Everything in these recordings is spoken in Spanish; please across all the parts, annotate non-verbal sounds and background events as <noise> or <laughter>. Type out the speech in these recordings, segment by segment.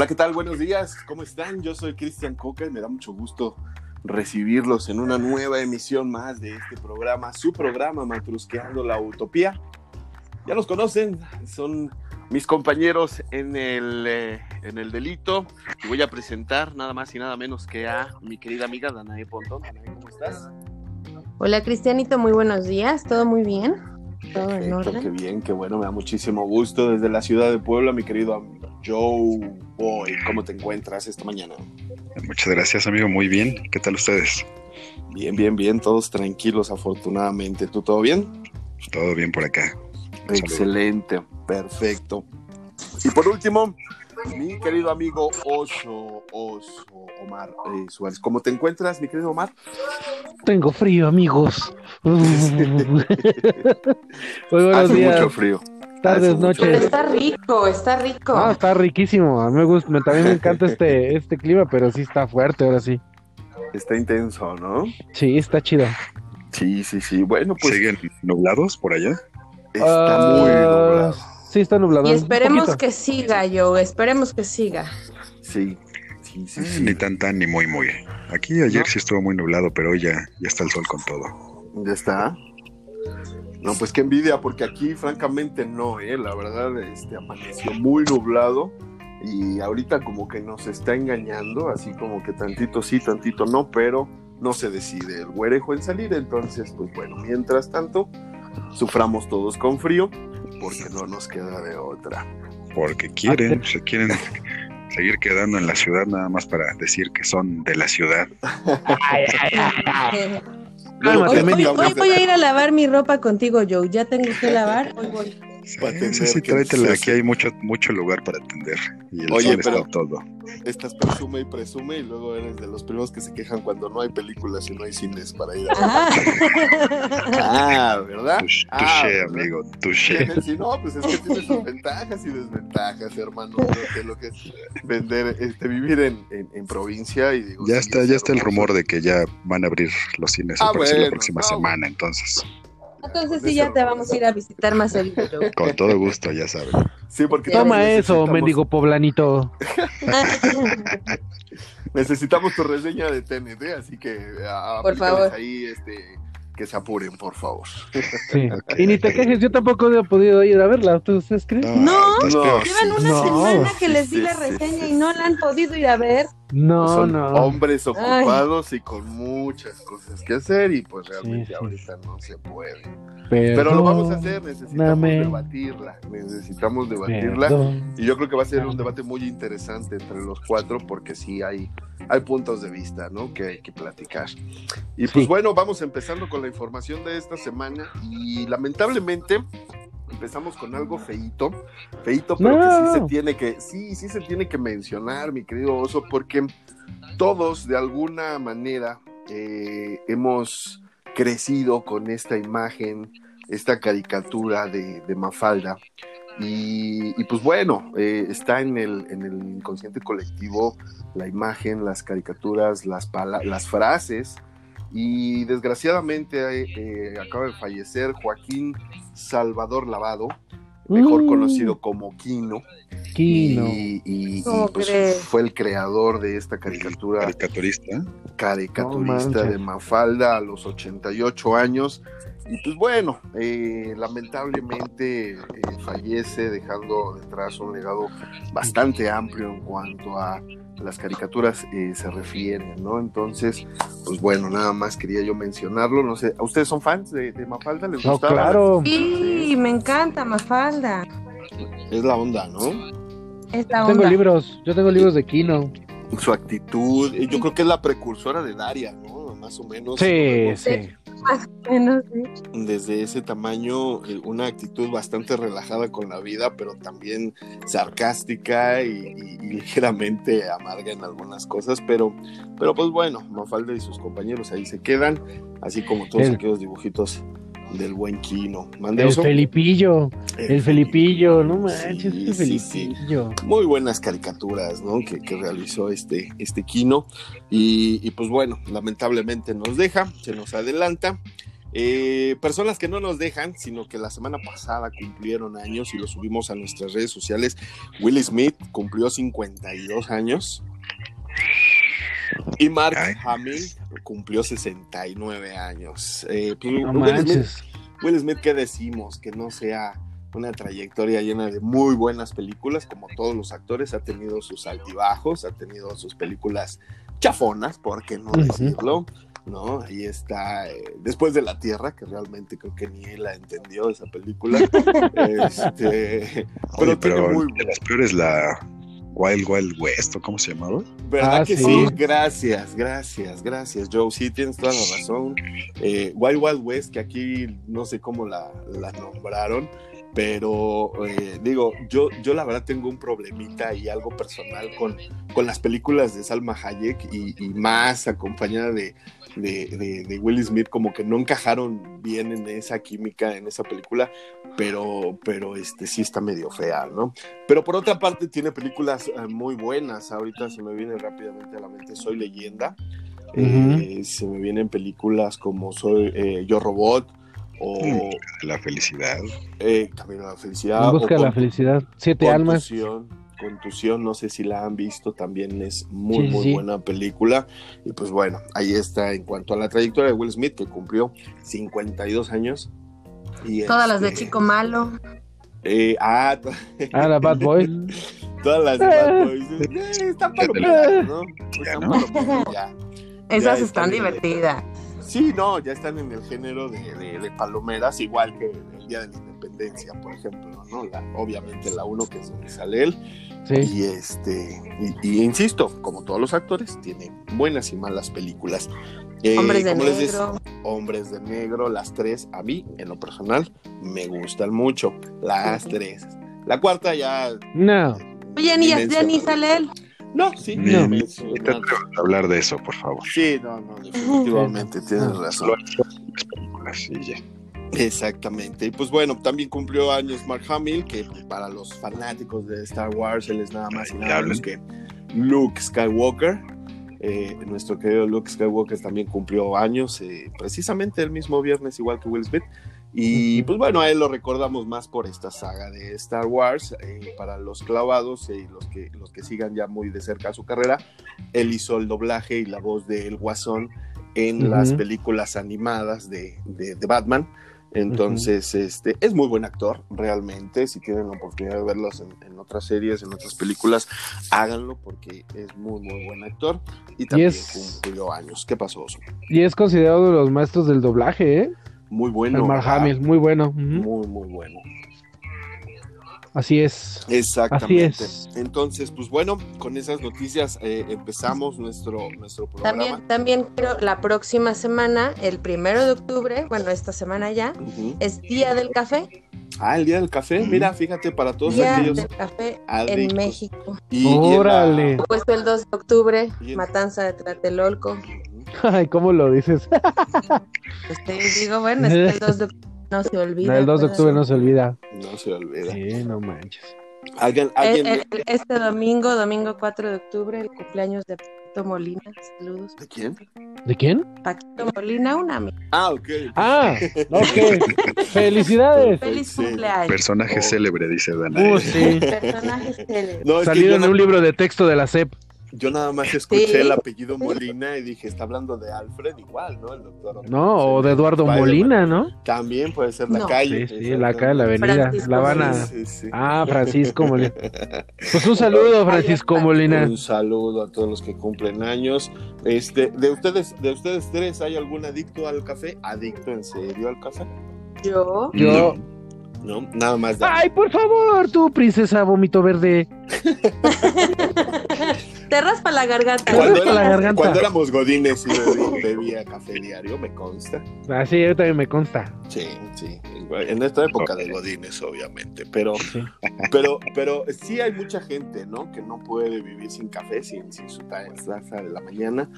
Hola, ¿qué tal? Buenos días, ¿cómo están? Yo soy Cristian Coca y me da mucho gusto recibirlos en una nueva emisión más de este programa, su programa Matrusqueando la Utopía. Ya los conocen, son mis compañeros en el, eh, en el delito. Y voy a presentar nada más y nada menos que a mi querida amiga Danae Pontón. Danae, ¿cómo estás? Hola Cristianito, muy buenos días, ¿todo muy bien? ¿Todo en orden? Qué bien, qué bueno, me da muchísimo gusto desde la ciudad de Puebla, mi querido amigo Joe Boy. ¿Cómo te encuentras esta mañana? Muchas gracias, amigo, muy bien. ¿Qué tal ustedes? Bien, bien, bien, todos tranquilos, afortunadamente. ¿Tú todo bien? Todo bien por acá. Excelente, perfecto. Y por último, mi querido amigo Oso, Oso, Omar eh, Suárez. ¿Cómo te encuentras, mi querido Omar? Tengo frío, amigos. <laughs> Muy buenos Hace días. mucho frío. Tardes, Hace mucho Pero noches. está rico, está rico. Ah, está riquísimo. A mí me gusta, me- también me encanta <laughs> este, este clima, pero sí está fuerte ahora sí. Está intenso, ¿no? Sí, está chido. Sí, sí, sí. Bueno, pues ¿Siguen nublados por allá? está Ah, muy nublado. Sí, está nublado. y esperemos que siga, yo, esperemos que siga. Sí, sí, sí, sí. Ni tan tan ni muy muy. Aquí ayer ¿No? sí estuvo muy nublado, pero hoy ya, ya está el sol con todo. Ya está. No, pues qué envidia, porque aquí francamente no, ¿eh? La verdad, este, amaneció muy nublado y ahorita como que nos está engañando, así como que tantito sí, tantito no, pero no se decide el güerejo en salir, entonces, pues bueno, mientras tanto, suframos todos con frío, porque no nos queda de otra. Porque quieren, se quieren seguir quedando en la ciudad nada más para decir que son de la ciudad. Cálmate, Hoy, hoy voy a ir a lavar mi ropa contigo, Joe. Ya tengo que lavar. Hoy voy. Para atender, sí, sí, tráetela. Aquí hay mucho, mucho lugar para atender. Y el Oye, sol pero- está todo. Estás presume y presume y luego eres de los primeros que se quejan cuando no hay películas y no hay cines para ir a Ajá. Ah, ¿verdad? Touché, Ah, amigo, touché. Sí, no, pues es que tiene sus ventajas y desventajas, hermano. Lo que es vender, este, vivir en, en, en provincia y digo. Ya sí, está, es ya está el rumor de que ya van a abrir los cines Ah, próximo- la bueno, próxima no. semana, entonces. Entonces sí, ya te vamos a ir a visitar más <laughs> seguido. Con todo gusto, ya saben. Sí, porque Toma eso, mendigo poblanito. <laughs> Necesitamos tu reseña de TNT, así que Por favor. ahí, este, que se apuren, por favor. Sí. <laughs> Y ni te quejes, yo tampoco he podido ir a verla. ¿Tú ustedes creen? No, no. Llevan una No. semana que les di sí, la sí, reseña sí, y no la han podido ir a ver. No, Son no. hombres ocupados y con muchas cosas que hacer y pues realmente sí. ahorita no se puede. Pero lo vamos a hacer, necesitamos debatirla, necesitamos debatirla. Perdón. Y yo creo que va a ser un debate muy interesante entre los cuatro porque sí hay, hay puntos de vista, ¿no? Que hay que platicar. Y pues Sí. bueno, vamos empezando con la información de esta semana y lamentablemente empezamos con algo feito, feito, pero que sí se tiene que, sí, sí se tiene que mencionar, mi querido oso, porque todos de alguna manera eh, hemos crecido con esta imagen, esta caricatura de, de Mafalda. Y, y pues bueno, eh, está en el, en el inconsciente colectivo la imagen, las caricaturas, las, las frases. Y desgraciadamente eh, eh, acaba de fallecer Joaquín Salvador Lavado, mejor Mm. conocido como Kino. Kino. Y, y- y, ¿Cómo pues, fue el creador de esta caricatura Caricaturista. caricaturista No de Mafalda a los 88 años. Y pues bueno, eh, lamentablemente eh, fallece dejando detrás un legado bastante amplio en cuanto a las caricaturas eh, se refieren, ¿no? Entonces, pues bueno, nada más quería yo mencionarlo. No sé, ¿a ustedes son fans de, de Mafalda? ¿Les No, gustaba? claro. Sí, me encanta Mafalda. Es la onda, ¿no? Es la Tengo onda. libros, yo tengo libros de Kino. Su actitud, eh, yo creo que es la precursora de Daria, ¿no? Más o menos. Sí, sí. Sí. desde ese tamaño eh, una actitud bastante relajada con la vida, pero también sarcástica y, y- y ligeramente amarga en algunas cosas, pero, pero pues bueno, Mafalda y sus compañeros ahí se quedan, así como todos El- aquellos dibujitos del buen Kino. ¿Mande, El? Felipillo, el Felipillo, no manches, Sí, sí. Felipillo. muy buenas caricaturas ¿no? que, que realizó este, este Kino. Y, y, pues bueno, lamentablemente nos deja, se nos adelanta. Eh, personas que no nos dejan, sino que la semana pasada cumplieron años y lo subimos a nuestras redes sociales. Will Smith cumplió 52 años. Y Mark Ay. Hamill cumplió 69 años. Eh, No Will, Smith. Will Smith, ¿qué decimos? Que no sea una trayectoria llena de muy buenas películas, como todos los actores, ha tenido sus altibajos, ha tenido sus películas chafonas, por qué no decirlo, ¿no? Ahí está, eh, Después de la Tierra, que realmente creo que ni él la entendió, esa película. <laughs> este, pero Oye, tiene pero muy de las peores la Wild Wild West, ¿o cómo se llamaba? ¿Verdad Ah, que sí. sí? Gracias, gracias, gracias, Joe. Sí, tienes toda la razón. Eh, Wild Wild West, que aquí no sé cómo la, la nombraron, pero eh, digo, yo, yo la verdad tengo un problemita y algo personal con, con las películas de Salma Hayek y, y más acompañada de, de, de- de Will Smith, como que no encajaron bien en esa química, en esa película, pero, pero este sí está medio fea, ¿no? Pero por otra parte tiene películas eh, muy buenas. Ahorita se me viene rápidamente a la mente Soy Leyenda. Eh, se me vienen películas como Soy eh, Yo Robot o Mm. La felicidad. eh, Camino a la Felicidad. En busca de la felicidad. Siete almas. Contusión. No sé si la han visto, también es muy, Sí, muy sí. buena película. Y pues bueno, ahí está en cuanto a la trayectoria de Will Smith, que cumplió 52 años. Y Todas las de este, Chico Malo. eh, ah, Ah, la Bad Boy. <laughs> todas las de Bad <laughs> Boys. Eh, ¿no? Ya, Están ¿no? palomeras, ya. <laughs> Esas Ya están divertidas. Sí, no, ya están en el género de, de- de palomeras, igual que el Día de la Independencia, por ejemplo, ¿no? La- obviamente la uno que es donde sale él. Sí. Y este, y, y insisto, como todos los actores, tiene buenas y malas películas. Eh, Hombres de les negro. Hombres de Negro, las tres, a mí, en lo personal, me gustan mucho. Las Ujú. tres. La cuarta ya. No. Oye, ni, ya, Ni sale él. No, sí, no atrevas a hablar de eso, por favor. Sí, no, no, definitivamente tienes razón. Las películas y ya. Exactamente. Y pues bueno, también cumplió años Mark Hamill, que para los fanáticos de Star Wars, él es nada más y nada menos que Luke Skywalker. Eh, nuestro querido Luke Skywalker también cumplió años, eh, precisamente el mismo viernes, igual que Will Smith. Y pues bueno, a él lo recordamos más por esta saga de Star Wars. eh, para los clavados y los, que, los que sigan ya muy de cerca su carrera, él hizo el doblaje y la voz de El Guasón en las películas animadas de, de- de Batman. Entonces, este, es muy buen actor, realmente. Si tienen la oportunidad de verlos en, en otras series, en otras películas, háganlo porque es muy, muy buen actor. Y también es- cumplió años. ¿Qué pasó, Oso? Y es considerado uno de los maestros del doblaje, ¿eh? Muy bueno. el Mark muy bueno. Muy, muy bueno. Así es. Exactamente. Así es. Entonces, pues bueno, con esas noticias eh, empezamos nuestro, nuestro programa. También, también creo la próxima semana, el primero de octubre, bueno, esta semana ya, es Día del Café. Ah, el día del café. Mira, fíjate, para todos Día aquellos del Café en. México. Y- y en la- Órale. Puesto el 2 de octubre, Y Matanza de Tlatelolco. <laughs> Ay, ¿cómo lo dices? Pues te digo, bueno, es el 2 de octubre <laughs> no se olvida. el 2 de octubre no se olvida. No se olvida. Sí, no manches. Alguien, El- alguien el- el- este domingo, domingo 4 de octubre, el cumpleaños de Paquito Molina. Saludos. ¿De quién? ¿De quién? Paquito Molina, un amigo. Ah, ok. Ah, ok. Felicidades. Feliz cumpleaños. Personaje Oh. célebre, dice Dana. Uh, sí. No, es que Salido en un libro de texto de la SEP. Yo nada más escuché Sí. el apellido Molina y dije, está hablando de Alfred igual, ¿no? El doctor. No, o de Eduardo Spider-Man. Molina, ¿no? También puede ser la No. calle. Sí, sí, la calle, la avenida, Francisco La Habana. Sí, sí, sí. Ah, Francisco Molina. <laughs> Pues un saludo, Francisco Molina. Un saludo a todos los que cumplen años. Este, de ustedes, de ustedes tres, ¿hay algún adicto al café? ¿Adicto en serio al café? Yo, Yo. No, nada más. de- Ay, por favor, tú, princesa vómito verde. <laughs> te raspa la garganta. Cuando, raspa la era- garganta. cuando éramos godines y bebí- bebía café diario, me consta. Ah, sí, yo también me consta. Sí, sí. En esta época de godines, obviamente. Pero, pero, pero sí hay mucha gente, ¿no? Que no puede vivir sin café, sin, sin su ta- taza de la mañana.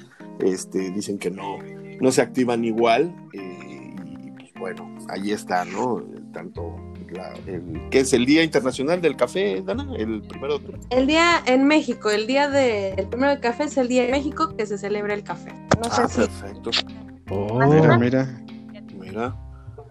Este, dicen que no, no se activan igual. eh, y pues bueno, ahí está, ¿no? Tanto la, el, ¿qué es el Día Internacional del Café, Dana? El primero de octubre. El día en México, el día de, el primero de café es el día en México que se celebra el café. No sé Ah, si perfecto. Mira, Oh, mira. Mira, mira,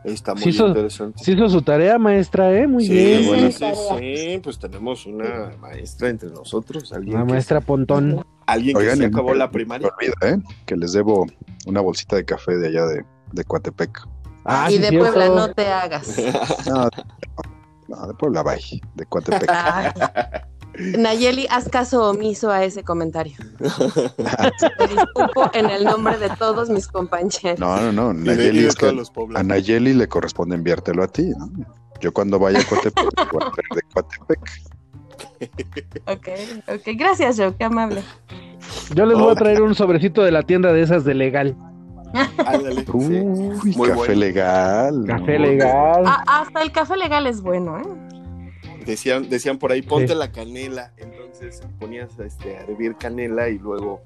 está muy Sí hizo- interesante. Sí hizo su tarea, maestra, ¿eh? Muy Sí, bien. bueno, Sí, sí, pues tenemos una maestra entre nosotros, alguien, La que, maestra Pontón. alguien que Oigan, se y- acabó la primaria. olvida, ¿eh? Que les debo una bolsita de café de allá de, de Coatepec. Ah, y sí, de cierto. Puebla, no te hagas. <laughs> No, no, de Puebla, bye. De Coatepec. Ay. Nayeli, haz caso omiso a ese comentario. <laughs> Me disculpo en el nombre de todos mis compañeros. No, no, no. Nayeli es que a. Nayeli le corresponde enviártelo a ti, ¿no? Yo cuando vaya a Coatepec, voy a traer de Coatepec. Ok, ok. Gracias, Joe, qué amable. Yo les voy a traer un sobrecito de la tienda de esas de legal. Ándale, sí. Uy, Muy café bueno. legal. Café ¿no? legal. Hasta el café legal es bueno, ¿eh? Decían, decían por ahí, ponte Sí. la canela. Entonces ponías este, a hervir canela y luego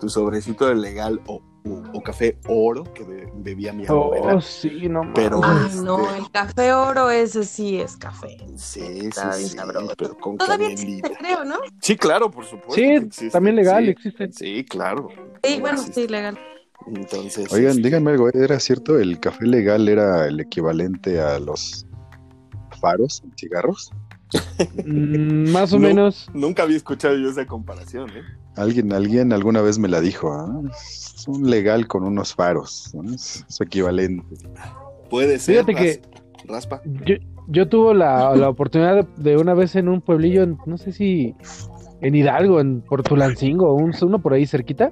tu sobrecito de legal o, o- o café oro que be- bebía mi abuela. Oh, sí, no. Pero- Ay, este- no, el café oro, ese sí es café. Sí, sí, bien sí, sabroso. pero con Todavía canelita. existe, creo, ¿no? Sí, claro, por supuesto. Sí, existe, también legal, sí. existe. Sí, claro. Sí, bueno, Existe. sí, legal. Entonces. Oigan, este, díganme algo, ¿era cierto? ¿El café legal era el equivalente a los faros en cigarros? Mm, más o <laughs> No. menos. Nunca había escuchado yo esa comparación, ¿eh? Alguien, alguien alguna vez me la dijo, ¿ah? es un legal con unos faros, ¿no? es su equivalente. Puede ser. Fíjate que- ras- Raspa. Yo, yo tuve la, la oportunidad de, de una vez en un pueblillo, en- no sé si en Hidalgo, en Portulancingo, un, uno por ahí cerquita,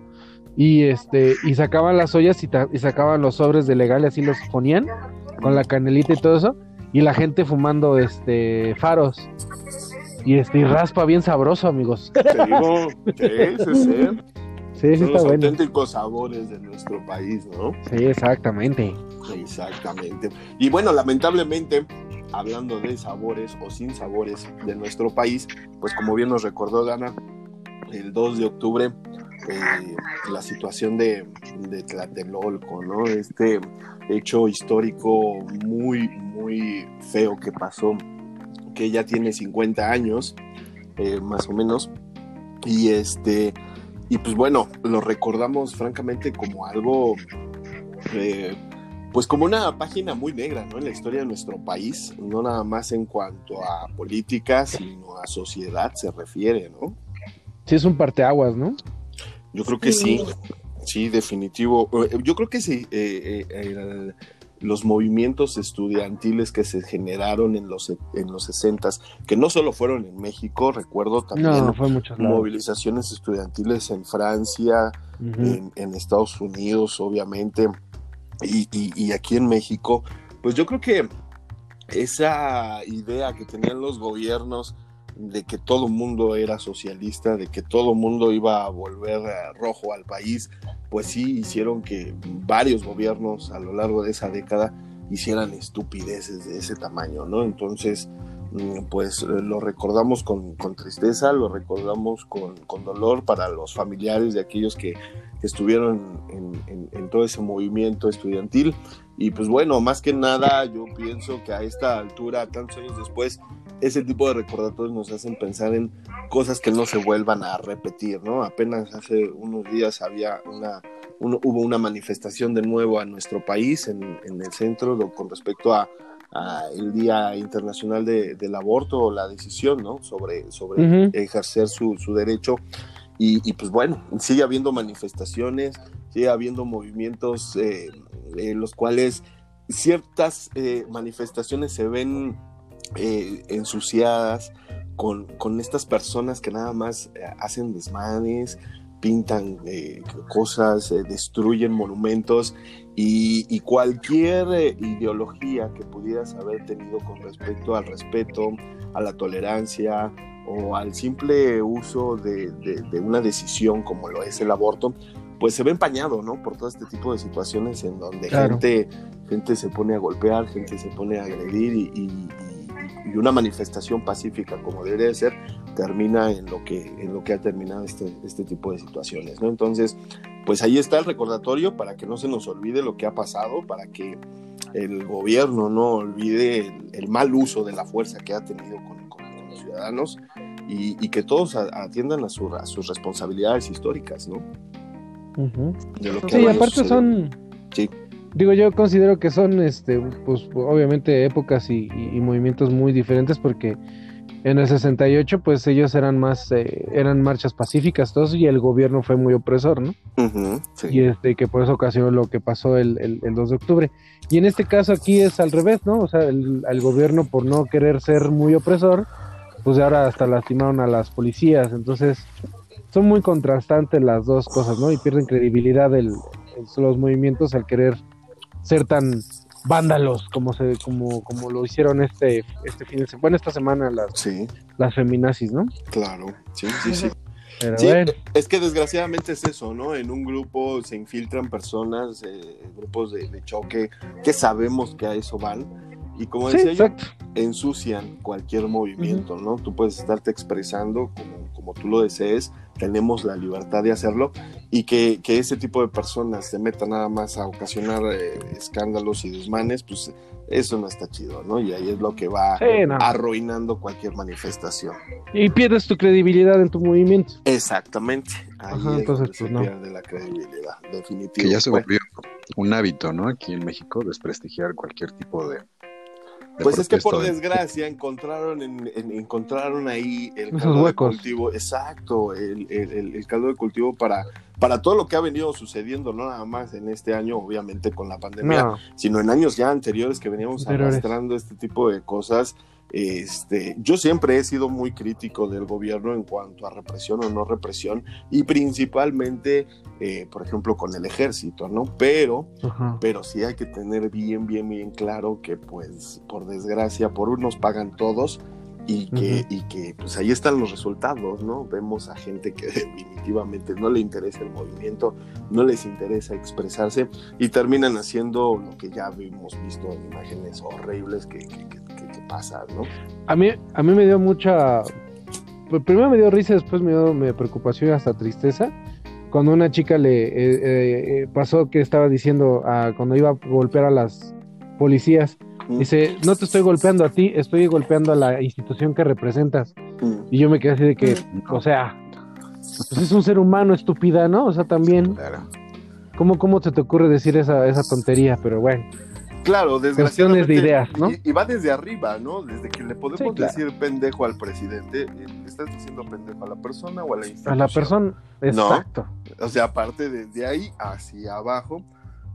y este y sacaban las ollas y, sacaban los sobres de legal y así los ponían con la canelita y todo eso, y la gente fumando este faros. Y este y raspa bien sabroso, amigos. Te digo, sí, sí. Sí, sí Son está los bueno. auténticos sabores de nuestro país, ¿no? Sí, exactamente. Exactamente. Y bueno, lamentablemente, hablando de sabores o sin sabores de nuestro país, pues como bien nos recordó Dana, el 2 de octubre, eh, la situación de, de Tlatelolco, ¿no? Este hecho histórico muy, muy feo que pasó, que ya tiene 50 años, eh, más o menos. Y este, y pues bueno, lo recordamos francamente como algo eh, pues como una página muy negra ¿no? en la historia de nuestro país, no nada más en cuanto a política, sino a sociedad se refiere, ¿no? Sí, es un parteaguas, ¿no? Yo creo que sí, Sí. definitivo. Eh, Yo creo que sí, eh, eh, los movimientos estudiantiles que se generaron en los, en los 60 que no solo fueron en México, recuerdo también No, fue movilizaciones estudiantiles en Francia, en, en Estados Unidos, obviamente, y, y- y aquí en México, pues yo creo que esa idea que tenían los gobiernos de que todo mundo era socialista, de que todo mundo iba a volver eh, rojo al país, pues sí hicieron que varios gobiernos a lo largo de esa década hicieran estupideces de ese tamaño, ¿no? Entonces, mm, pues eh, lo recordamos con, con tristeza, lo recordamos con, con dolor para los familiares de aquellos que, que estuvieron en, todo ese movimiento estudiantil. Y pues bueno, más que nada yo pienso que a esta altura, tantos años después, ese tipo de recordatorios nos hacen pensar en cosas que no se vuelvan a repetir, ¿no? Apenas hace unos días había una, un- hubo una manifestación de nuevo a nuestro país en, en el centro do- con respecto a, a el Día Internacional de- del Aborto o la decisión, ¿no? Sobre, sobre Ujú. ejercer su, su derecho. Y, y, pues bueno, sigue habiendo manifestaciones, sigue habiendo movimientos eh, en los cuales ciertas eh, manifestaciones se ven eh, ensuciadas con, con estas personas que nada más hacen desmanes, pintan cosas, destruyen monumentos y, cualquier ideología que pudieras haber tenido con respecto al respeto, a la tolerancia o al simple uso de una decisión como lo es el aborto, pues se ve empañado, ¿no? Por todo este tipo de situaciones en donde Claro. gente, gente se pone a golpear, gente se pone a agredir y, y- y- y una manifestación pacífica como debería de ser termina en lo que, en lo que ha terminado este, este tipo de situaciones, ¿no? Entonces, pues ahí está el recordatorio para que no se nos olvide lo que ha pasado, para que el gobierno no olvide el, el mal uso de la fuerza que ha tenido con, con- con los ciudadanos y, que todos atiendan a, su- a sus responsabilidades históricas, ¿no? Ujú. De lo que Sí, aparte son. Sí. digo, yo considero que son, este, pues obviamente épocas y, y- y movimientos muy diferentes porque en el 68 pues ellos eran más, eh, eran marchas pacíficas todos y el gobierno fue muy opresor, ¿no? Ujú, sí. Y este, que por eso ocasionó lo que pasó el, el, el 2 de octubre. Y en este caso aquí es al revés, ¿no? O sea, el, el gobierno por no querer ser muy opresor, pues ahora hasta lastimaron a las policías, entonces son muy contrastantes las dos cosas, ¿no? Y pierden credibilidad el, el- los movimientos al querer ser tan vándalos como se como como lo hicieron este este fin de semana, bueno, esta semana las Sí, las feminazis, ¿no? claro. Sí, sí, sí. Pero Sí, bueno, es que desgraciadamente es eso, ¿no? En un grupo se infiltran personas, eh, grupos de, de choque, que sabemos que a eso van. Y como sí, decía yo, exacto. ensucian cualquier movimiento, ¿no? Tú puedes estarte expresando como, como tú lo desees, tenemos la libertad de hacerlo y que, que ese tipo de personas se metan nada más a ocasionar eh, escándalos y desmanes, pues eso no está chido, ¿no? Y ahí es lo que va Sí, no. arruinando cualquier manifestación. Y pierdes tu credibilidad en tu movimiento. Exactamente. Ahí Ajá, es entonces, pues, se no. pierde la credibilidad, definitivo. Que ya se volvió un hábito, ¿no? Aquí en México, desprestigiar cualquier tipo de. Pues es que por desgracia encontraron en, en- encontraron ahí el Esos caldo de cultivo, exacto, el, el- el- el caldo de cultivo para, para todo lo que ha venido sucediendo, no nada más en este año, obviamente con la pandemia, No, sino en años ya anteriores que veníamos Anteriores. arrastrando este tipo de cosas. Este, yo siempre he sido muy crítico del gobierno en cuanto a represión o no represión, y principalmente, eh, por ejemplo, con el ejército, ¿no? Pero ajá. pero sí hay que tener bien, bien, bien claro que pues por desgracia por unos pagan todos y que, Ujú. y que pues ahí están los resultados, ¿no? Vemos a gente que <laughs> definitivamente no le interesa el movimiento, no les interesa expresarse y terminan haciendo lo que ya hemos visto en imágenes horribles que, que, que, que- que ¿no? A mí, a mí me dio mucha. pues, Primero me dio risa, después me dio me preocupación y hasta tristeza. Cuando una chica le eh, eh, eh, pasó que estaba diciendo a- cuando iba a golpear a las policías, dice: No te estoy golpeando a ti, estoy golpeando a la institución que representas. Mm. Y yo me quedé así de que, o sea, pues es un ser humano estúpida, ¿no? O sea, también, Claro. ¿cómo, cómo se te ocurre decir esa, esa tontería? Pero bueno, Claro, desgraciadamente. de ideas, ¿no? Y, y va desde arriba, ¿no? Desde que le podemos Sí, claro. decir pendejo al presidente, eh, ¿le estás diciendo pendejo a la persona o a la institución? a la persona, exacto. O sea, aparte desde ahí hacia abajo,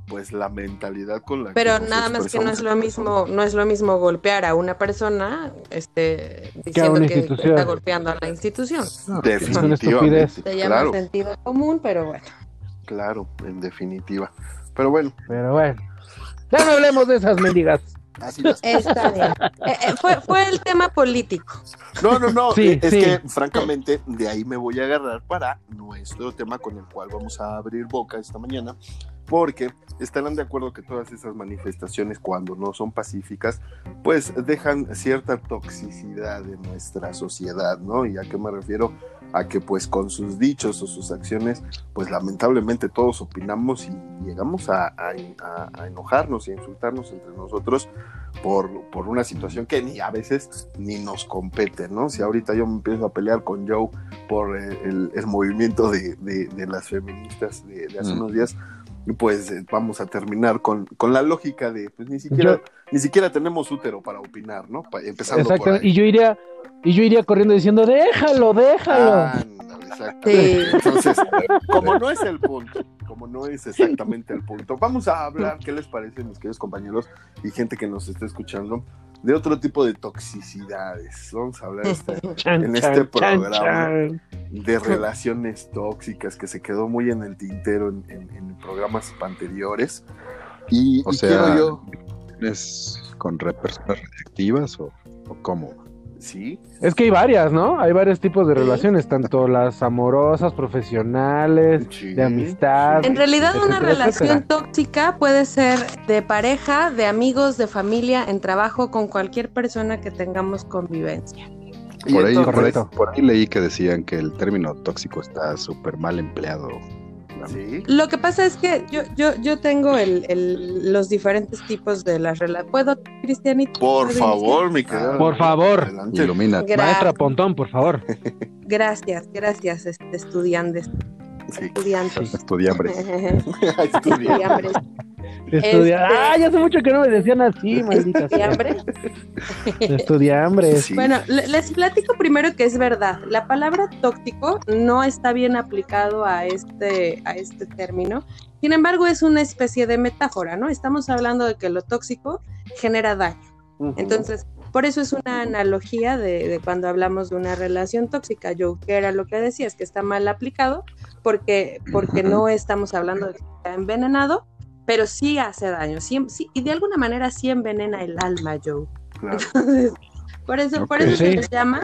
pues la mentalidad con la Pero nada más que no es lo mismo, no es lo mismo golpear a una persona, este, a diciendo que, está golpeando a la institución. una Definitivamente. estupidez. Se llama Claro, sentido común, pero bueno. claro, en definitiva. Pero bueno, Pero bueno, ya no hablemos de esas mendigas. así las Está bien. Eh, eh, fue, fue el tema político. No, no, no. Sí, eh, es sí. que, francamente, de ahí me voy a agarrar para nuestro tema con el cual vamos a abrir boca esta mañana, porque estarán de acuerdo que todas esas manifestaciones, cuando no son pacíficas, pues dejan cierta toxicidad en nuestra sociedad, ¿no? ¿Y a qué me refiero? A que, pues, con sus dichos o sus acciones, pues, lamentablemente todos opinamos y llegamos a, a- a- a enojarnos y a insultarnos entre nosotros por, por una situación que ni a veces ni nos compete, ¿no? Si ahorita yo me empiezo a pelear con Joe por el, el movimiento de, de- de las feministas de, de hace Mm. unos días, pues eh, vamos a terminar con, con la lógica de, pues ni siquiera, Yo- ni siquiera tenemos útero para opinar, ¿no? Pa- empezando por Exacto. ahí. Y yo iría, y yo iría corriendo diciendo, déjalo, déjalo. Sí. Entonces, como no es el punto, como no es exactamente el punto, vamos a hablar, ¿qué les parece, mis queridos compañeros y gente que nos está escuchando, de otro tipo de toxicidades? Vamos a hablar este, <laughs> Chan, en este chan, programa. chan. de relaciones tóxicas que se quedó muy en el tintero en, en- en programas anteriores. Y, O y sea, quiero yo, ¿Es con re- personas radiactivas o, o cómo? Sí, Es que hay varias, ¿no? Hay varios tipos de relaciones, tanto las amorosas, profesionales, sí, de amistad. En realidad una relación etcétera. tóxica puede ser de pareja, de amigos, de familia, en trabajo, con cualquier persona que tengamos convivencia. Por ahí, por, ahí, por ahí leí que decían que el término tóxico está súper mal empleado. Sí, Lo que pasa es que yo, yo, yo tengo el, el- los diferentes tipos de las relaciones. ¿Puedo, Cristianito? por ¿Puedo favor, mi querido. Por favor. Adelante. Ilumina. Gra- Maestra Pontón, por favor. Gracias, gracias, este, estudiantes, Sí. estudiantes. Estudiambres. Estudia. <laughs> Estudiambres. Estudia... Este- Ah, ya hace mucho que no me decían así, maldita ¿Y sea. hambre? Estudiambres. Sí. Bueno, le- les platico primero que es verdad. La palabra tóxico no está bien aplicado a este, a este término. Sin embargo, es una especie de metáfora, ¿no? Estamos hablando de que lo tóxico genera daño. Entonces, por eso es una analogía de, de cuando hablamos de una relación tóxica. Yo, que era lo que decías, que está mal aplicado, porque, porque no estamos hablando de que está envenenado, pero sí hace daño. Sí, sí- y de alguna manera sí envenena el alma, Joe. Claro. Entonces, por eso, por eso se les llama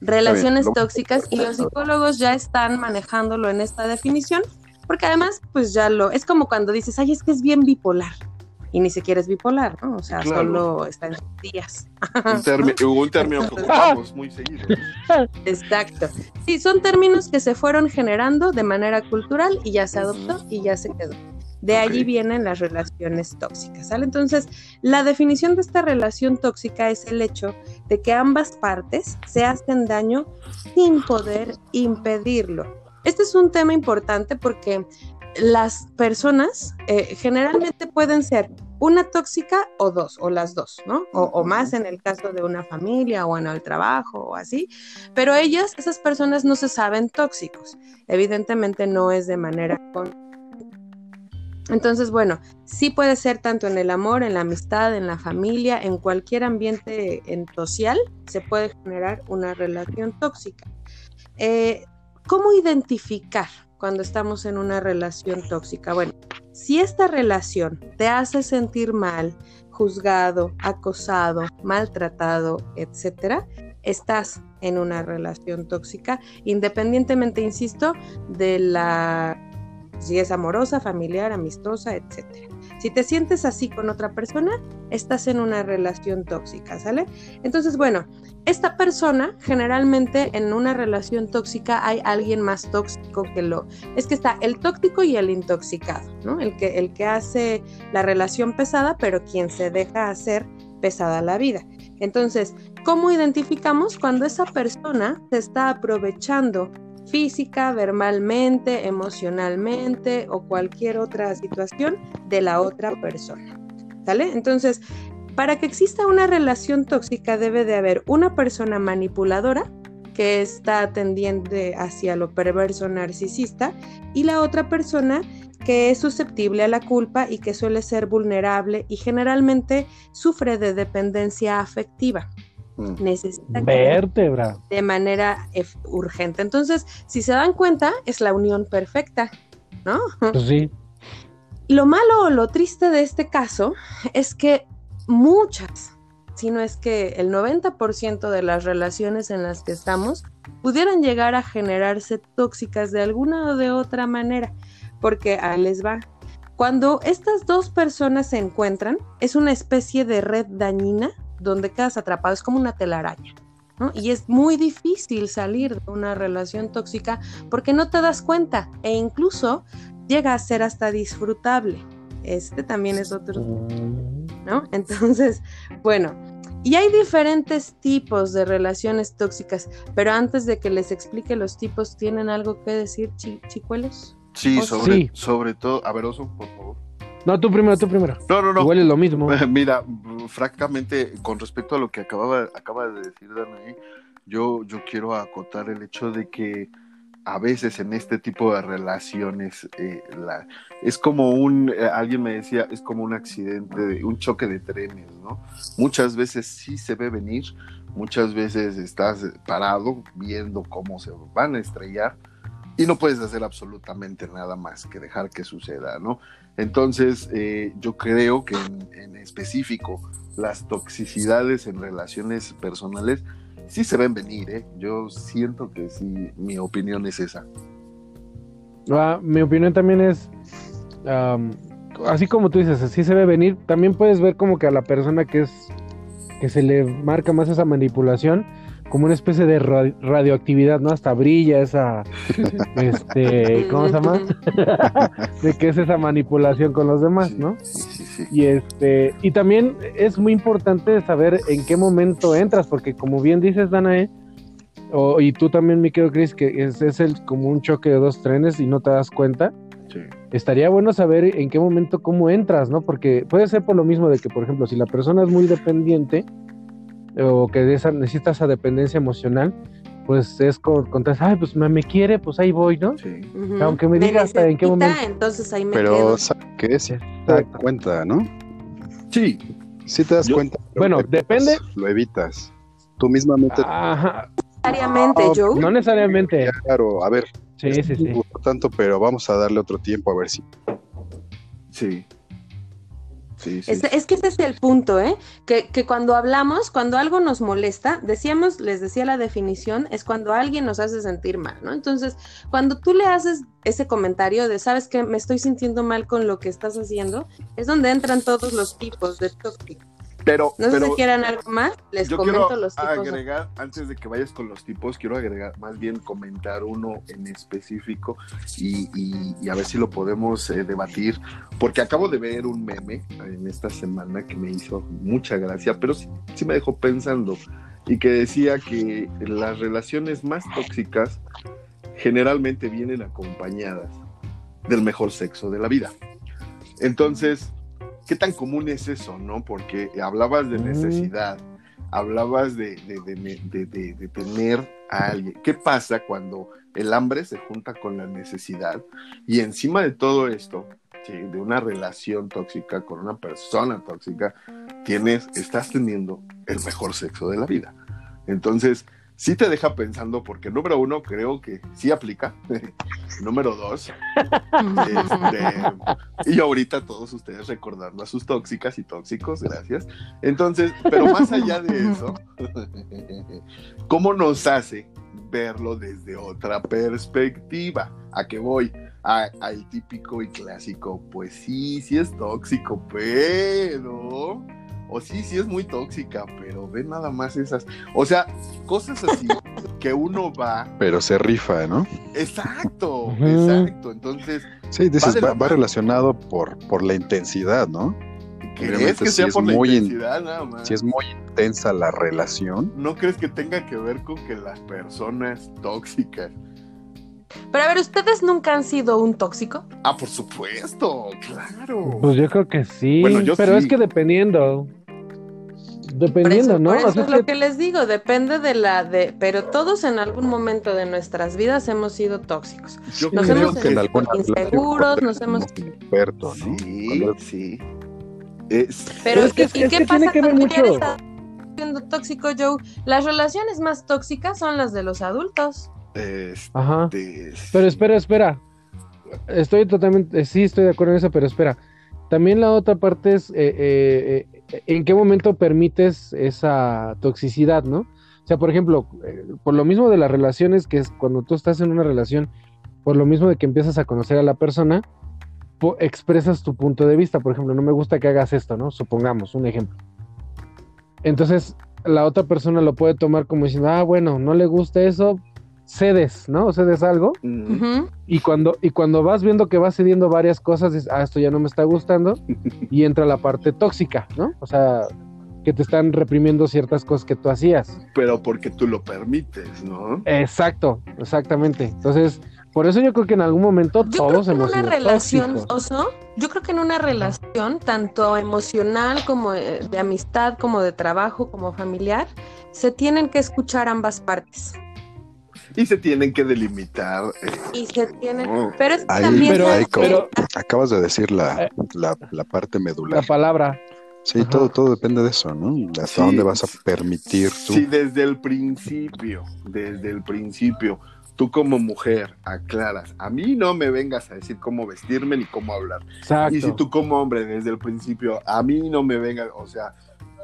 relaciones tóxicas y los psicólogos ya están manejándolo en esta definición, porque además, pues ya lo, es como cuando dices, ay, es que es bien bipolar. Y ni siquiera es bipolar, ¿no? O sea, Claro. solo está en sus días. Un, termi- <laughs> un término que ocupamos muy seguido. Exacto. Sí, son términos que se fueron generando de manera cultural y ya se adoptó y ya se quedó. De allí Ok. vienen las relaciones tóxicas, ¿sale? Entonces, la definición de esta relación tóxica es el hecho de que ambas partes se hacen daño sin poder impedirlo. Este es un tema importante porque las personas eh, generalmente pueden ser una tóxica o dos, o las dos, ¿no? O, o más en el caso de una familia o en el trabajo o así. Pero ellas, esas personas no se saben tóxicos. Evidentemente no es de manera... con- Entonces, bueno, sí puede ser tanto en el amor, en la amistad, en la familia, en cualquier ambiente en social, se puede generar una relación tóxica. Eh, ¿Cómo identificar cuando estamos en una relación tóxica? Bueno, si esta relación te hace sentir mal, juzgado, acosado, maltratado, etcétera, estás en una relación tóxica, independientemente, insisto, de la si es amorosa, familiar, amistosa, etcétera. Si te sientes así con otra persona, estás en una relación tóxica, ¿sale? Entonces, bueno, esta persona, generalmente en una relación tóxica hay alguien más tóxico que lo... Es que está el tóxico y el intoxicado, ¿no? El que, el que hace la relación pesada, pero quien se deja hacer pesada la vida. Entonces, ¿cómo identificamos cuando esa persona se está aprovechando física, verbalmente, emocionalmente o cualquier otra situación de la otra persona? ¿Sale? Entonces, para que exista una relación tóxica debe de haber una persona manipuladora que está tendiente hacia lo perverso narcisista y la otra persona que es susceptible a la culpa y que suele ser vulnerable y generalmente sufre de dependencia afectiva. Mm. Necesita Vértebra. de manera urgente. Entonces, si se dan cuenta, es la unión perfecta, ¿no? Pues sí. Lo malo o lo triste de este caso es que muchas, si no es que el 90% de las relaciones en las que estamos pudieran llegar a generarse tóxicas de alguna o de otra manera, porque ahí les va. Cuando estas dos personas se encuentran, es una especie de red dañina donde quedas atrapado, es como una telaraña. ¿no? Y es muy difícil salir de una relación tóxica porque no te das cuenta e incluso llega a ser hasta disfrutable. Este también es otro, ¿no? Entonces, bueno, y hay diferentes tipos de relaciones tóxicas, pero antes de que les explique los tipos, ¿tienen algo que decir, chi- chicuelos? Sí, sobre, sí. sobre todo. A ver, Oso, por favor. No, tú primero, tú primero. No, no, no. Igual es lo mismo. <laughs> Mira, francamente, con respecto a lo que acababa, acaba de decir Danae, yo, yo quiero acotar el hecho de que a veces en este tipo de relaciones eh, la, es como un, eh, alguien me decía, es como un accidente, de- un choque de trenes, ¿no? Muchas veces sí se ve venir, muchas veces estás parado viendo cómo se van a estrellar y no puedes hacer absolutamente nada más que dejar que suceda, ¿no? Entonces, eh, yo creo que en, específico las toxicidades en relaciones personales sí se ven venir, ¿eh? Yo siento que sí, mi opinión es esa. Ah, mi opinión también es, am, así como tú dices, así se ve venir, también puedes ver como que a la persona que es, que se le marca más esa manipulación, como una especie de ra- radioactividad, ¿no? Hasta brilla esa, <laughs> este, ¿cómo se llama? <laughs> de que es esa manipulación con los demás, ¿no? Sí, sí, sí. Y este, y también es muy importante saber en qué momento entras, porque como bien dices, Danae, o, y tú también, mi querido Chris, que es, es el como un choque de dos trenes y no te das cuenta. Sí. estaría bueno saber en qué momento, cómo entras, ¿no? Porque puede ser por lo mismo de que, por ejemplo, si la persona es muy dependiente o que de esa, necesita esa dependencia emocional, pues es con, con ay, pues me, me quiere, pues ahí voy, ¿no? Sí. Ujú. Aunque me diga hasta en qué momento. Entonces ahí me Pero, quedo. ¿sabes qué? Sí te das cuenta, ¿no? Sí, Sí te das Yo- cuenta. Bueno, ¿qué depende-? Lo evitas. Tú mismamente. Ajá, Necesariamente, Joe. no necesariamente. Claro, a ver, Sí, sí, no sí. tanto, pero vamos a darle otro tiempo a ver si. sí. Sí, sí. Es, es que ese es el punto, ¿eh? Que, que cuando hablamos, cuando algo nos molesta, decíamos, les decía la definición, es cuando alguien nos hace sentir mal, ¿no? Entonces, cuando tú le haces ese comentario de, sabes que me estoy sintiendo mal con lo que estás haciendo, es donde entran todos los tipos de tóxico. Pero, No sé si quieran algo más, les yo comento quiero los tipos. agregar, antes de que vayas con los tipos, quiero agregar, más bien comentar uno en específico y, y- y a ver si lo podemos eh, debatir, porque acabo de ver un meme en esta semana que me hizo mucha gracia, pero sí, sí me dejó pensando y que decía que las relaciones más tóxicas generalmente vienen acompañadas del mejor sexo de la vida. Entonces, ¿qué tan común es eso, no? Porque hablabas de necesidad, hablabas de, de- de- de- de- de tener a alguien. ¿Qué pasa cuando el hambre se junta con la necesidad? Y encima de todo esto, ¿sí? de una relación tóxica con una persona tóxica, tienes, estás teniendo el mejor sexo de la vida. Entonces, sí te deja pensando, porque número uno, creo que sí aplica. <laughs> número dos, este, y ahorita todos ustedes recordando a sus tóxicas y tóxicos, gracias. Entonces, pero más allá de eso, <laughs> ¿cómo nos hace verlo desde otra perspectiva? ¿A qué voy? Al típico y clásico, pues sí, sí es tóxico, pero... O sí, sí es muy tóxica, pero ve nada más esas... O sea, cosas así <laughs> que uno va... Pero se rifa, ¿no? Exacto, exacto. Entonces, Sí, dices, va, va relacionado por, por la intensidad, ¿no? ¿crees que sí sea es por la muy in- intensidad nada más? Si es muy intensa la relación, ¿No crees que tenga que ver con que las personas tóxicas? Pero a ver, ¿ustedes nunca han sido un tóxico? Ah, por supuesto, claro. Pues yo creo que sí. Bueno, yo pero sí. es que dependiendo. Por Dependiendo, eso, ¿no? por eso O sea, es lo que- que les digo, depende de la de, pero todos en algún momento de nuestras vidas hemos sido tóxicos. Yo nos creo hemos que en inseguros, nos hemos experto, ¿no? Sí, sí. Es- Pero, es que- ¿y es qué que pasa cuando ya mucho. eres siendo tóxico, Joe? Las relaciones más tóxicas son las de los adultos. este, Ajá. Pero espera, espera. Estoy totalmente, sí estoy de acuerdo en eso, pero espera. También la otra parte es eh, eh, eh, en qué momento permites esa toxicidad, ¿no? O sea, por ejemplo, eh, por lo mismo de las relaciones, que es cuando tú estás en una relación, por lo mismo de que empiezas a conocer a la persona, expresas tu punto de vista. Por ejemplo, no me gusta que hagas esto, ¿no? Supongamos, un ejemplo. Entonces, la otra persona lo puede tomar como diciendo, ah, bueno, no le gusta eso, cedes, ¿no? Cedes algo. Y cuando, y cuando vas viendo que vas cediendo varias cosas, dices, ah, esto ya no me está gustando, y entra la parte tóxica, ¿no? O sea, que te están reprimiendo ciertas cosas que tú hacías. Pero porque tú lo permites, ¿no? Exacto, exactamente. Entonces, por eso yo creo que en algún momento Yo creo todos que en hemos una sido relación, tóxicos. oso, yo creo que en una relación, tanto emocional como eh, de amistad, como de trabajo, como familiar, se tienen que escuchar ambas partes. Y se tienen que delimitar. eh, Y se tienen. oh, Pero es que Ahí- también. pero- Acabas de decir la, Eh. la, la parte La medular. palabra. Sí, Ajá. todo, todo depende de eso, ¿no? ¿Hasta Sí. dónde vas a permitir tú? Sí, desde el principio, desde el principio, tú como mujer aclaras, a mí no me vengas a decir cómo vestirme ni cómo hablar. Exacto. Y si tú como hombre desde el principio, a mí no me vengas, o sea,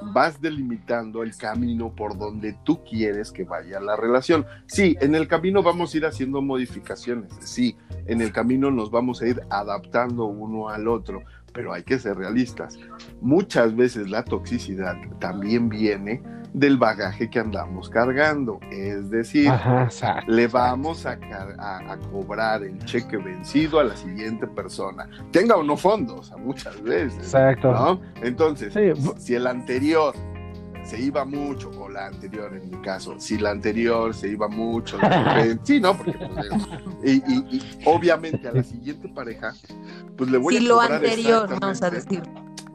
vas delimitando el camino por donde tú quieres que vaya la relación. Sí, en el camino vamos a ir haciendo modificaciones, sí, en el camino nos vamos a ir adaptando uno al otro, pero hay que ser realistas. Muchas veces la toxicidad también viene del bagaje que andamos cargando, es decir, Ajá, le vamos a, car- a- a cobrar el cheque vencido a la siguiente persona, tenga o no fondos, a muchas veces. Exacto. ¿no? Entonces, Sí, si el anterior se iba mucho, o la anterior en mi caso, si la anterior se iba mucho, de repente, <laughs> sí, ¿no? Porque, pues, y, y- y obviamente a la siguiente pareja, pues le voy Si a lo cobrar anterior, vamos a decir.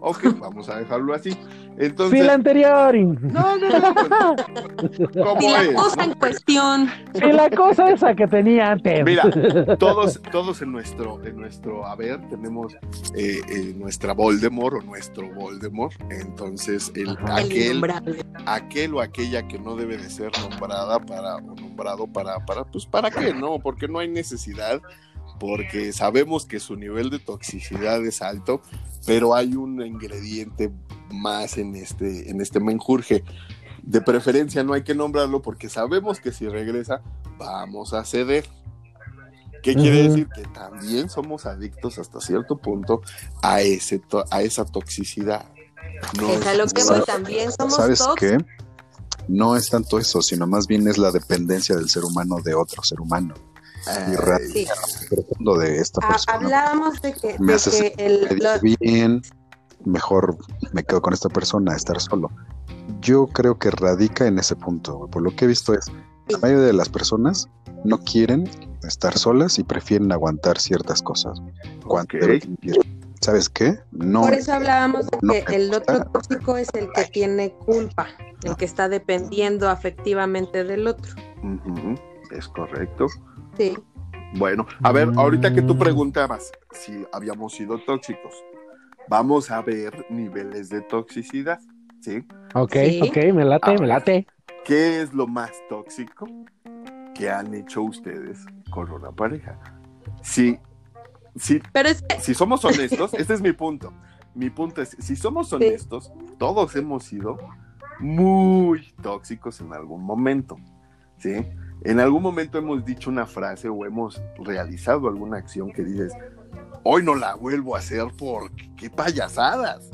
Ok, vamos a dejarlo así. Sí, Entonces, la anterior. <laughs> no, no, no, pues, ¿cómo Si la es? cosa en cuestión, Sí, la cosa esa que tenía antes. Mira, <laughs> todos, todos en nuestro, en nuestro haber tenemos eh, eh, nuestra Voldemort o nuestro Voldemort. Entonces, el, Ajá. aquel, aquel o aquella que no debe de ser nombrada para, o nombrado para, para, pues, ¿para qué? No, porque no hay necesidad, porque sabemos que su nivel de toxicidad es alto, pero hay un ingrediente más en este, en este menjurje. De preferencia no hay que nombrarlo porque sabemos que si regresa vamos a ceder. ¿Qué quiere decir? Que también somos adictos hasta cierto punto a, ese to- a esa toxicidad. No Es a lo que voy también. Somos ¿Sabes qué? No es tanto eso, sino más bien es la dependencia del ser humano de otro ser humano. Y ra- Sí. profundo de esta Ah, persona. hablábamos de que, Me de haces que el, lo- bien, mejor me quedo con esta persona estar solo. Yo creo que radica en ese punto. Por lo que he visto es, la mayoría de las personas no quieren estar solas y prefieren aguantar ciertas cosas. Cuando Ok. deben vivir. ¿Sabes qué? No, por eso hablábamos de no que el otro gusta. tóxico es el que tiene culpa, el que está dependiendo afectivamente del otro. Ujú, es correcto. Sí. Bueno, a ver, ahorita que tú Mm. preguntabas si habíamos sido tóxicos, vamos a ver niveles de toxicidad, ¿sí? Ok, Sí. ok, me late, me late. ¿Qué es lo más tóxico que han hecho ustedes con una pareja? Si, si, Pero es que si somos honestos, este es mi punto. Mi punto es, si somos honestos, todos hemos sido muy tóxicos en algún momento, ¿sí? En algún momento hemos dicho una frase o hemos realizado alguna acción que dices, hoy no la vuelvo a hacer porque qué payasadas,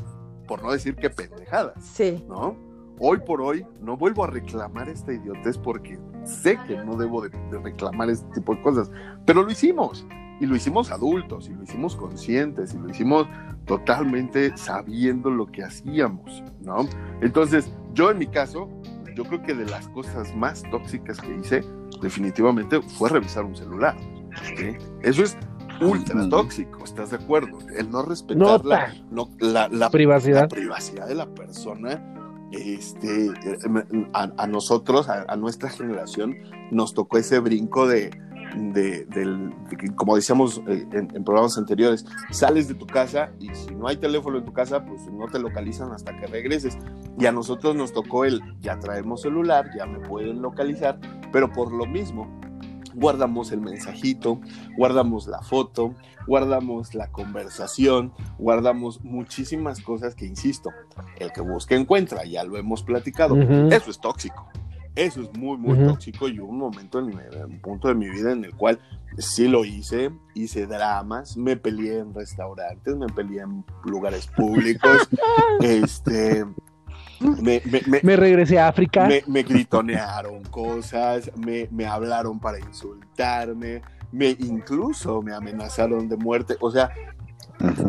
por no decir qué pendejadas. sí. ¿no? Hoy por hoy no vuelvo a reclamar esta idiotez porque sé que no debo de, de reclamar este tipo de cosas, pero lo hicimos y lo hicimos adultos y lo hicimos conscientes y lo hicimos totalmente sabiendo lo que hacíamos, ¿no? Entonces, yo en mi caso, yo creo que de las cosas más tóxicas que hice definitivamente fue revisar un celular. ¿sí? Eso es ultra tóxico, ¿estás de acuerdo? El no respetar la, Nota. no- la- la Privacidad. la privacidad de la persona, este, eh, a, a nosotros, a, a nuestra generación, nos tocó ese brinco de, de- del, de que, como decíamos eh, en, en programas anteriores, sales de tu casa y si no hay teléfono en tu casa, pues no te localizan hasta que regreses. Y a nosotros nos tocó el, ya traemos celular, ya me pueden localizar, pero por lo mismo, guardamos el mensajito, guardamos la foto, guardamos la conversación, guardamos muchísimas cosas que, insisto, el que busca encuentra, ya lo hemos platicado. Eso es tóxico. Eso es muy, muy tóxico y hubo un momento, en, en un punto de mi vida en el cual sí lo hice, hice dramas, me peleé en restaurantes, me peleé en lugares públicos, <laughs> este, me, me- regresé a África. me, me gritonearon cosas, me, me hablaron para insultarme, me incluso me amenazaron de muerte. O sea,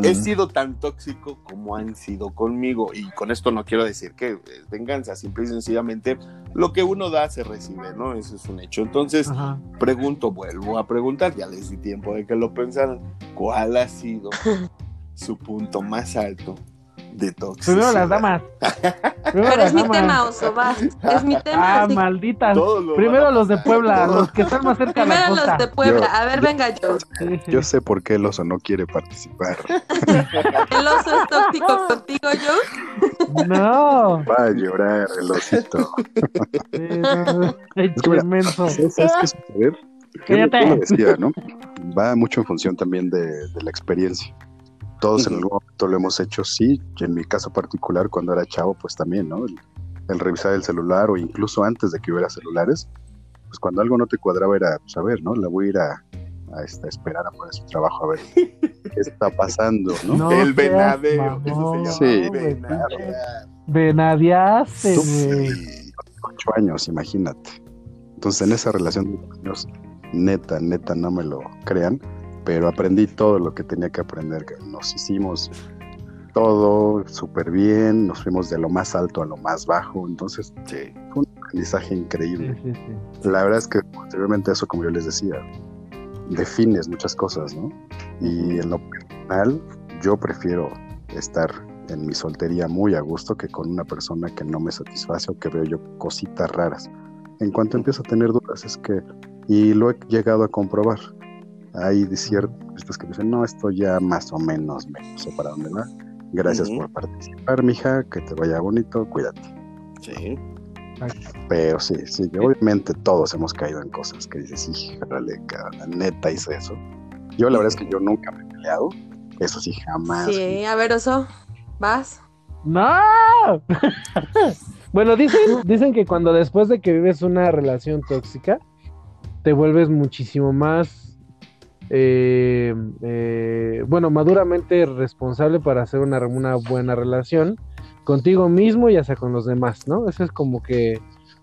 He sido tan tóxico como han sido conmigo. Y con esto no quiero decir que es venganza, simple y sencillamente lo que uno da se recibe, ¿no? Eso es un hecho. Entonces, pregunto, vuelvo a preguntar, ya les di tiempo de que lo pensaran. ¿Cuál ha sido <laughs> su punto más alto de toxicidad? Primero las damas. <laughs> Primero Pero las es mi tema, Oso, va. Es mi tema. Ah, así malditas. Lo Primero van los de. Puebla, los que están más cerca de la Primero costa. los de Puebla. Yo- A ver, yo- venga, yo. Yo sé por qué el oso no quiere participar. <laughs> ¿El oso es tóxico contigo, yo? No. Va a llorar el osito. Sí, no. Ay, que. ¿Sabes qué sucede? Yo, Cállate. yo lo decía, ¿no? Va mucho en función también de, de la experiencia. Todos en algún momento lo hemos hecho, sí. y en mi caso particular, cuando era chavo, pues también, ¿no? El, el revisar el celular o incluso antes de que hubiera celulares, pues cuando algo no te cuadraba era, pues a ver, ¿no? La voy a ir a, a, este, a esperar afuera de su trabajo a ver qué está pasando, ¿no? No el venadeo, eso se mamón, llama Sí. Venadeaste. Ocho años, imagínate. Entonces, en esa relación de ocho años, neta, neta, no me lo crean, pero aprendí todo lo que tenía que aprender. Nos hicimos todo súper bien, nos fuimos de lo más alto a lo más bajo, entonces Sí. fue un aprendizaje increíble. sí, sí. La verdad es que posteriormente eso, como yo les decía, defines muchas cosas, ¿no? Y en lo personal, yo prefiero estar en mi soltería muy a gusto que con una persona que no me satisface o que veo yo cositas raras. En cuanto empiezo a tener dudas, es que, y lo he llegado a comprobar, hay de ciertos que dicen, no, esto ya más o menos me sé para dónde va. Gracias por participar, mija, que te vaya bonito, cuídate. Sí. Pero sí, sí, que obviamente todos hemos caído en cosas que dices, híjole, la neta hice eso. Yo la verdad es que yo nunca me he peleado, eso sí, jamás. Sí, a ver, Oso, vas. ¡No! <laughs> bueno, dicen, dicen que cuando después de que vives una relación tóxica, te vuelves muchísimo más, eh, eh, bueno, maduramente responsable para hacer una, una buena relación contigo mismo y hasta con los demás, ¿no? Eso es como que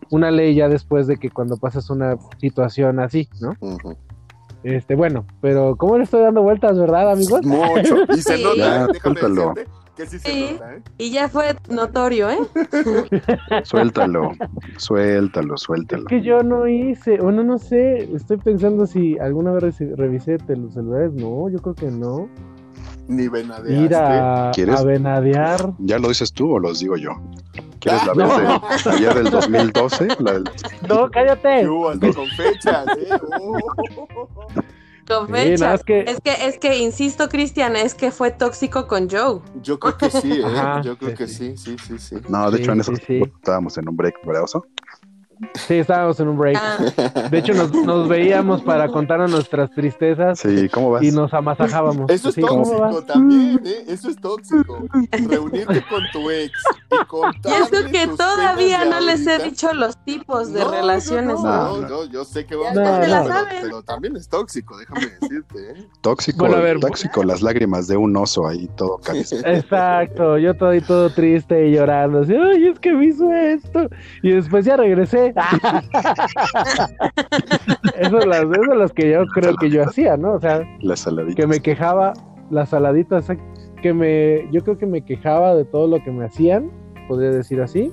una ley ya después de que cuando pasas una situación así, ¿no? Este, bueno, pero ¿cómo le estoy dando vueltas, verdad, amigos? Mucho. Y se Sí. nota, Ya, déjame suéltalo. decirte que sí se Sí. nota, ¿eh? Y ya fue notorio, ¿eh? <laughs> Suéltalo, suéltalo, Es suéltalo. que yo no hice, o no, no sé, estoy pensando si alguna vez revisé te- los celulares, no, yo creo que no. Ni venadeaste. Ir a, ¿Quieres? a venadear. ¿Ya lo dices tú o los digo yo? ¿Quieres la <laughs> Ah, vez no. de ayer del 2012? La del- No, cállate. ¿Qué hubo? Hasta con fechas, ¿eh? Oh. <laughs> Sí, nada, es que- Es que, es que, insisto, Cristian, es que fue tóxico con Joe. Yo creo que sí, ¿eh? Ajá, Yo creo sí, que sí. sí, sí, sí, sí. No, de Sí, hecho en sí, esos sí. tiempos estábamos en un break, ¿verdad, Oso? Sí, estábamos en un break. Ah, De hecho, nos, nos veíamos para contarnos nuestras tristezas Sí, ¿cómo vas? y nos amasajábamos. Eso es Sí, ¿cómo tóxico también, ¿eh? Eso es tóxico. Reunirte con tu ex y y contarle eso que todavía no les he dicho los tipos de No, relaciones. No, ¿no? no, yo sé que vamos no a pero, saben. pero también es tóxico, déjame decirte, ¿eh? Tóxico, Bueno, a ver, tóxico, las lágrimas de un oso ahí todo casi. <laughs> Exacto, yo todo y todo triste y llorando, así, ay, es que me hizo esto. Y después ya regresé. <laughs> eso, es las, eso es las que yo creo que yo hacía, ¿no? O sea, que me quejaba, las saladitas, que me, yo creo que me quejaba de todo lo que me hacían, podría decir así.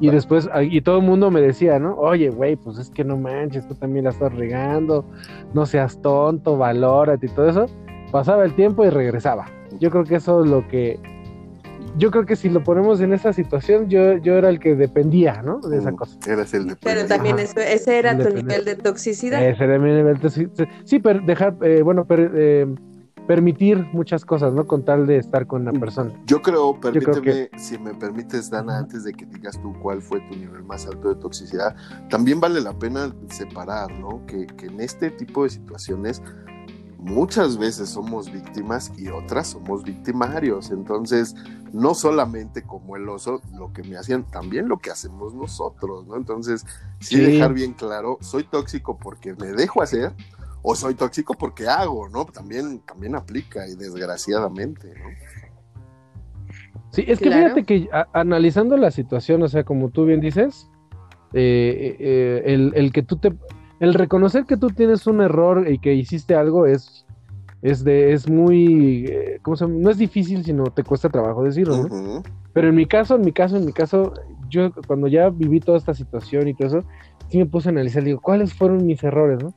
Y después, ah, y todo el mundo me decía, ¿no? Oye, güey, pues es que no manches, tú también la estás regando, no seas tonto, valórate y todo eso. Pasaba el tiempo y regresaba. Yo creo que eso es lo que. Yo creo que si lo ponemos en esa situación, yo, yo era el que dependía, ¿no? De esa Mm, cosa. Eras el de Pero también eso- ese era tu nivel de toxicidad. Ese era mi nivel de- sí, sí, pero dejar, eh, bueno, per- eh, permitir muchas cosas, ¿no? Con tal de estar con una persona. Yo creo, creo permíteme, si me permites, Dana, antes de que digas tú cuál fue tu nivel más alto de toxicidad, también vale la pena separar, ¿no? Que, que en este tipo de situaciones muchas veces somos víctimas y otras somos victimarios. Entonces, no solamente como el oso, lo que me hacían, también lo que hacemos nosotros, ¿no? Entonces, sí, Sí. dejar bien claro, soy tóxico porque me dejo hacer o soy tóxico porque hago, ¿no? También, también aplica y desgraciadamente, ¿no? Sí, es que Claro. fíjate que a- analizando la situación, o sea, como tú bien dices, eh, eh, el, el que tú te, el reconocer que tú tienes un error y que hiciste algo es, es de, es muy, eh, ¿cómo se llama? No es difícil, sino te cuesta trabajo decirlo, ¿no? Pero en mi caso, en mi caso, en mi caso, yo cuando ya viví toda esta situación y todo eso, sí me puse a analizar, digo, ¿cuáles fueron mis errores, no?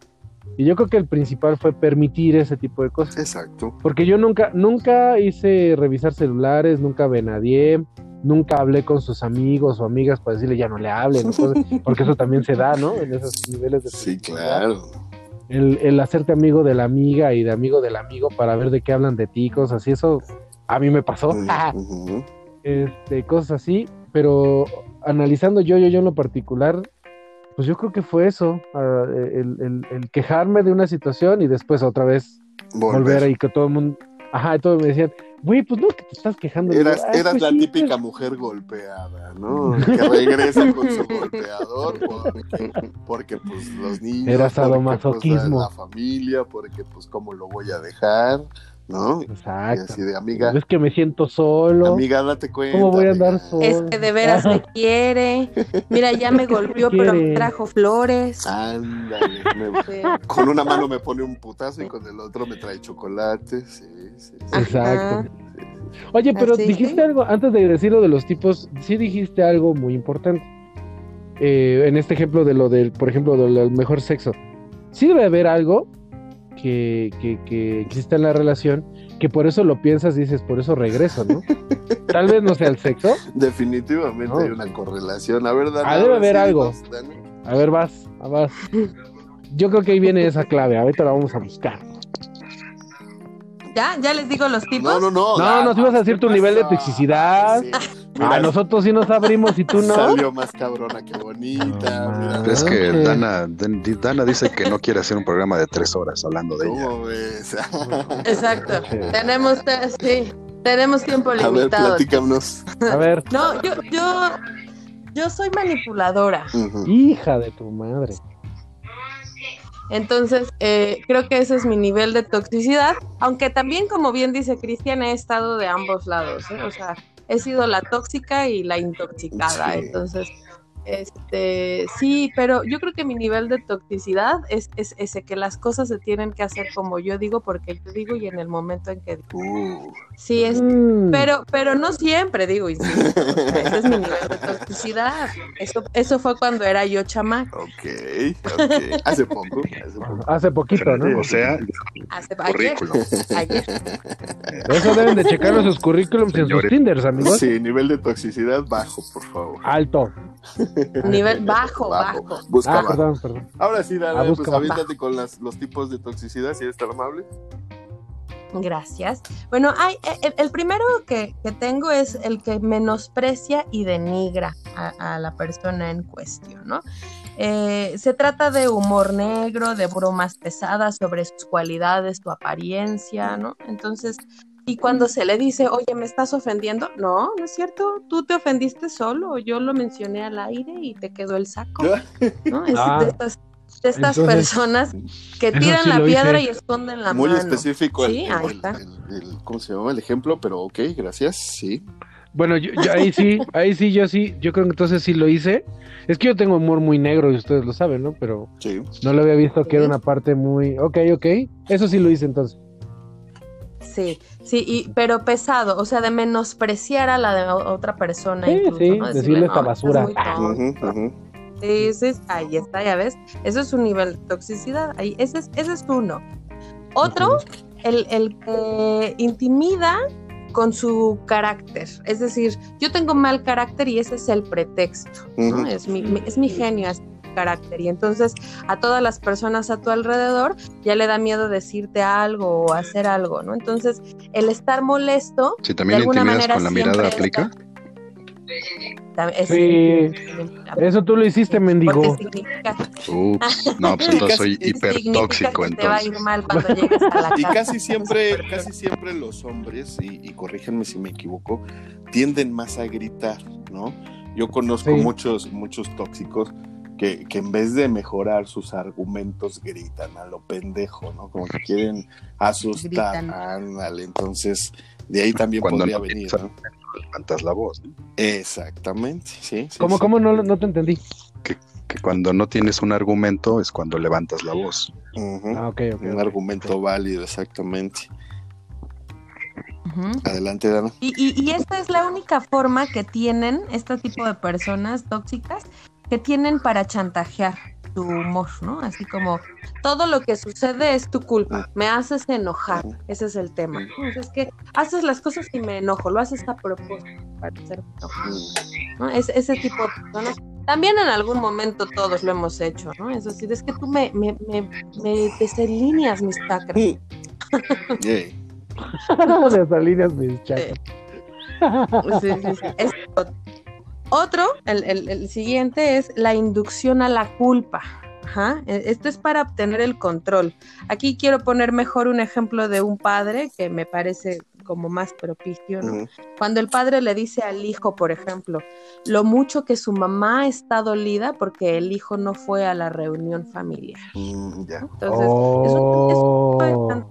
Y yo creo que el principal fue permitir ese tipo de cosas. Exacto. Porque yo nunca, nunca hice revisar celulares, nunca venadié, nunca hablé con sus amigos o amigas para decirle ya no le hablen, o cosas- <laughs> porque eso también se da, ¿no? En esos niveles de Sí, claro. El, el hacerte amigo de la amiga y de amigo del amigo para ver de qué hablan de ti, cosas así, eso a mí me pasó. <laughs> Este, cosas así, pero analizando yo, yo, yo en lo particular, pues yo creo que fue eso, ah, el, el- el quejarme de una situación y después otra vez volver, Volver. y que todo el mundo, ajá, y todos me decían, güey, pues no, que te estás quejando. Eras, "Ay, eras pues la sí, típica pues". mujer golpeada, ¿no? Que regresa con su <laughs> golpeador porque, porque, pues los niños, Era porque, pues, la familia, porque pues cómo lo voy a dejar, ¿no? Y Exacto. así de amiga, Es que me siento solo. amiga, date cuenta. ¿Cómo voy a amiga. andar solo? Es que de veras me quiere. Mira, ya me <laughs> golpeó, pero me trajo flores. Ándale, me- <laughs> Sí. con una mano me pone un putazo y con el otro me trae chocolate, sí, sí, sí. Exacto. Oye, pero Así dijiste algo, antes de decir lo de los tipos, sí dijiste algo muy importante. Eh, en este ejemplo de lo del, por ejemplo, de lo del mejor sexo. Sí debe haber algo que, que, que exista en la relación, que por eso lo piensas y dices, por eso regreso, ¿no? <laughs> Tal vez no sea el sexo. Definitivamente No. hay una correlación. A ver, Dani. Ah, debe haber sí, algo. vas. A ver, vas, vas. Yo creo que ahí viene esa clave, ahorita la vamos a buscar. ¿Ya? ¿Ya les digo los tipos? No, no, no. No, Dani, nos ibas a decir ¿qué tu nivel de toxicidad. Sí. A Mira, nosotros sí nos abrimos y tú no. Salió más cabrona que bonita. No, mira. Es que Ah. Dana, Dan- Dana dice que no quiere hacer un programa de tres horas hablando de ella. ¿Cómo ves? <laughs> Exacto. Tenemos, te- sí, tenemos tiempo A ver, limitado. platícanos. A ver, No, yo, yo, yo soy manipuladora. Hija de tu madre. Entonces, eh, creo que ese es mi nivel de toxicidad, aunque también, como bien dice Cristian, he estado de ambos lados, ¿eh? o sea, he sido la tóxica y la intoxicada, Sí. entonces, este, sí, pero yo creo que mi nivel de toxicidad es, es ese, que las cosas se tienen que hacer como yo digo, porque yo digo y en el momento en que digo. Uh, Sí, es Mm. pero, pero no siempre, digo, insisto. o sea, ese es mi nivel de toxicidad. Eso, eso fue cuando era yo chamaca. ok, ok. Hace poco. Hace poco. Hace poquito, ¿no? O sea, Hace, ayer, currículum. ayer. Eso deben de checar en sus currículums y en sus Señores. Tinders, amigos. Sí, nivel de toxicidad bajo, por favor. Alto. <laughs> Nivel bajo, bajo. Busca Ah, bajo. perdón, perdón. Ahora sí, Dana, Ah, pues aviéntate con las, los tipos de toxicidad, si eres tan amable. Gracias. Bueno, hay, el, el primero que, que tengo es el que menosprecia y denigra a, a la persona en cuestión, ¿no? Eh, se trata de humor negro, de bromas pesadas sobre sus cualidades, su apariencia, ¿no? Entonces, y cuando se le dice, oye, ¿me estás ofendiendo? No, no es cierto, tú te ofendiste solo, yo lo mencioné al aire y te quedó el saco, <laughs> ¿no? Es Ah. de estas, de estas Entonces, personas que tiran sí la piedra hice. y esconden la Muy mano. específico el, Sí, el- ahí el- está. el- el- ¿cómo se llama el ejemplo? Pero ok, gracias, sí. Bueno, yo, yo ahí sí, <laughs> ahí sí, yo sí, yo creo que entonces sí lo hice. Es que yo tengo humor muy negro y ustedes lo saben, ¿no? Pero Sí. no lo había visto que era una parte muy... Ok, ok. Eso sí lo hice entonces. Sí, sí, y, pero pesado, o sea, de menospreciar a la de otra persona. Sí, incluso, sí, ¿no? decirle esta "No, basura". estás muy tonto". Ujú, ujú. Sí, sí, ahí está, ya ves. Eso es un nivel de toxicidad. Ahí, ese, es, ese es uno. Otro, el, el que intimida con su carácter. Es decir, yo tengo mal carácter y ese es el pretexto. es, mi, mi- es mi genio, es mi carácter. Y entonces a todas las personas a tu alrededor ya le da miedo decirte algo o hacer algo, ¿no? Entonces, el estar molesto si también de alguna intimidas manera con la mirada, ¿aplica? es- Sí. Eso tú lo hiciste, mendigo. Porque significa, Ups, no, pues <laughs> entonces soy hipertóxico que te va a ir entonces. mal cuando llegues a la <laughs> Y casi siempre, casi siempre los hombres, y, y corríjanme si me equivoco, tienden más a gritar, ¿no? Yo conozco Sí. muchos, muchos tóxicos que, que en vez de mejorar sus argumentos gritan a lo pendejo, ¿no? Como que quieren asustar. Ándale, entonces de ahí también Cuando podría no venir. Levantas la voz. ¿no? Exactamente, sí. sí, ¿Cómo, sí. cómo no, no te entendí? Que cuando no tienes un argumento es cuando levantas la voz. Ah. Un argumento válido, exactamente. Adelante, Dana. Y, y, y esta es la única forma que tienen este tipo de personas tóxicas que tienen para chantajear tu humor, ¿no? Así como todo lo que sucede es tu culpa, me haces enojar, ese es el tema. ¿no? Es que haces las cosas y me enojo, lo haces a propósito para enojar, ¿no? Es, ese tipo de personas. También en algún momento todos lo hemos hecho, ¿no? Es decir, es que tú me, me, me, me desalineas mis chakras. <laughs> Mis. Sí, sí, sí. Es otro. Otro, el, el- el siguiente es la inducción a la culpa. Ajá. e- Esto es para obtener el control. Aquí quiero poner mejor un ejemplo de un padre que me parece como más propicio, ¿no? Cuando el padre le dice al hijo, por ejemplo, lo mucho que su mamá está dolida porque el hijo no fue a la reunión familiar. Mm. Entonces, es un, es un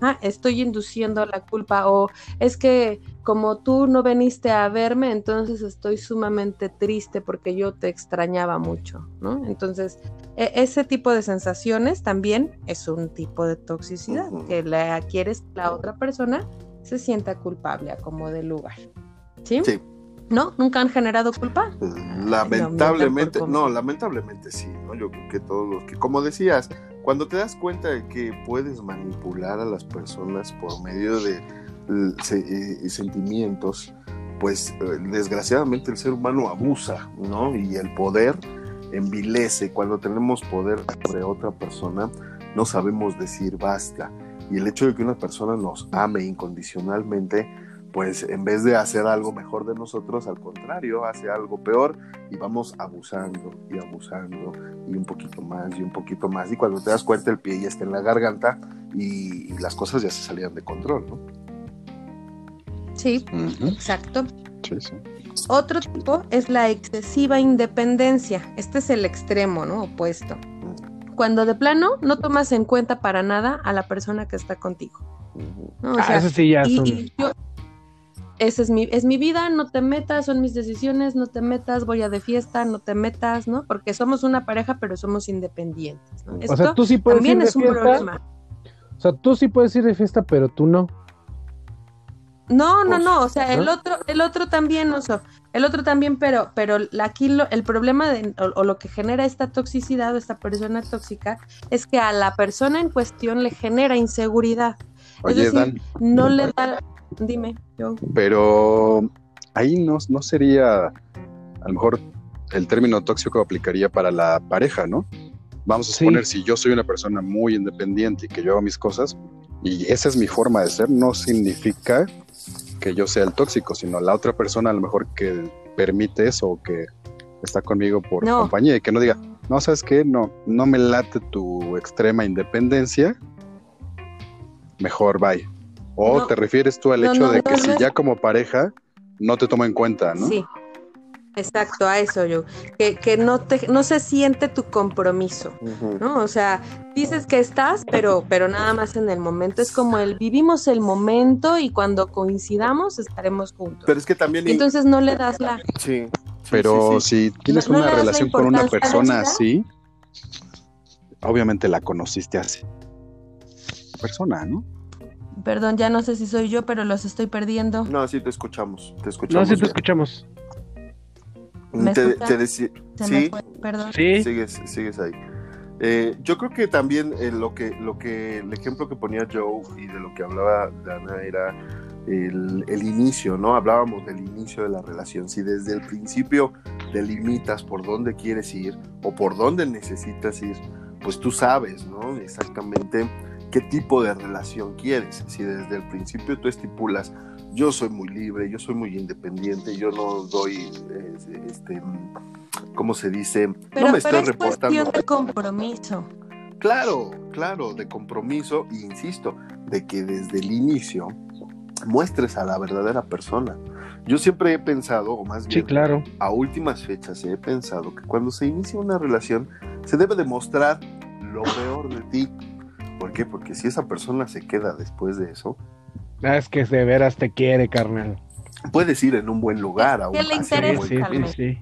Ah, estoy induciendo la culpa o es que como tú no veniste a verme, entonces estoy sumamente triste porque yo te extrañaba mucho, ¿no? Entonces, e- ese tipo de sensaciones también es un tipo de toxicidad que le adquieres a la otra persona se sienta culpable a como de lugar. ¿Sí? Sí. ¿No? ¿Nunca han generado culpa? Lamentablemente, No, no, lamentablemente sí, ¿no? Yo creo que todos los que, como decías, cuando te das cuenta de que puedes manipular a las personas por medio de eh, se- sentimientos, pues eh, desgraciadamente el ser humano abusa, ¿no? Y el poder envilece. Cuando tenemos poder sobre otra persona, no sabemos decir basta. Y el hecho de que una persona nos ame incondicionalmente, pues en vez de hacer algo mejor de nosotros, al contrario, hace algo peor y vamos abusando y abusando y un poquito más y un poquito más. Y cuando te das cuenta, el pie ya está en la garganta y, y las cosas ya se salían de control, ¿no? Sí, exacto. Sí, sí. Otro tipo es la excesiva independencia. Este es el extremo, ¿no? Opuesto. Cuando de plano no tomas en cuenta para nada a la persona que está contigo. Ujú. ¿no? O Ah, sea, eso sí ya y, son- y yo, esa es mi, es mi vida, no te metas, son mis decisiones, no te metas, voy a de fiesta, no te metas, ¿no? Porque somos una pareja, pero somos independientes. ¿no? O Esto O sea, tú sí puedes ir también de es un fiesta. problema. O sea, tú sí puedes ir de fiesta, pero tú no. No, no, Pues, no, o sea, el ¿no? otro, el otro también, oso, el otro también, pero, pero aquí lo- el problema de, o, o lo que genera esta toxicidad o esta persona tóxica es que a la persona en cuestión le genera inseguridad. Oye, decir, Dan, No le da, dime, yo. pero ahí no, no sería, a lo mejor el término tóxico aplicaría para la pareja, ¿no? Vamos a Sí. suponer, si yo soy una persona muy independiente y que yo hago mis cosas, y esa es mi forma de ser, no significa que yo sea el tóxico, sino la otra persona a lo mejor que permite eso o que está conmigo por No. compañía y que no diga, no, ¿sabes qué? No, no me late tu extrema independencia, mejor bye. O No. te refieres tú al No, hecho no, de no, que no si ya como pareja no te tomo en cuenta, ¿no? Sí, exacto, a eso yo, que, que no, te, no se siente tu compromiso. ¿no? O sea, dices que estás, pero, pero nada más en el momento. Es como el vivimos el momento y cuando coincidamos estaremos juntos. Pero es que también... Y entonces no le das la... sí, sí, Pero sí, sí. si tienes una relación con una persona así, obviamente la conociste así. Persona, ¿no? Perdón, ya no sé si soy yo, pero los estoy perdiendo. No, sí te escuchamos, te No, escuchamos. sí te bien. escuchamos. ¿Me Te, te sí, perdón. Sí. sigues, sigues ahí. Eh, yo creo que también eh, lo que lo que el ejemplo que ponía Joe y de lo que hablaba Dana era el, el inicio, ¿no? Hablábamos del inicio de la relación. Si desde el principio delimitas por dónde quieres ir o por dónde necesitas ir, pues tú sabes, ¿no? Exactamente qué tipo de relación quieres. Si desde el principio tú estipulas, yo soy muy libre, yo soy muy independiente, yo no doy, eh, este, ¿cómo se dice? Pero, no me pero estoy es reportando. cuestión de compromiso. Claro, claro, de compromiso, e insisto, de que desde el inicio muestres a la verdadera persona. Yo siempre he pensado, o más Sí, bien claro. a últimas fechas he pensado que cuando se inicia una relación se debe demostrar lo peor de ti. ¿Por qué? Porque si esa persona se queda después de eso, Ah, Es que de veras te quiere, carnal. puedes ir en un buen lugar. A un, Que le interesa, sí, sí, sí.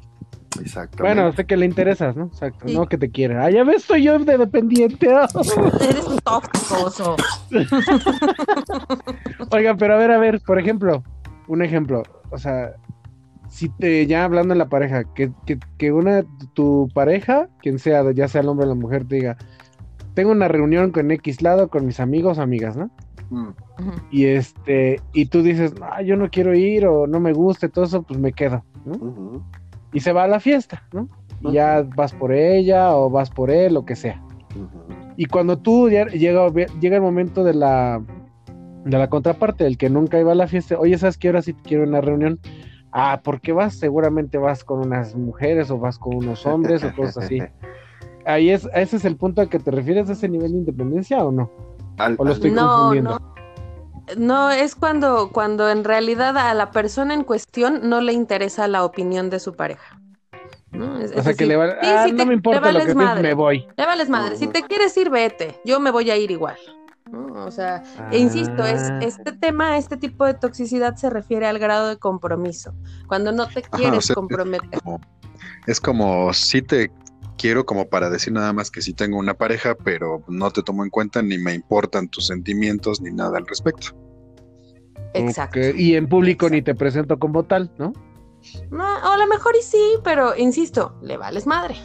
Exactamente. Bueno, sé que le interesas, ¿no? Exacto. Sí. No que te quiere. Ah, ya ves, soy yo de dependiente. Eres un tóxico, oso. <laughs> Oigan, pero a ver, a ver, por ejemplo, un ejemplo. O sea, si te, ya hablando en la pareja, que, que, que una, tu pareja, quien sea, ya sea el hombre o la mujer, te diga, tengo una reunión con X lado, con mis amigos amigas, ¿no? Mm. Y este, y tú dices, ah, yo no quiero ir o no me gusta y todo eso, pues me quedo, ¿no? Y se va a la fiesta, ¿no? Y ya vas por ella o vas por él, lo que sea. Y cuando tú ya llega, llega el momento de la, de la contraparte, del que nunca iba a la fiesta, oye, ¿sabes qué hora sí te quiero una reunión? Ah, ¿por qué vas? Seguramente vas con unas mujeres o vas con unos hombres o cosas así. <laughs> Ahí es, ¿Ese es el punto al que te refieres, a ese nivel de independencia o no? Al- ¿O lo estoy No, confundiendo? no. No, es cuando, cuando en realidad a la persona en cuestión no le interesa la opinión de su pareja. ¿no? Es- O es sea, que le va, sí, ah, sí no te- me le importa lo vales que pienses, madre. me voy. Le vales madre. Si te quieres ir, vete. Yo me voy a ir igual. ¿no? O sea, e insisto, es, Ah. este tema, este tipo de toxicidad se refiere al grado de compromiso. Cuando no te quieres o sea, comprometer. Como- es como si te quiero como para decir nada más que sí tengo una pareja, pero no te tomo en cuenta ni me importan tus sentimientos ni nada al respecto. Exacto. Y en público ni te presento como tal, ¿no? No, o a lo mejor y sí, pero insisto, le vales madre.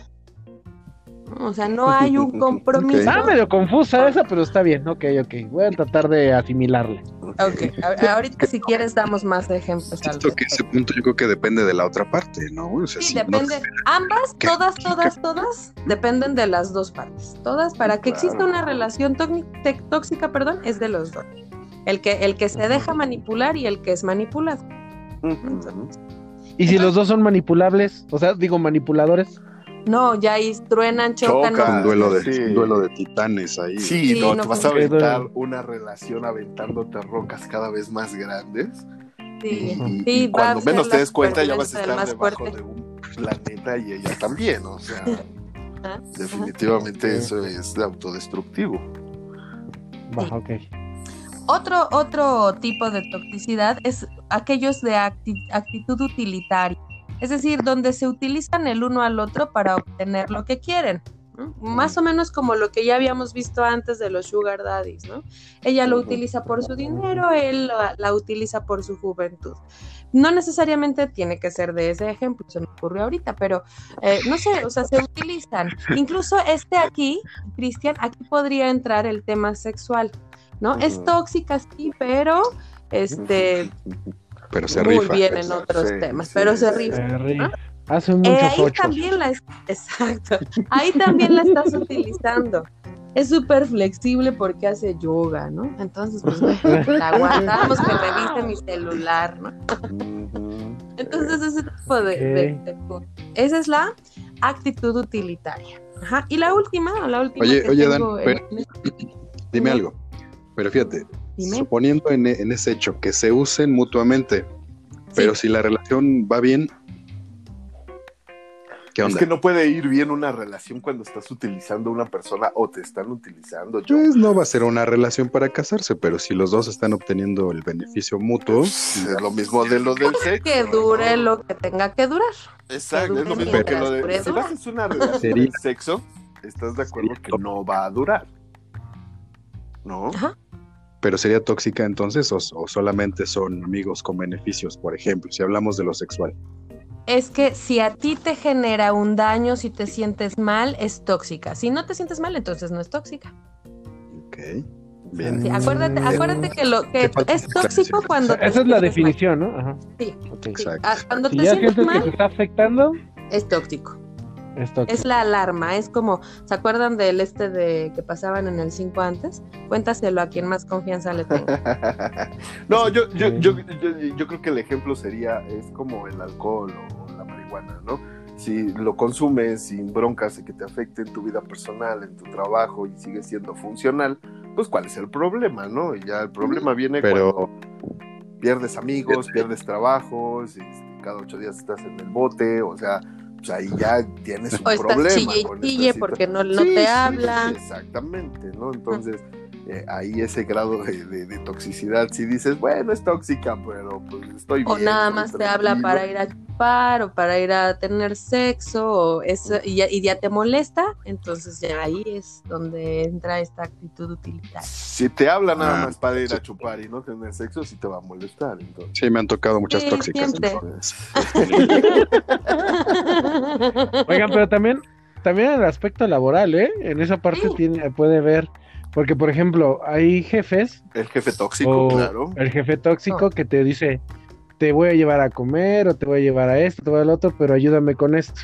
O sea, no hay un <laughs> compromiso. Está medio confusa esa, pero está bien. Ok, ok. Voy a tratar de asimilarle. Ok, a- ahorita si quieres damos más ejemplos. Siento que ese punto yo creo que depende de la otra parte, ¿no? O sea, Sí, si no- depende. Ambas, todas, todas, todas, dependen de las dos partes. Todas, para que exista una relación tóxica, perdón, es de los dos. El que, el que se deja manipular y el que es manipulado. Y si los dos son manipulables, o sea, digo manipuladores. No, ya ahí truenan, chocan. Chocan. no- un duelo de Sí. un duelo de titanes ahí. Sí, Sí, no, no te vas a aventar una relación aventándote rocas cada vez más grandes. Sí, Y, sí, y cuando menos te des cuenta ya vas a estar debajo fuerte. de un planeta y ella también, o sea, <laughs> Ajá. definitivamente eso es autodestructivo. Ok. Otro, otro tipo de toxicidad es aquellos de acti- actitud utilitaria, es decir, donde se utilizan el uno al otro para obtener lo que quieren. ¿no? Más o menos como lo que ya habíamos visto antes de los sugar daddies, ¿no? Ella lo utiliza por su dinero, él la, la utiliza por su juventud. No necesariamente tiene que ser de ese ejemplo, se me ocurrió ahorita, pero eh, no sé, o sea, se utilizan. <laughs> Incluso este aquí, Cristian, aquí podría entrar el tema sexual, ¿no? Es tóxica, sí, pero este, <laughs> Pero se muy rifa. bien en otros Sí, temas, sí, pero se rifa. Terry. ¿Ah? Hace muchos Eh, ahí también la exacto, ahí también la estás <laughs> utilizando. Es súper flexible porque hace yoga, ¿no? Entonces, pues bueno, <laughs> la aguantamos que revise mi celular, ¿no? Entonces, ese tipo de, de- de cosas. Esa es la actitud utilitaria. Ajá. Y la última, la última Oye, que oye, Dan, tengo en- pero- en Dime Dime. algo. Pero fíjate, Dime. suponiendo en, en ese hecho que se usen mutuamente, pero si la relación va bien, ¿qué Es onda? que no puede ir bien una relación cuando estás utilizando a una persona o te están utilizando. Yo, Pues no va a ser una relación para casarse, pero si los dos están obteniendo el beneficio mutuo, Pues, es lo mismo de lo del sexo. que dure ¿no? lo que tenga que durar. Exacto, es lo mismo que lo de. Si una relación Sería- de sexo, estás de acuerdo sería que no va a durar. ¿No? Ajá. Pero sería tóxica entonces o, o solamente son amigos con beneficios, por ejemplo, si hablamos de lo sexual. Es que si a ti te genera un daño, si te sientes mal, es tóxica. Si no te sientes mal, entonces no es tóxica. Ok, bien. Sí, acuérdate, Mm. acuérdate que lo que Te es tóxico cuando te Esa es la sientes definición, ¿no? Ajá. Sí. Exacto. Ah, Cuando Si te ya sientes sientes que te mal, está afectando, es tóxico. Es la alarma, es como, ¿se acuerdan del este de que pasaban en el 5 antes? Cuéntaselo a quien más confianza le tenga. <laughs> no, yo, yo, yo, yo, yo creo que el ejemplo sería, es como el alcohol o la marihuana, ¿no? Si lo consumes sin broncas de que te afecte en tu vida personal, en tu trabajo y sigue siendo funcional, pues ¿cuál es el problema, no? Y ya el problema viene Pero- cuando pierdes amigos, pierdes trabajos, este, cada ocho días estás en el bote, o sea, pues ahí ya tienes un O problema. chille con chille porque no, no Sí, te sí, habla. exactamente, ¿no? Entonces, eh, ahí ese grado de, de- de toxicidad, si dices, bueno, es tóxica, pero pues estoy O bien, nada estoy más te habla para ir a chupar o para ir a tener sexo o eso, y, ya, y ya te molesta, entonces ya ahí es donde entra esta actitud utilitaria. Si te habla nada Ah, más para ir sí. a chupar y no tener sexo, sí te va a molestar, entonces. Sí, me han tocado muchas Sí, tóxicas. <laughs> <laughs> Oigan, pero también, también en el aspecto laboral, ¿eh? En esa parte Sí. tiene, puede ver, porque por ejemplo, hay jefes, El jefe tóxico, claro. el jefe tóxico Oh. que te dice, te voy a llevar a comer o te voy a llevar a esto, te voy al otro, pero ayúdame con esto.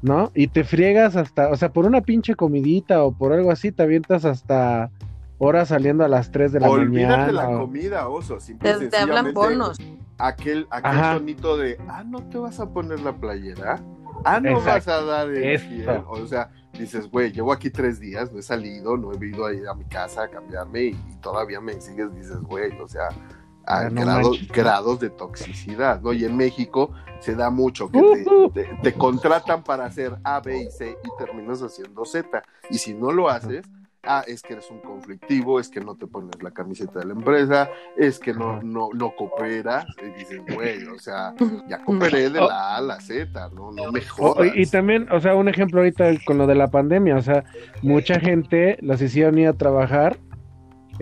¿no? Y te friegas hasta, o sea, por una pinche comidita o por algo así, te avientas hasta horas saliendo a las 3 de la Olvídate mañana. la o- comida, oso. Te, hablan bonos. Aquel, aquel Ajá. tonito de, ah, no te vas a poner la playera. Ah, no Exacto. vas a dar el fiel. O sea, dices, güey, llevo aquí tres días, no he salido, no he ido a ir a mi casa a cambiarme y, y todavía me sigues, dices, güey, o sea, a Ah, no grados, de toxicidad, ¿no? Y en México se da mucho que te, te- te contratan para hacer A, B y C y terminas haciendo Z. Y si no lo haces, ah, es que eres un conflictivo, es que no te pones la camiseta de la empresa, es que no, no, no cooperas. Y dices, güey, o sea, ya <laughs> cooperé de Oh. la A a la Z, no, no me O- jodas. y también, o sea, un ejemplo ahorita con lo de la pandemia, o sea, mucha gente los hicieron ir a trabajar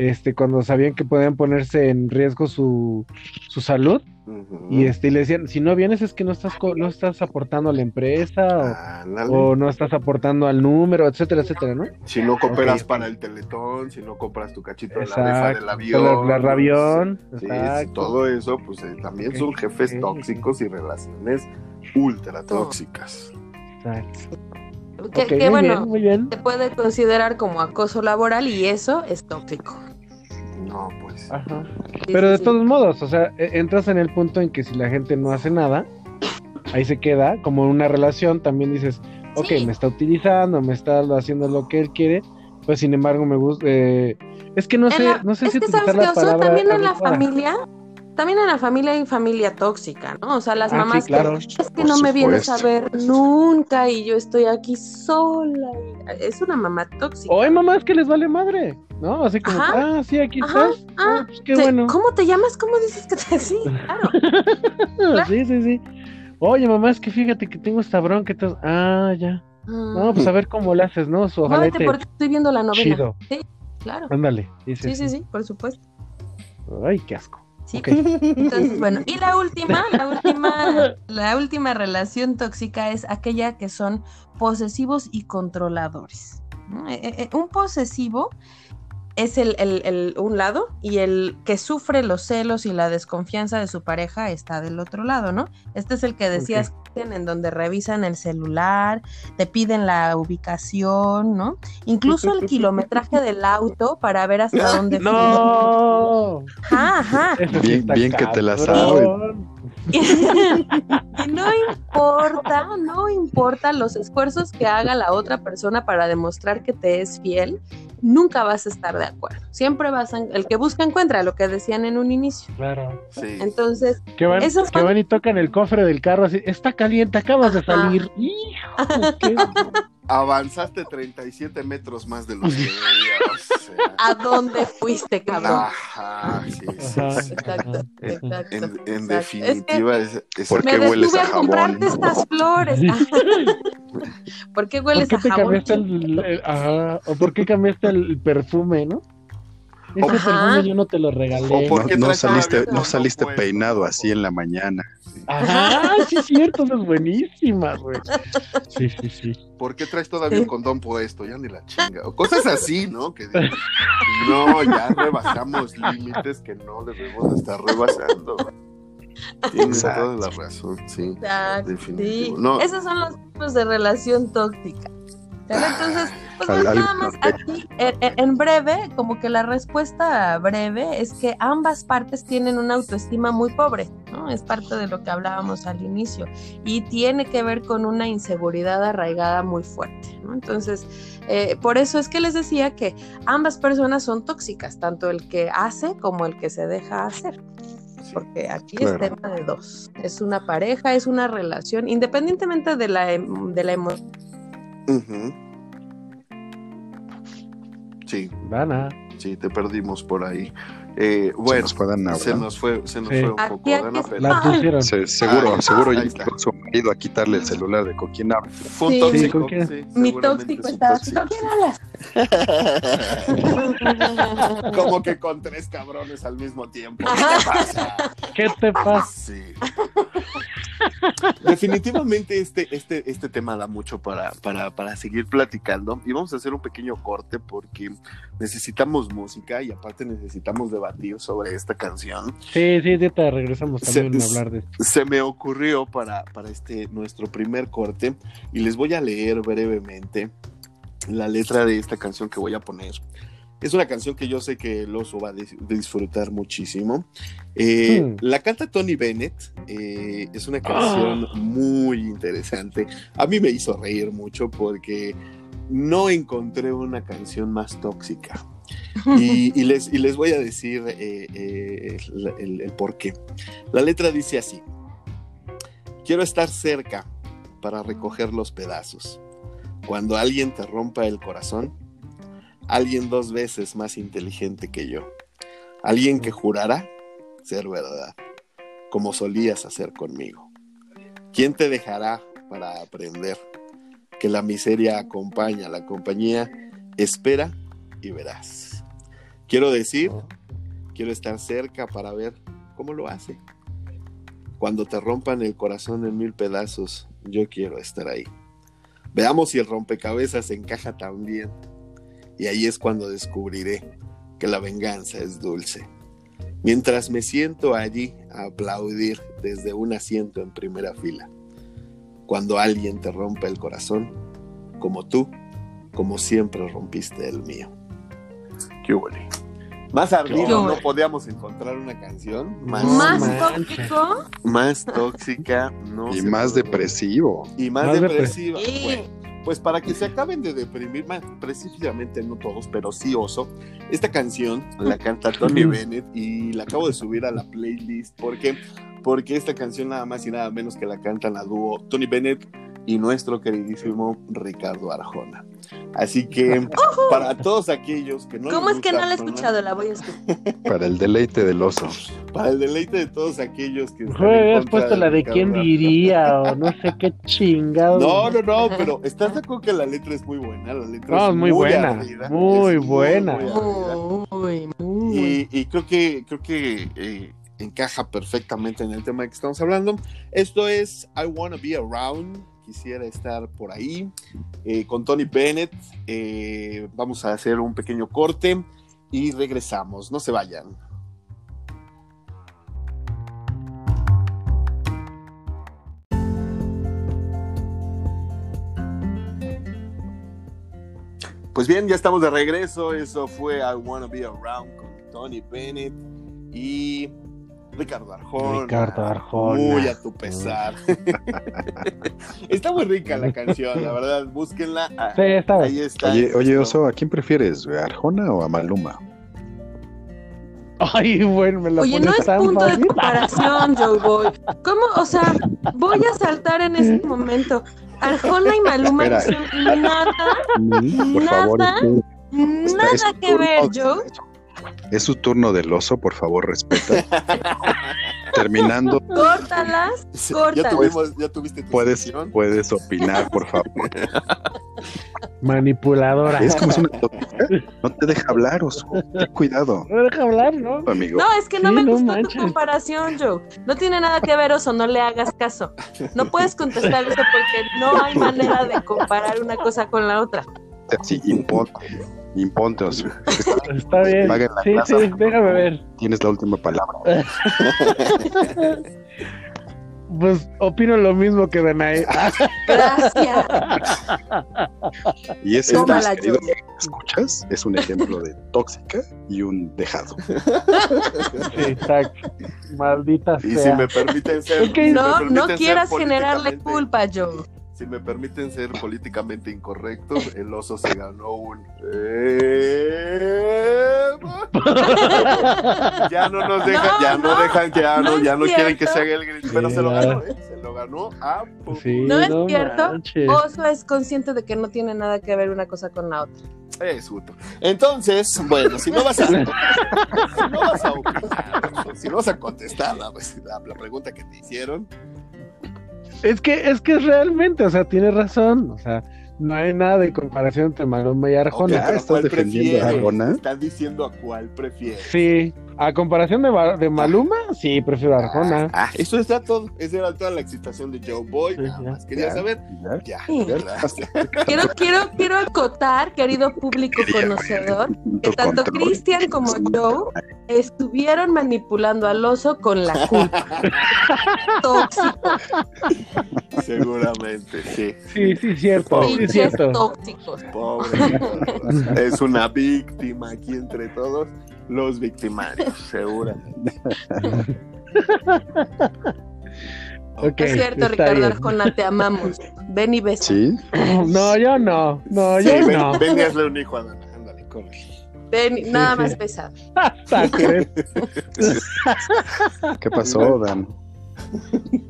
este, cuando sabían que podían ponerse en riesgo su, su salud, y este, y le decían, si no vienes es que no estás, co- no estás aportando a la empresa, o, o no estás aportando al número, etcétera, etcétera, ¿no? Si no cooperas para el teletón, si no compras tu cachito de la rifa del la- avión. la rabión, sí, todo eso, pues eh, también son jefes tóxicos y relaciones ultra tóxicas. Exacto. Que, Ok, que, muy bueno, bien, muy bien. se puede considerar como acoso laboral y eso es tóxico. No, pues. Ajá. Pero de todos modos, o sea, e- entras en el punto en que si la gente no hace nada, ahí se queda, como en una relación, también dices, ok, Sí. me está utilizando, me está haciendo lo que él quiere, pues sin embargo me gusta, eh, es que no En sé, la- no sé es si que utilizar sabes que, también en la adecuada. familia, también en la familia hay familia tóxica, ¿no? O sea, las Ah, sí, mamás claro. que es que no me vienes a ver nunca y yo estoy aquí sola. y- Es una mamá tóxica. O hay mamás que les vale madre, ¿no? Así como, Ajá. ah, sí, aquí Ajá, estás, ah, ah, pues qué Sí, bueno. ¿Cómo te llamas? ¿Cómo dices que te sí? <laughs> Claro. <laughs> Sí, sí, sí. Oye, mamá, es que fíjate que tengo esta bronca, entonces, ah, ya. No, pues a ver cómo lo haces, ¿no? Su ojalete porque estoy viendo la novela. chido. Sí, claro. Ándale. Sí, sí, sí, por supuesto. Ay, qué asco. Sí. Entonces, bueno, y la última, <laughs> la última, la última relación tóxica es aquella que son posesivos y controladores. Eh, eh, eh, Un posesivo es el, el- el- un lado y el que sufre los celos y la desconfianza de su pareja está del otro lado, ¿no? Este es el que decías en donde revisan el celular, te piden la ubicación, ¿no? Incluso el kilometraje <laughs> del auto para ver hasta <laughs> dónde. ¡No! Ajá, <laughs> Bien- bien que te la cabrón. y no importa, no importa los esfuerzos que haga la otra persona para demostrar que te es fiel, nunca vas a estar de acuerdo. Siempre vas a, el que busca encuentra, lo que decían en un inicio. Claro. Sí. Entonces, Que van, Esos que son- van y tocan el cofre del carro así, está caliente, acabas de salir. <laughs> Hijo, qué- <laughs> Avanzaste 37 metros más de los que <laughs> debías. Sea. ¿a dónde fuiste, cabrón? Ajá, sí, sí, sí. Exacto, En, exacto. en- en exacto. Es que definitiva, es, ¿Por qué hueles detuve a a jabón? comprarte estas flores. <laughs> ¿Por qué ¿Por hueles qué a jabón? cambiaste el, el- ajá, o por qué cambiaste el perfume, no? Ese perfume yo no te lo regalé. O por No, qué no traes saliste, no peinado así en la mañana. Ajá, sí es cierto, es buenísima, güey. Sí, sí, sí. ¿Por qué traes todavía un condón puesto? Ya ni la chinga. O cosas así, ¿no? Que dices, no, ya rebasamos límites que no debemos estar rebasando. Tienes Exacto. toda la razón, sí. Exacto, sí. Definitivo. No. Esos son los tipos de relación tóxica. Entonces, pues Al- nada más aquí, en, breve, como que la respuesta breve es que ambas partes tienen una autoestima muy pobre, ¿no? Es parte de lo que hablábamos al inicio y tiene que ver con una inseguridad arraigada muy fuerte, ¿no? Entonces, eh, por eso es que les decía que ambas personas son tóxicas, tanto el que hace como el que se deja hacer porque aquí Claro. es tema de dos. Es una pareja, es una relación, independientemente de la, em- de la emoción. Ujú. Sí, Dana. sí, te perdimos por ahí. Eh, Se bueno, nos fue Dana, se nos fue, se nos Sí. fue un Aquí, poco, aquí Dana, pero La pusieron. Se- seguro, Ah, seguro ya está. su marido a quitarle el celular de con quién habla. fue un Sí. tóxico. Sí, ¿con quién? sí, Mi tóxico es un está. tóxico. ¿Con quién hablas? <laughs> Como que con tres cabrones al mismo tiempo. ¿Qué te pasa? ¿Qué te pasa? Definitivamente este, este, este tema da mucho para, para, para seguir platicando y vamos a hacer un pequeño corte porque necesitamos música y aparte necesitamos debatir sobre esta canción. Sí, sí, ya te regresamos Se- también a hablar de esto. Se me ocurrió para, para este nuestro primer corte y les voy a leer brevemente la letra de esta canción que voy a poner. Es una canción que yo sé que el oso va a dis- disfrutar muchísimo. Eh, Hmm. La canta Tony Bennett. eh, es una canción muy interesante. A mí me hizo reír mucho porque no encontré una canción más tóxica. Y, les voy a decir eh, eh, el, el- el por qué. La letra dice así. Quiero estar cerca para recoger los pedazos. Cuando alguien te rompa el corazón, alguien dos veces más inteligente que yo. Alguien que jurará ser verdad, como solías hacer conmigo. ¿Quién te dejará para aprender que la miseria acompaña, la compañía espera y verás? Quiero decir, quiero estar cerca para ver cómo lo hace. Cuando te rompan el corazón en mil pedazos, yo quiero estar ahí. Veamos si el rompecabezas encaja también. Y ahí es cuando descubriré que la venganza es dulce. Mientras me siento allí a aplaudir desde un asiento en primera fila. Cuando alguien te rompe el corazón, como tú, como siempre rompiste el mío. Qué bueno. Más ardido no podíamos encontrar una canción más, ¿Más tóxico? más tóxica, no Y más puede. depresivo. y más, Más depresiva. Sí. Bueno, pues para que se acaben de deprimir, más precisamente no todos, pero sí Oso. Esta canción la canta Tony Bennett y la acabo de subir a la playlist porque porque esta canción nada más y nada menos que la cantan a dúo Tony Bennett y nuestro queridísimo Ricardo Arjona. Así que para todos aquellos que no ¿Cómo es que no la he escuchado? La voy a escuchar. Para el deleite del oso. para el deleite de todos aquellos que contra puesto la de Ricardo quién Arjona. diría o no sé qué chingado. No, no, no, pero ¿estás de acuerdo que la letra es muy buena? La letra No, es muy buena, ardida, muy es buena. muy. Muy, muy. Y, y creo que, creo que eh, encaja perfectamente en el tema de que estamos hablando. Esto es I Wanna Be Around. Quisiera estar por ahí eh, con Tony Bennett. Eh, vamos a hacer un pequeño corte y regresamos. No se vayan. Pues bien, ya estamos de regreso. Eso fue I Wanna Be Around con Tony Bennett y Ricardo Arjona. Ricardo Arjona. Muy a tu pesar. <laughs> está muy rica la canción, la verdad. Búsquenla. Ah, Sí, está bien. Ahí está. Oye, oye, oso, ¿a quién prefieres? ¿A Arjona o a Maluma? Ay, bueno, me la Oye, no es punto de comparación, Joe Boy. ¿Cómo? O sea, voy a saltar en este momento. Arjona y Maluma no son nada, Por favor, Nada. es nada que ver, Joe. Es su turno del oso, por favor, respeta. <laughs> Terminando, Córtalas, Sí, corta. Ya, tuvimos, ya tuviste tu puedes, puedes opinar, por favor. <laughs> Manipuladora. Es como es una. No te deja hablar, oso. Ten cuidado, No deja hablar, ¿no? amigo. No, es que no Sí, me no gustó manches. tu comparación, Joe. No tiene nada que ver, Oso, no le hagas caso. No puedes contestar eso porque no hay manera de comparar una cosa con la otra. Sí, imponte. Imponte. Está <laughs> bien. Sí, plaza. sí, déjame ver. Tienes la última palabra. <laughs> Pues opino lo mismo que Danae. Gracias. Y ese, escuchas, es un ejemplo de tóxica y un dejado. sí, exacto. Maldita Y si me permiten ser. Si No, no quieras generarle culpa, Joe. Si me permiten ser políticamente incorrectos, el oso se ganó un. eh, <laughs> ya no nos dejan, No, ya no, no, dejan, ya no, ya no quieren que se haga el grito, pero se lo ganó, ¿eh? Se lo ganó a. Sí, ¿No es cierto? manches. Oso es consciente de que no tiene nada que ver una cosa con la otra. Es justo. Entonces, bueno, si no vas a, si no vas a opinar, si no vas a contestar la, la- la pregunta que te hicieron, Es que, es que realmente, o sea, tiene razón. O sea, no hay nada de comparación entre Maluma y Arjona. ok, pero ¿estás ¿cuál defendiendo a? Arjona? Están diciendo a cuál prefieres. Sí, a comparación de, Ma- de Maluma, sí, prefiero a Arjona. Ah, eso está todo. Esa era toda la excitación de Joe Boy. Sí, Nada ya. más quería Ya. saber. Ya. Sí. <laughs> Quiero, quiero, quiero acotar, querido público conocedor, que tanto. Cristian como Joe estuvieron manipulando al oso con la culpa. <laughs> Tóxico, Seguramente, sí. Sí, sí, cierto, sí, cierto. tóxicos. Pobre. <laughs> es una víctima aquí entre todos los victimarios, seguramente. <laughs> Ok, es cierto, Ricardo bien. Arjona, te amamos. Ven y besa. Sí, <laughs> No, yo no, no, Sí, yo ven, no. ven y hazle un hijo a Dana. Ándale, corre. Ven, y- nada sí. más pesado. <laughs> Sacre. ¿qué pasó, Dan?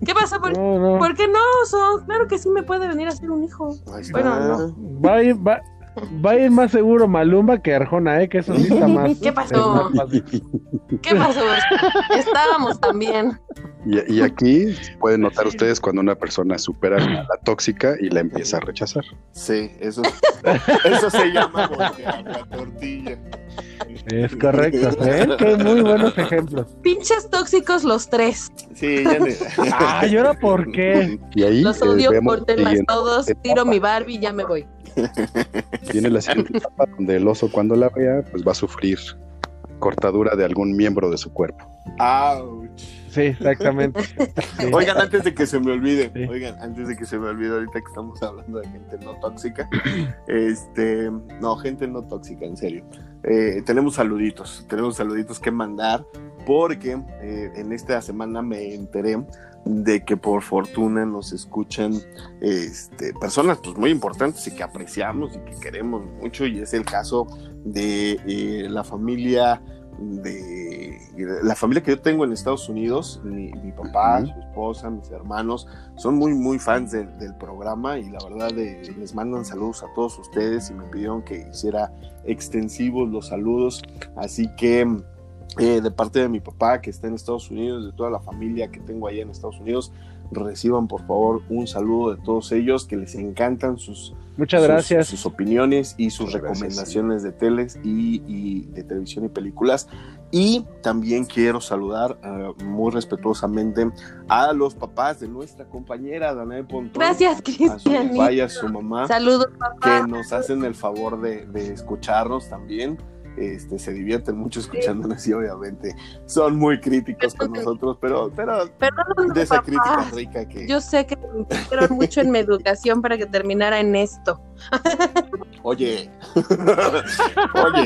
¿Qué pasa? ¿Por, No, no. por qué no, oso? Claro que sí me puede venir a ser un hijo. Bueno, no. Va a ir, va, va a ir más seguro Maluma que Arjona, ¿eh? Que eso sí está <laughs> más. ¿Qué pasó? más fácil. ¿Qué pasó? <laughs> Estábamos también. Y, y aquí pueden notar ustedes cuando una persona supera a la tóxica y la empieza a rechazar. Sí, eso, eso se llama voltear la tortilla. Es correcto. <laughs> ¿ven? Qué muy buenos ejemplos. Pinches tóxicos los tres. Sí, ya ne- Ah, ¿y ahora por qué? Y ahí Los eh, odio, vemos córtenlas todos, etapa. tiro mi Barbie y ya me voy. Viene la siguiente etapa donde el oso cuando la vea, pues va a sufrir cortadura de algún miembro de su cuerpo. Ouch. Sí, exactamente. <laughs> Sí. Oigan, antes de que se me olvide, Sí. oigan, antes de que se me olvide ahorita que estamos hablando de gente no tóxica, <clears throat> este, no, gente no tóxica, en serio. Eh, tenemos saluditos, tenemos saluditos que mandar porque eh, en esta semana me enteré de que por fortuna nos escuchan este, personas pues muy importantes y que apreciamos y que queremos mucho y es el caso de eh, la familia de la familia que yo tengo en Estados Unidos, mi, mi papá, Ujú. su esposa, mis hermanos, son muy, muy fans del- del programa y la verdad eh, les mandan saludos a todos ustedes y me pidieron que hiciera extensivos los saludos. Así que eh, de parte de mi papá que está en Estados Unidos, de toda la familia que tengo allá en Estados Unidos, reciban por favor un saludo de todos ellos, que les encantan sus, Muchas gracias. Sus, opiniones y sus Muchas gracias, recomendaciones de teles y, y de televisión y películas. Y también quiero saludar eh, muy respetuosamente a los papás de nuestra compañera Danae Pontón. Gracias, A su Cristian. papá y a su mamá Saludos, papá. que nos hacen el favor de, de escucharnos también. Este, se divierten mucho escuchándonos y obviamente son muy críticos con nosotros, pero, pero Perdón, de esa papá. crítica rica que, Yo sé que me mucho en mi educación para que terminara en esto. oye, <laughs> oye,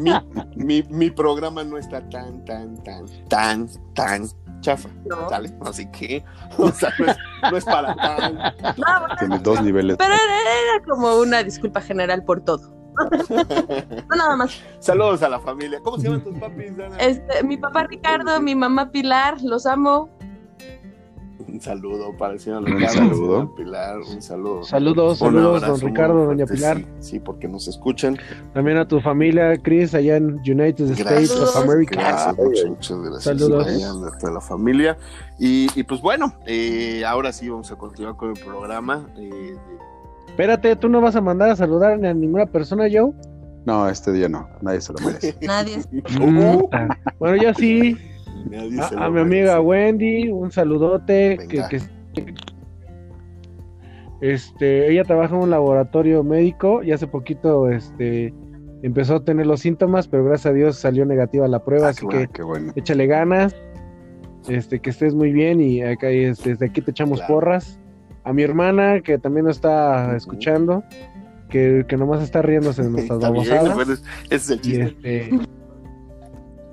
mi, mi, mi programa no está tan, tan, tan, tan, tan chafa, No. ¿sale? Así que, o sea, no es, no es para tan. No, Tiene dos niveles. pero era, era como una disculpa general por todo. <laughs> No, nada más. Saludos a la familia. ¿Cómo se llaman tus papis, Dana? Este, mi papá Ricardo, mi mamá Pilar, los amo. Un saludo para el señor Un Ricardo, saludo. Pilar, un saludo. Saludos, Un saludos, abrazo don Ricardo, doña Pilar. Sí, sí, porque nos escuchan. También a tu familia, Chris, allá en United States Gracias, of America. gracias, muchas, muchas gracias. Saludos. Allá a la familia. Y, y pues bueno, eh, ahora sí vamos a continuar con el programa. Eh, Espérate, ¿tú no vas a mandar a saludar ni a ninguna persona, Joe? No, este día no, nadie se lo merece. <laughs> Nadie. Uh, Ah, Bueno, yo sí. nadie A, se a lo mi amiga. Wendy, un saludote. Que, este, ella trabaja en un laboratorio médico y hace poquito este, empezó a tener los síntomas, pero gracias a Dios salió negativa la prueba, Ah, así qué que qué bueno. échale ganas, este, que estés muy bien y acá este, desde aquí te echamos Claro. porras. A mi hermana, que también nos está escuchando, que, que nomás está riéndose de <laughs> nuestras babosadas. ese es el Y, chiste. este...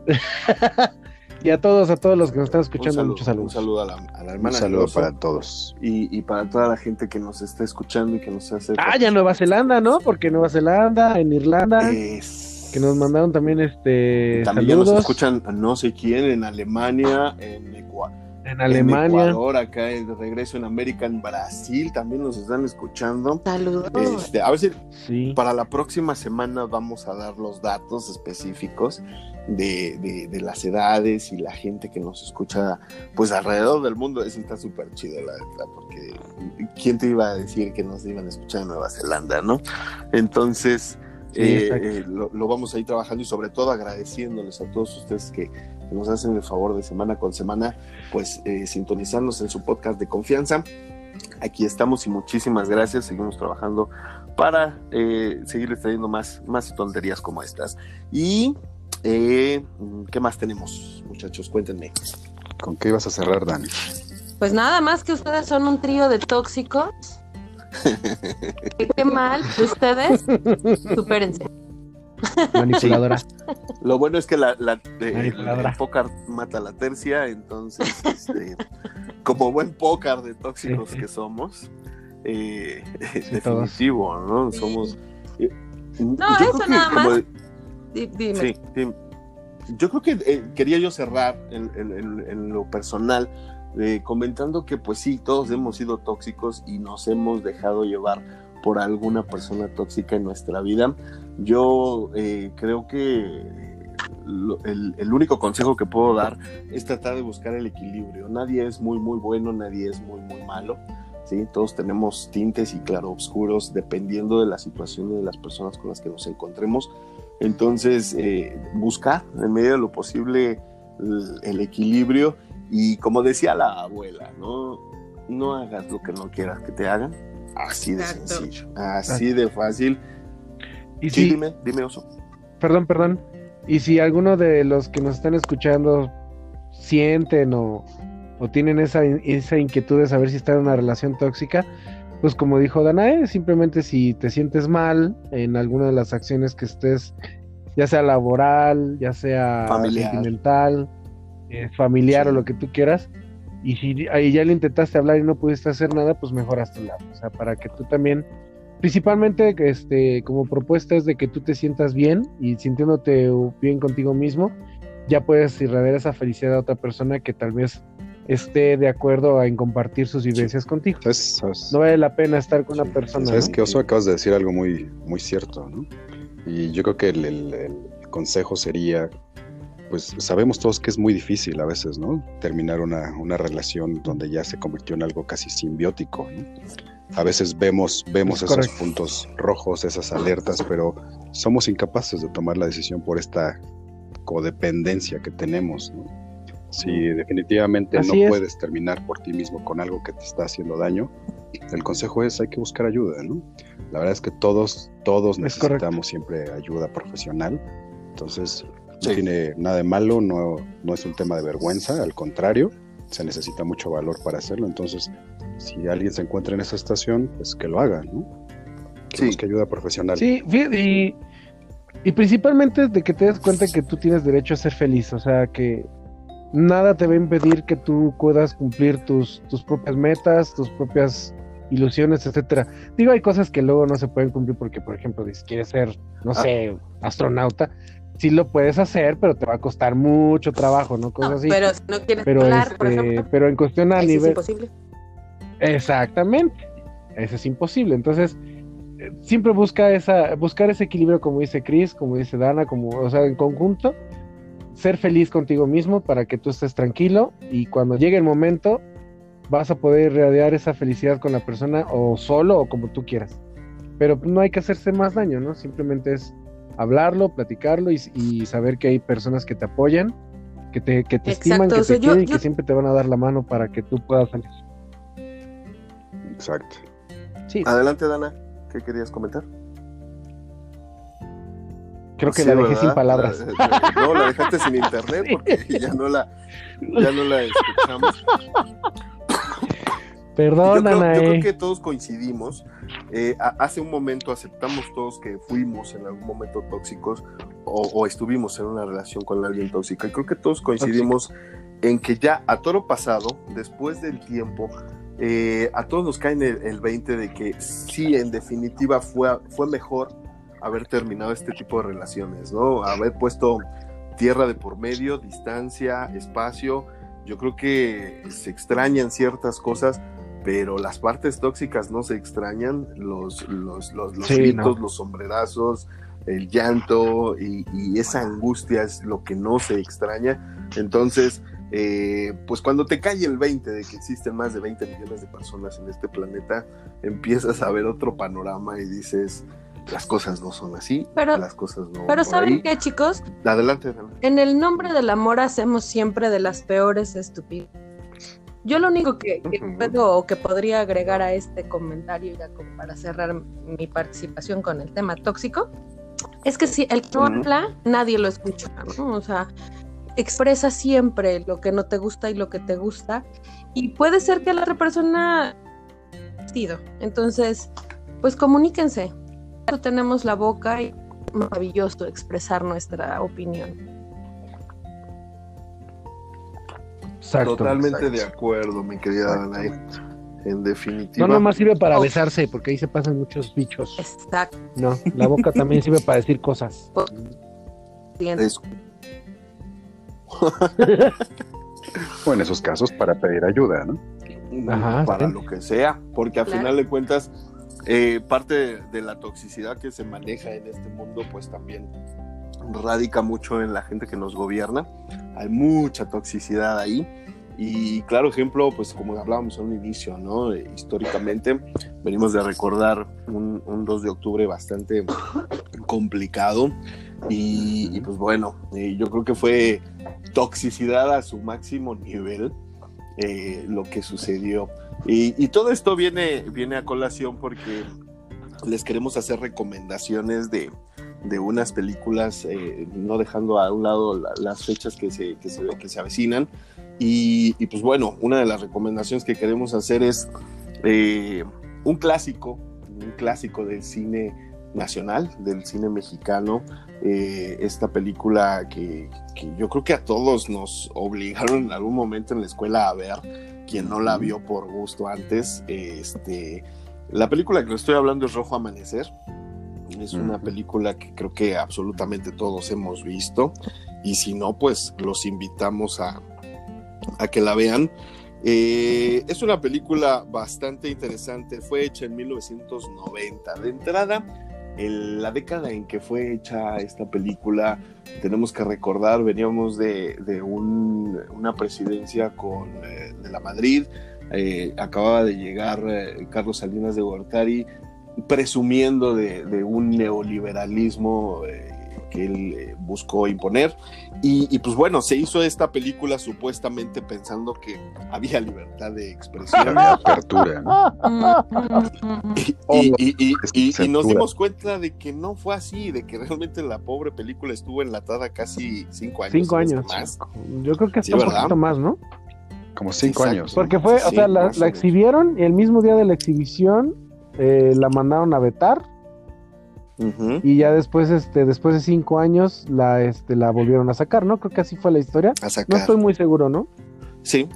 <laughs> y a todos, a todos los que nos están Un escuchando, saludo, muchos saludos. un saludo a la, a la Un hermana. saludo del oso para todos. y, y para toda la gente que nos está escuchando y que nos hace. Ah, ya Nueva Zelanda, ¿no? Porque Nueva Zelanda, en Irlanda, Es- que nos mandaron también este También nos escuchan a no sé quién en Alemania, en Ecuador. En Alemania. En Ecuador, acá en de regreso en América, en Brasil también nos están escuchando. Saludos. Este, a ver si Sí. para la próxima semana vamos a dar los datos específicos de, de- de las edades y la gente que nos escucha pues alrededor del mundo. Eso está súper chido, la verdad, porque ¿quién te iba a decir que nos iban a escuchar en Nueva Zelanda, no? Entonces, Sí, eh, eh, lo, lo vamos a ir trabajando y sobre todo agradeciéndoles a todos ustedes que nos hacen el favor de semana con semana, pues eh, sintonizarnos en su podcast de confianza. Aquí estamos y muchísimas gracias. Seguimos trabajando para eh, seguirles trayendo más, más tonterías como estas. Y, eh, ¿qué más tenemos, muchachos? Cuéntenme. ¿Con qué ibas a cerrar, Dani? Pues nada más que ustedes son un trío de tóxicos. Qué- <laughs> Qué mal. Ustedes, supérense. <laughs> Manipuladora. Lo bueno es que la, la- eh, el, póker mata la tercia, entonces, este, como buen póker de tóxicos Sí, sí. que somos, eh, <laughs> todos. definitivo, ¿no? Somos... eh, No, yo eso creo que nada como- más. Di- Dime. Sí, sí. Yo creo que eh, quería yo cerrar en, en- en- en lo personal eh, comentando que pues sí, todos hemos sido tóxicos y nos hemos dejado llevar por alguna persona tóxica en nuestra vida. Yo eh, creo que lo- el, el único consejo que puedo dar es tratar de buscar el equilibrio. Nadie es muy, muy bueno, nadie es muy, muy malo. ¿sí? Todos tenemos tintes y claroscuros dependiendo de la situación y de las personas con las que nos encontremos Entonces, eh, buscar en medio de lo posible el, el equilibrio y como decía la abuela, ¿no? No hagas lo que no quieras que te hagan. Así de Exacto. sencillo, así de fácil. Y Sí, si, dime, dime, Oso. perdón, perdón. Y si alguno de los que nos están escuchando sienten o, o tienen esa, esa inquietud de saber si está en una relación tóxica, pues como dijo Danae, simplemente si te sientes mal en alguna de las acciones que estés, ya sea laboral, ya sea Familiar. sentimental, eh, familiar Sí. o lo que tú quieras, y si ahí ya le intentaste hablar y no pudiste hacer nada, pues mejor hazte un lado. O sea, para que tú también principalmente este como propuesta es de que tú te sientas bien y sintiéndote bien contigo mismo ya puedes irradiar esa felicidad a otra persona que tal vez esté de acuerdo en compartir sus vivencias contigo ¿Sabes, sabes- no vale la pena estar con una persona ¿Sabes ¿no? qué, Oso? Acabas de decir algo muy, muy cierto, ¿no? Y yo creo que el, el- el consejo sería, pues sabemos todos que es muy difícil a veces, ¿no? Terminar una, una relación donde ya se convirtió en algo casi simbiótico, ¿no? A veces vemos, vemos Es esos correcto. puntos rojos, esas alertas, pero somos incapaces de tomar la decisión por esta codependencia que tenemos, ¿no? Si definitivamente Así no es. puedes terminar por ti mismo con algo que te está haciendo daño, el consejo es hay que buscar ayuda, ¿no? La verdad es que todos, todos Es necesitamos siempre ayuda profesional. Entonces, no Sí. tiene nada de malo, no, no es un tema de vergüenza, al contrario, se necesita mucho valor para hacerlo. Entonces, si alguien se encuentra en esa estación, pues que lo haga, ¿no? Que Sí. busque ayuda profesional. sí y, y principalmente de que te des cuenta que tú tienes derecho a ser feliz o sea que nada te va a impedir que tú puedas cumplir tus, tus propias metas tus propias ilusiones, etcétera. Digo, hay cosas que luego no se pueden cumplir porque, por ejemplo, si quieres ser, no Ah. sé, astronauta, sí lo puedes hacer, pero te va a costar mucho trabajo, ¿no? Cosas No, así. pero si no quieres Pero, volar, por este, ejemplo, pero en cuestión a sí es nivel, imposible. Exactamente. Eso es imposible. Entonces, eh, siempre busca esa, buscar ese equilibrio, como dice Chris, como dice Dana, como, o sea, en conjunto, ser feliz contigo mismo para que tú estés tranquilo y cuando llegue el momento vas a poder irradiar esa felicidad con la persona o solo o como tú quieras. Pero no hay que hacerse más daño, ¿no? Simplemente es hablarlo, platicarlo y, y saber que hay personas que te apoyan, que te, que te estiman, que o sea, te yo- quieren y que siempre te van a dar la mano para que tú puedas salir. Exacto. Sí, Adelante, Dana. ¿Qué querías comentar? creo que Sí, la dejé ¿verdad? sin palabras. La- la- no, la dejaste sin internet porque ya no la, ya no la escuchamos. Perdón, yo, creo, yo creo que todos coincidimos. eh, a- hace un momento aceptamos todos que fuimos en algún momento tóxicos o, o estuvimos en una relación con alguien tóxica. Y creo que todos coincidimos en que ya a toro pasado, después del tiempo, eh, a todos nos cae el, el 20 de que sí, en definitiva, fue, fue mejor haber terminado este tipo de relaciones, ¿no? Haber puesto tierra de por medio, distancia, espacio. Yo creo que se extrañan ciertas cosas, pero las partes tóxicas no se extrañan, los, los, los, los Sí, gritos, no. los sombrerazos, el llanto y, y esa angustia es lo que no se extraña. Entonces, eh, pues cuando te cae el 20 de que existen más de 20 millones de personas en este planeta, empiezas a ver otro panorama y dices, las cosas no son así, Pero- las cosas no. Pero ¿saben ahí". qué, chicos? Adelante, adelante. En el nombre del amor hacemos siempre de las peores estúpidas. Yo lo único que, que Ujú. puedo o que podría agregar a este comentario, ya como para cerrar mi participación con el tema tóxico, es que si el que no Ujú. habla, nadie lo escucha, ¿no? O sea, expresa siempre lo que no te gusta y lo que te gusta, y puede ser que la otra persona. Entonces, pues comuníquense. Tenemos la boca y es maravilloso expresar nuestra opinión. Exacto. Totalmente exacto. de acuerdo, mi querida Danae. En definitiva. No nomás sirve para Oh. besarse, porque ahí se pasan muchos bichos. Exacto. No, la boca también sirve para decir cosas. es- <laughs> O en esos casos para pedir ayuda, ¿no? Ajá, para sí. lo que sea, porque al Claro. final de cuentas, eh, parte de, de la toxicidad que se maneja en este mundo, pues también radica mucho en la gente que nos gobierna. Hay mucha toxicidad ahí. Y claro ejemplo, pues como hablábamos en un inicio, ¿no? Eh, históricamente, venimos de recordar un, un 2 de octubre bastante complicado. Y, pues bueno, eh, yo creo que fue toxicidad a su máximo nivel eh, lo que sucedió. Y, todo esto viene, viene a colación porque les queremos hacer recomendaciones de, de unas películas, eh, no dejando a un lado la- las fechas que se, que se, que se avecinan. Y, pues bueno, una de las recomendaciones que queremos hacer es un clásico, un clásico del cine nacional, del cine mexicano, eh, esta película que, que yo creo que a todos nos obligaron en algún momento en la escuela a ver, quien no la vio por gusto antes, este, la película que les estoy hablando es Rojo Amanecer, es una película que creo que absolutamente todos hemos visto y si no, pues los invitamos a, a que la vean. Eh, es una película bastante interesante, fue hecha en 1990. De entrada, en la década en que fue hecha esta película, tenemos que recordar, veníamos de, de un- una presidencia con, eh, de la Madrid, eh, acababa de llegar eh, Carlos Salinas de Gortari presumiendo de, un neoliberalismo que él eh, buscó imponer. Y, y, pues bueno, se hizo esta película supuestamente pensando que había libertad de expresión. Había apertura, ¿no? y, y- y- Es y- y nos dimos cuenta de que no fue así, de que realmente la pobre película estuvo enlatada casi cinco años. Cinco años. Más. Yo creo que Sí, hasta un ¿verdad? poquito más, ¿no? Como cinco Exacto. años. Porque fue, o Sí, sea, la, exhibieron y el mismo día de la exhibición eh, la mandaron a vetar Y ya después, este, después de cinco años la, este, la volvieron a sacar, ¿no? Creo que así fue la historia. A No estoy muy seguro, ¿no? Sí.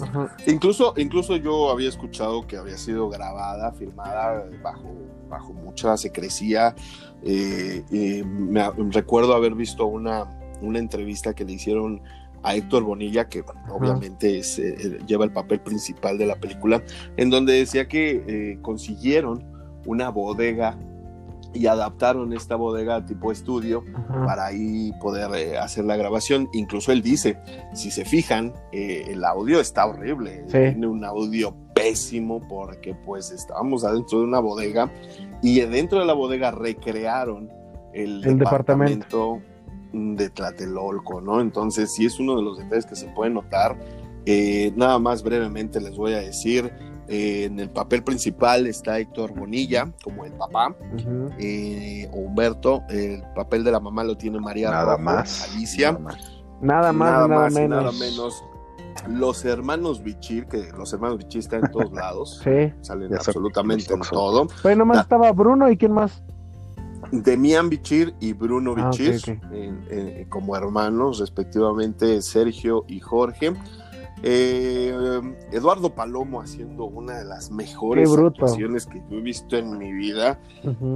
Ajá. Incluso, incluso yo había escuchado que había sido grabada, filmada bajo, bajo mucha secrecía. Eh, y me recuerdo haber visto una, una entrevista que le hicieron a Héctor Bonilla, que obviamente es, eh, eh, lleva el papel principal de la película, en donde decía que eh, consiguieron una bodega y adaptaron esta bodega tipo estudio Ajá. para ahí poder eh, hacer la grabación. Incluso él dice, si se fijan, eh, el audio está horrible, Sí. tiene un audio pésimo porque pues estábamos adentro de una bodega y dentro de la bodega recrearon el, El departamento de Tlatelolco, ¿no? Entonces sí es uno de los detalles que se puede notar. Eh, nada más brevemente les voy a decir, eh, en el papel principal está Héctor Bonilla como el papá, eh, Humberto, el papel de la mamá lo tiene María Nada Rojo, más. Alicia, nada más. Nada más, nada, más y menos. nada menos. Los hermanos Bichir, que los hermanos Bichir están en todos lados, Sí. salen absolutamente en todo. Pues nomás estaba Bruno y quién más. Demian Bichir y Bruno Ah, Bichir, ok. en- en- como hermanos, respectivamente Sergio y Jorge. Eh, Eduardo Palomo haciendo una de las mejores actuaciones que yo he visto en mi vida.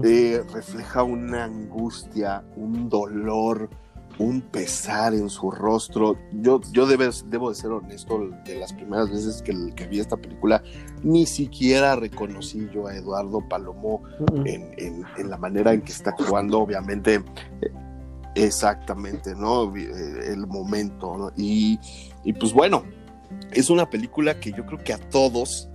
Eh, refleja una angustia, un dolor, un pesar en su rostro. Yo, yo debo de ser honesto, de las primeras veces que, que vi esta película, ni siquiera reconocí yo a Eduardo Palomo en, en- en la manera en que está actuando, obviamente. eh, Exactamente, ¿no? Eh, El momento, ¿no? Y, y pues bueno, es una película que yo creo que a todos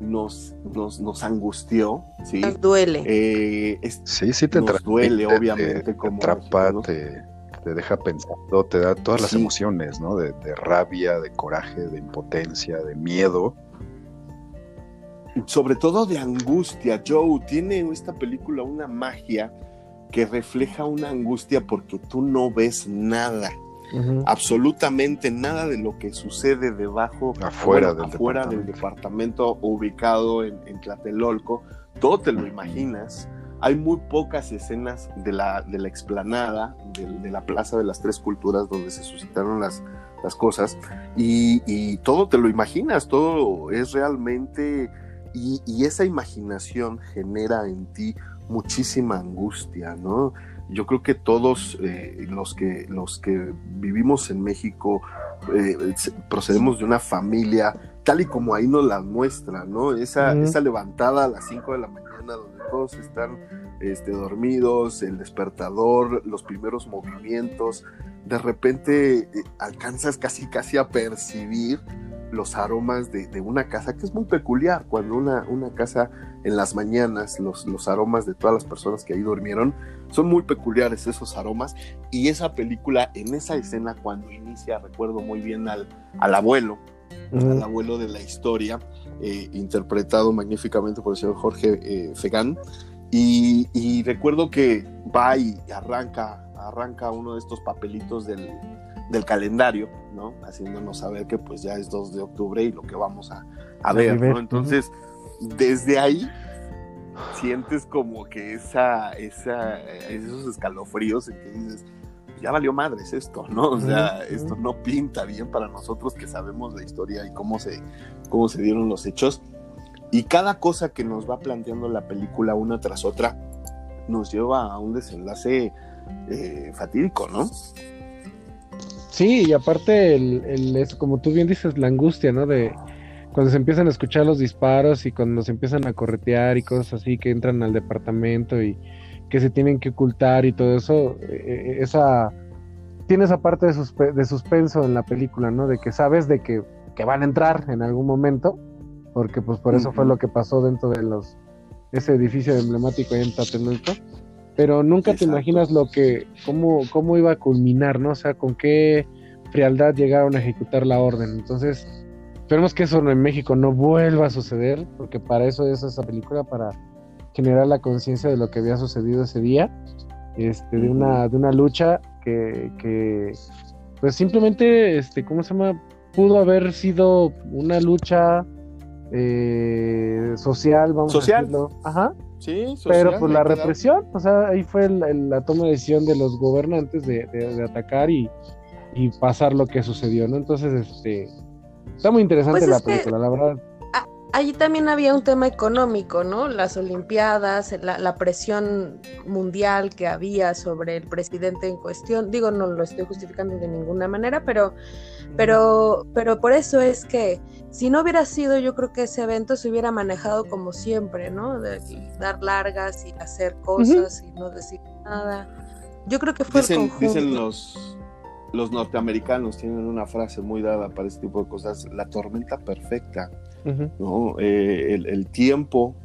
nos, nos, nos angustió, ¿sí? Nos duele. Eh, es- Sí, sí te Nos duele, te- obviamente, te como atrapa, te, te deja pensando, te da todas las Sí. emociones, ¿no? De, de rabia, de coraje, de impotencia, de miedo. sobre todo de angustia. Joe tiene esta película una magia que refleja una angustia porque tú no ves nada, Ujú. absolutamente nada de lo que sucede debajo, Afuera bueno, del afuera del departamento. departamento ubicado en, en Tlatelolco. Todo te lo imaginas. Hay muy pocas escenas de la, de la explanada, de, de la Plaza de las Tres Culturas, donde se suscitaron las, las cosas, y, y todo te lo imaginas, todo es realmente, y, y esa imaginación genera en ti muchísima angustia, ¿no? Yo creo que todos eh, los, que, los que vivimos en México eh, procedemos de una familia tal y como ahí nos la muestra, ¿no? Esa, esa levantada a las 5 de la mañana donde todos están este, dormidos, el despertador, los primeros movimientos, de repente eh, alcanzas casi casi a percibir los aromas de, de, una casa, que es muy peculiar, cuando una, una casa en las mañanas, los, los aromas de todas las personas que ahí durmieron, son muy peculiares esos aromas, y esa película, en esa escena, cuando inicia, recuerdo muy bien al, al abuelo, al abuelo de la historia, eh, interpretado magníficamente por el señor Jorge eh, Fegan, y, y, recuerdo que va y arranca, arranca uno de estos papelitos del, del calendario, ¿no? Haciéndonos saber que pues ya es 2 de octubre y lo que vamos a, a ver, ¿no? Entonces, desde ahí sientes como que esa, esa, esos escalofríos en que dices, ya valió madres esto, ¿no? O sea, esto no pinta bien para nosotros que sabemos la historia y cómo se, cómo se dieron los hechos. Y cada cosa que nos va planteando la película una tras otra nos lleva a un desenlace eh, fatídico, ¿no? Sí, y aparte, el, el, es, como tú bien dices, la angustia, ¿no? De cuando se empiezan a escuchar los disparos y cuando se empiezan a corretear y cosas así que entran al departamento y que se tienen que ocultar y todo eso, eh, esa tiene esa parte de, de, suspenso en la película, ¿no? De que sabes de que, que, van a entrar en algún momento, porque pues por eso fue lo que pasó dentro de los ese edificio emblemático ahí en Tlatelolco pero nunca Exacto. te imaginas lo que, cómo, cómo iba a culminar, ¿no? O sea, con qué frialdad llegaron a ejecutar la orden. Entonces, esperemos que eso en México no vuelva a suceder, porque para eso es esa película, para generar la conciencia de lo que había sucedido ese día, este, de una, de una lucha que, que, pues simplemente, este, ¿cómo se llama? Pudo haber sido una lucha eh, social, vamos social. a decirlo. Ajá. Sí, social, pero pues la represión, o sea, ahí fue el, el, la toma de decisión de los gobernantes de, de, de, atacar y, y pasar lo que sucedió, ¿no? Entonces, este, está muy interesante pues la película, la verdad. Allí también había un tema económico, ¿no? Las Olimpiadas, la, la, presión mundial que había sobre el presidente en cuestión. Digo, no lo estoy justificando de ninguna manera, pero, pero, pero por eso es que si no hubiera sido, yo creo que ese evento se hubiera manejado como siempre, ¿no? De dar largas y hacer cosas uh -huh. y no decir nada. Yo creo que fue dicen, el conjunto. Dicen los, los norteamericanos, tienen una frase muy dada para este tipo de cosas, la tormenta perfecta. Uh -huh. ¿no? Eh, el, el tiempo,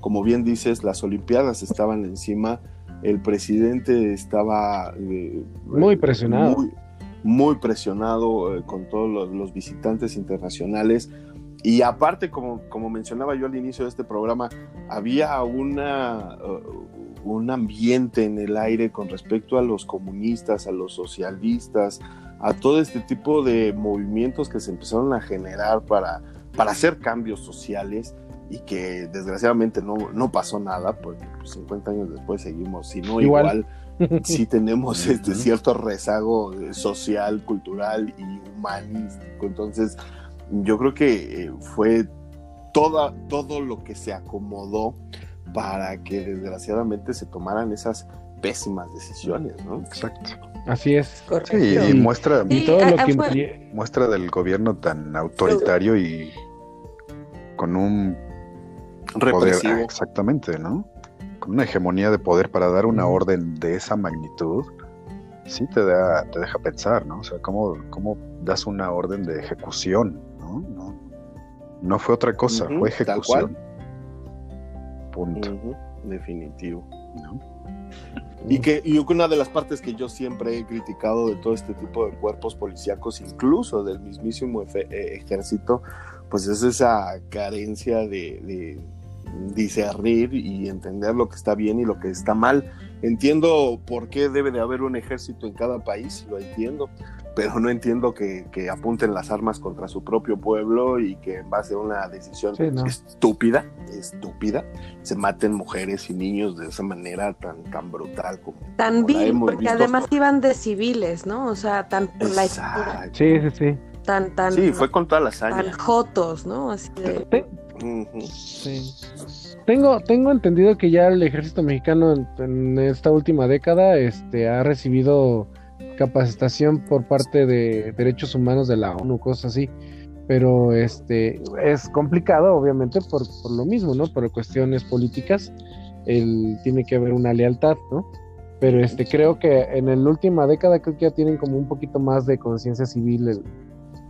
como bien dices, las Olimpiadas estaban encima, el presidente estaba eh, muy presionado. Muy, muy presionado eh, con todos los, los, visitantes internacionales. Y aparte, como, como, mencionaba yo al inicio de este programa, había una, uh, un ambiente en el aire con respecto a los comunistas, a los socialistas, a todo este tipo de movimientos que se empezaron a generar para, para hacer cambios sociales y que desgraciadamente no, no pasó nada, porque pues, 50 años después seguimos, si no igual, igual <laughs> sí tenemos este cierto rezago social, cultural y humanístico. Entonces, yo creo que eh, fue toda, todo lo que se acomodó para que desgraciadamente se tomaran esas pésimas decisiones, ¿no? Exacto. Así es. Sí, y, muestra, y todo lo que muestra del gobierno tan autoritario y con un represivo. Poder, exactamente, ¿no? Una hegemonía de poder para dar una orden de esa magnitud, sí te da, te deja pensar, ¿no? O sea, ¿cómo, cómo das una orden de ejecución? ¿no? No, no fue otra cosa, uh -huh, fue ejecución. Punto. Uh -huh, definitivo. ¿no? Y que y una de las partes que yo siempre he criticado de todo este tipo de cuerpos policíacos, incluso del mismísimo ejército, pues es esa carencia de, de, discernir y entender lo que está bien y lo que está mal. Entiendo por qué debe de haber un ejército en cada país, lo entiendo, pero no entiendo que, que apunten las armas contra su propio pueblo y que en base a una decisión sí, no. estúpida, estúpida, se maten mujeres y niños de esa manera tan, tan brutal como... Tan vil, porque visto. además iban de civiles, ¿no? O sea, tan... La sí, sí, sí. Tan, tan, sí, fue con toda la hazaña. Tan jotos, ¿no? Así de... Tengo, tengo entendido que ya el ejército mexicano en, esta última década este, ha recibido capacitación por parte de derechos humanos de la ONU, cosas así. Pero este es complicado, obviamente, por, por lo mismo, ¿no? Por cuestiones políticas, el, tiene que haber una lealtad, ¿no? Pero este creo que en la última década creo que ya tienen como un poquito más de conciencia civil el,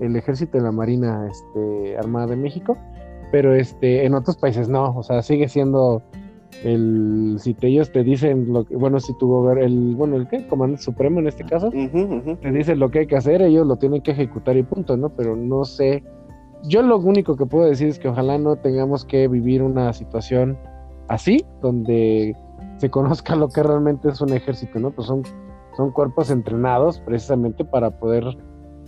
el ejército de la Marina este, Armada de México, pero este, en otros países no, o sea, sigue siendo el, si te, ellos te dicen, lo que, bueno, si tu el, bueno, el qué, comandante supremo en este caso, te dicen lo que hay que hacer, ellos lo tienen que ejecutar y punto, ¿no? Pero no sé, yo lo único que puedo decir es que ojalá no tengamos que vivir una situación así, donde se <laughs> conozca lo que realmente es un ejército, ¿no? Pues son, son cuerpos entrenados precisamente para poder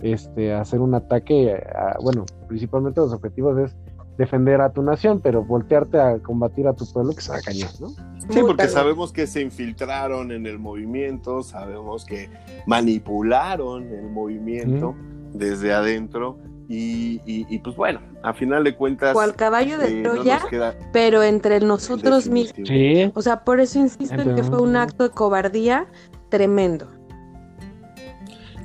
este, hacer un ataque, bueno, principalmente los objetivos es defender a tu nación, pero voltearte a combatir a tu pueblo que se va cañón, ¿no? Sí, porque sabemos que se infiltraron en el movimiento, sabemos que manipularon el movimiento desde adentro y, pues bueno, a final de cuentas. Cual caballo de eh, Troya, pero entre nosotros mismos. Sí. O sea, por eso insisto en que fue un acto de cobardía tremendo.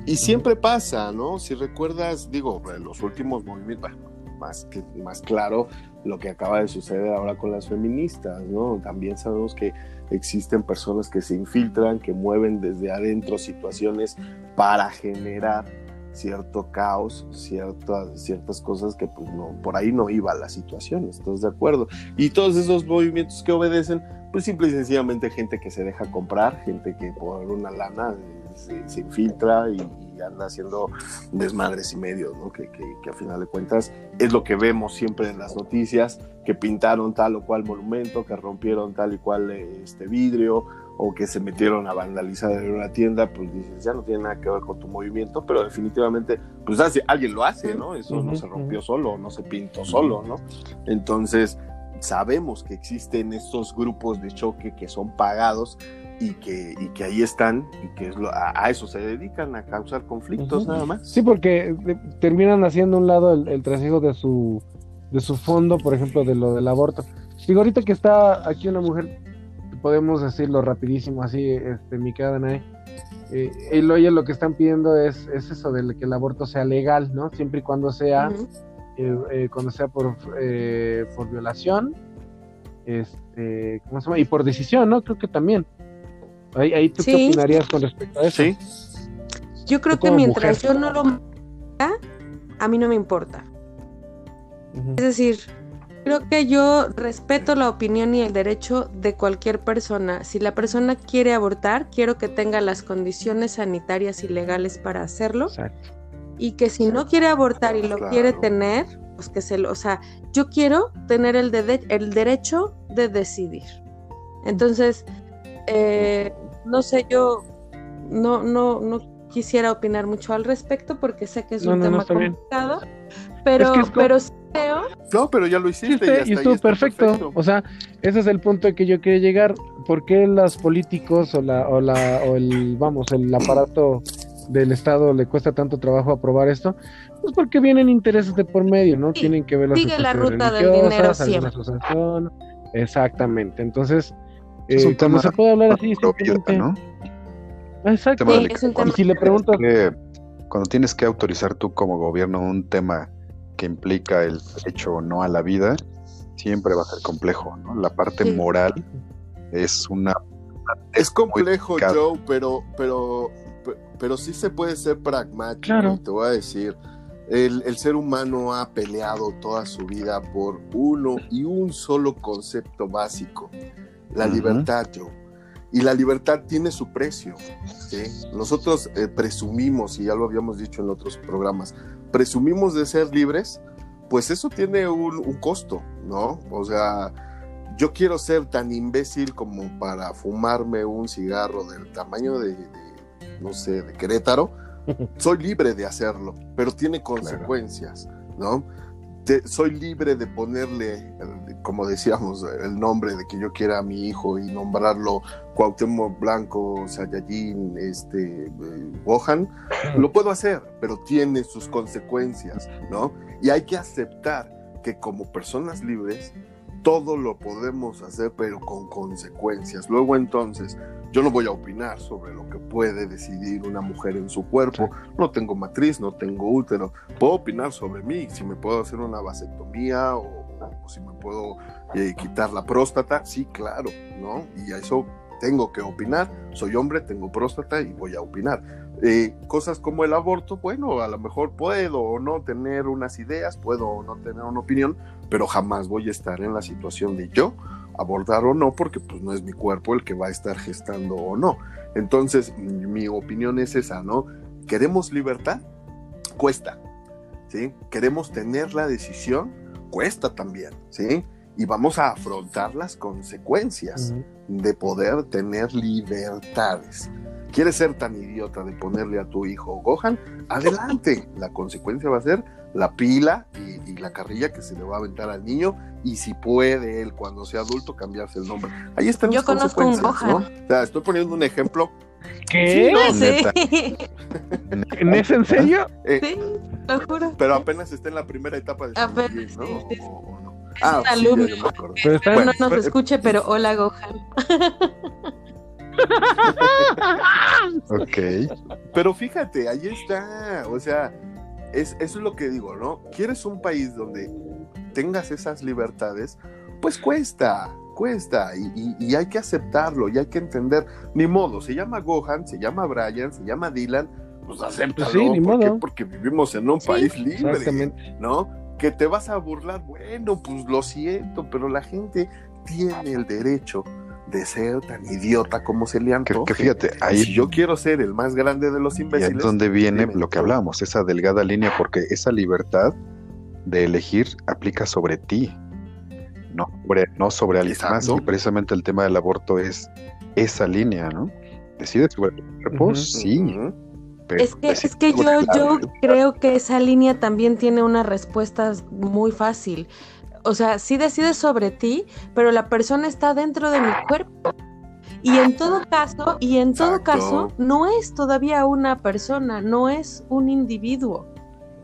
Y siempre pasa, ¿no? Si recuerdas, digo, los últimos movimientos, más, que, más claro lo que acaba de suceder ahora con las feministas, ¿no? También sabemos que existen personas que se infiltran, que mueven desde adentro situaciones para generar cierto caos, ciertas, ciertas cosas que pues no, por ahí no iba la situación, ¿estás de acuerdo? Y todos esos movimientos que obedecen, pues simple y sencillamente gente que se deja comprar, gente que por una lana eh, se, infiltra y, anda haciendo desmadres y medios, ¿no? Que, que, que, a final de cuentas es lo que vemos siempre en las noticias, que pintaron tal o cual monumento, que rompieron tal y cual este vidrio, o que se metieron a vandalizar en una tienda, pues dices, ya no tiene nada que ver con tu movimiento, pero definitivamente, pues hace, alguien lo hace, ¿no? Eso no se rompió solo, no se pintó solo, ¿no? Entonces, sabemos que existen estos grupos de choque que son pagados y que, y que ahí están y que a, eso se dedican, a causar conflictos nada más. Sí, porque eh, terminan haciendo un lado el, el trasiego de su, de su fondo, por ejemplo, de lo del aborto. Digo, ahorita que está aquí una mujer podemos decirlo rapidísimo así, este, mi querida Danae. Eh, oye, lo que están pidiendo es, es eso de que el aborto sea legal, ¿no? Siempre y cuando sea, eh, eh, cuando sea por, eh, por violación, este, ¿cómo se llama? Y por decisión, ¿no? Creo que también. Ahí, ahí ¿tú qué opinarías con respecto a eso? Sí. Yo creo que mientras yo no lo a mí no me importa. Es decir, Creo que yo respeto la opinión y el derecho de cualquier persona. Si la persona quiere abortar, quiero que tenga las condiciones sanitarias y legales para hacerlo. Y que si no quiere abortar y lo quiere tener, pues que se lo, o sea, yo quiero tener el, el derecho de decidir. Entonces, eh, no sé, yo no, no, no quisiera opinar mucho al respecto porque sé que es un tema complicado, pero, pero no, pero ya lo hiciste. y estuvo perfecto. O sea, ese es el punto que yo quería llegar. ¿Por qué los políticos o, la, o, la, o el, vamos, el aparato del Estado le cuesta tanto trabajo aprobar esto? Pues porque vienen intereses de por medio, ¿no? Tienen que ver las Sigue la ruta del dinero siempre. Exactamente. Entonces, eh, cuando se puede hablar así, simplemente... ¿no? Exacto. y si le preguntas... Cuando tienes que autorizar tú como gobierno un tema que implica el derecho o no a la vida, siempre va a ser complejo, ¿no? La parte moral es una... Es complejo, Joe, pero, pero, pero sí se puede ser pragmático. Te voy a decir, el, el, ser humano ha peleado toda su vida por uno y un solo concepto básico, la libertad, Joe. Y la libertad tiene su precio. Nosotros eh, presumimos, y ya lo habíamos dicho en otros programas, presumimos de ser libres, pues eso tiene un, costo, ¿no? O sea, yo quiero ser tan imbécil como para fumarme un cigarro del tamaño de, no sé, de Querétaro. <laughs> Soy libre de hacerlo, pero tiene consecuencias, ¿no? soy libre de ponerle, como decíamos, el nombre de que yo quiera a mi hijo y nombrarlo Cuauhtémoc Blanco, Sayajin, este, Gohan, <clears throat> lo puedo hacer, pero tiene sus consecuencias, ¿no? Y hay que aceptar que como personas libres, todo lo podemos hacer, pero con consecuencias. Luego entonces, yo no voy a opinar sobre lo que puede decidir una mujer en su cuerpo. No tengo matriz, no tengo útero. Puedo opinar sobre mí, si me puedo hacer una vasectomía o, si me puedo eh, quitar la próstata. Sí, claro, ¿no? Y a eso tengo que opinar. Soy hombre, tengo próstata y voy a opinar. Eh, cosas como el aborto, bueno, a lo mejor puedo o no tener unas ideas, puedo o no tener una opinión, pero jamás voy a estar en la situación de yo abordar o no, porque pues no es mi cuerpo el que va a estar gestando o no. Entonces, mi opinión es esa, ¿no? ¿Queremos libertad? Cuesta, ¿sí? ¿Queremos tener la decisión? Cuesta también, ¿sí? Y vamos a afrontar las consecuencias de poder tener libertades. ¿Quieres ser tan idiota de ponerle a tu hijo Gohan? Adelante. La consecuencia va a ser la pila y, la carrilla que se le va a aventar al niño y si puede él cuando sea adulto cambiarse el nombre. Ahí están Yo las conozco un consecuencias, ¿no? Gohan. O sea, estoy poniendo un ejemplo. ¿Qué? No neta. <laughs> ¿En ¿Es en serio? eh, Sí, lo juro. Pero apenas está en la primera etapa de su Apenas, ¿no? sí, sí, sí. O- o no. Es Ah, un sí, alumno. Pero está Espero Bueno, no nos pues, escuche, pero hola Gohan. <laughs> Ok. Pero fíjate, ahí está, o sea, es, eso es lo que digo, ¿no? ¿Quieres un país donde tengas esas libertades? Pues cuesta, cuesta, y, y- y hay que aceptarlo, y hay que entender, ni modo, se llama Gohan, se llama Brian, se llama Dylan, pues acéptalo, Pues sí, ni ¿por qué? modo. Porque vivimos en un Sí, país libre, Exactamente. ¿no? Que te vas a burlar, bueno, pues lo siento, pero la gente tiene el derecho de ser tan idiota como se le Que, antoje. que fíjate, Y ahí si yo quiero ser el más grande de los y imbéciles, es donde viene dime. lo que hablábamos, esa delgada línea, porque esa libertad de elegir aplica sobre ti, no sobre, no sobre alguien más. Y precisamente el tema del aborto es esa línea, ¿no? Decides sobre tu cuerpo, sí, pero Es que, es que yo, yo creo que esa línea también tiene una respuesta muy fácil. O sea, sí decides sobre ti, pero la persona está dentro de mi cuerpo. Y en todo caso, y en todo Exacto. caso, no es todavía una persona, no es un individuo.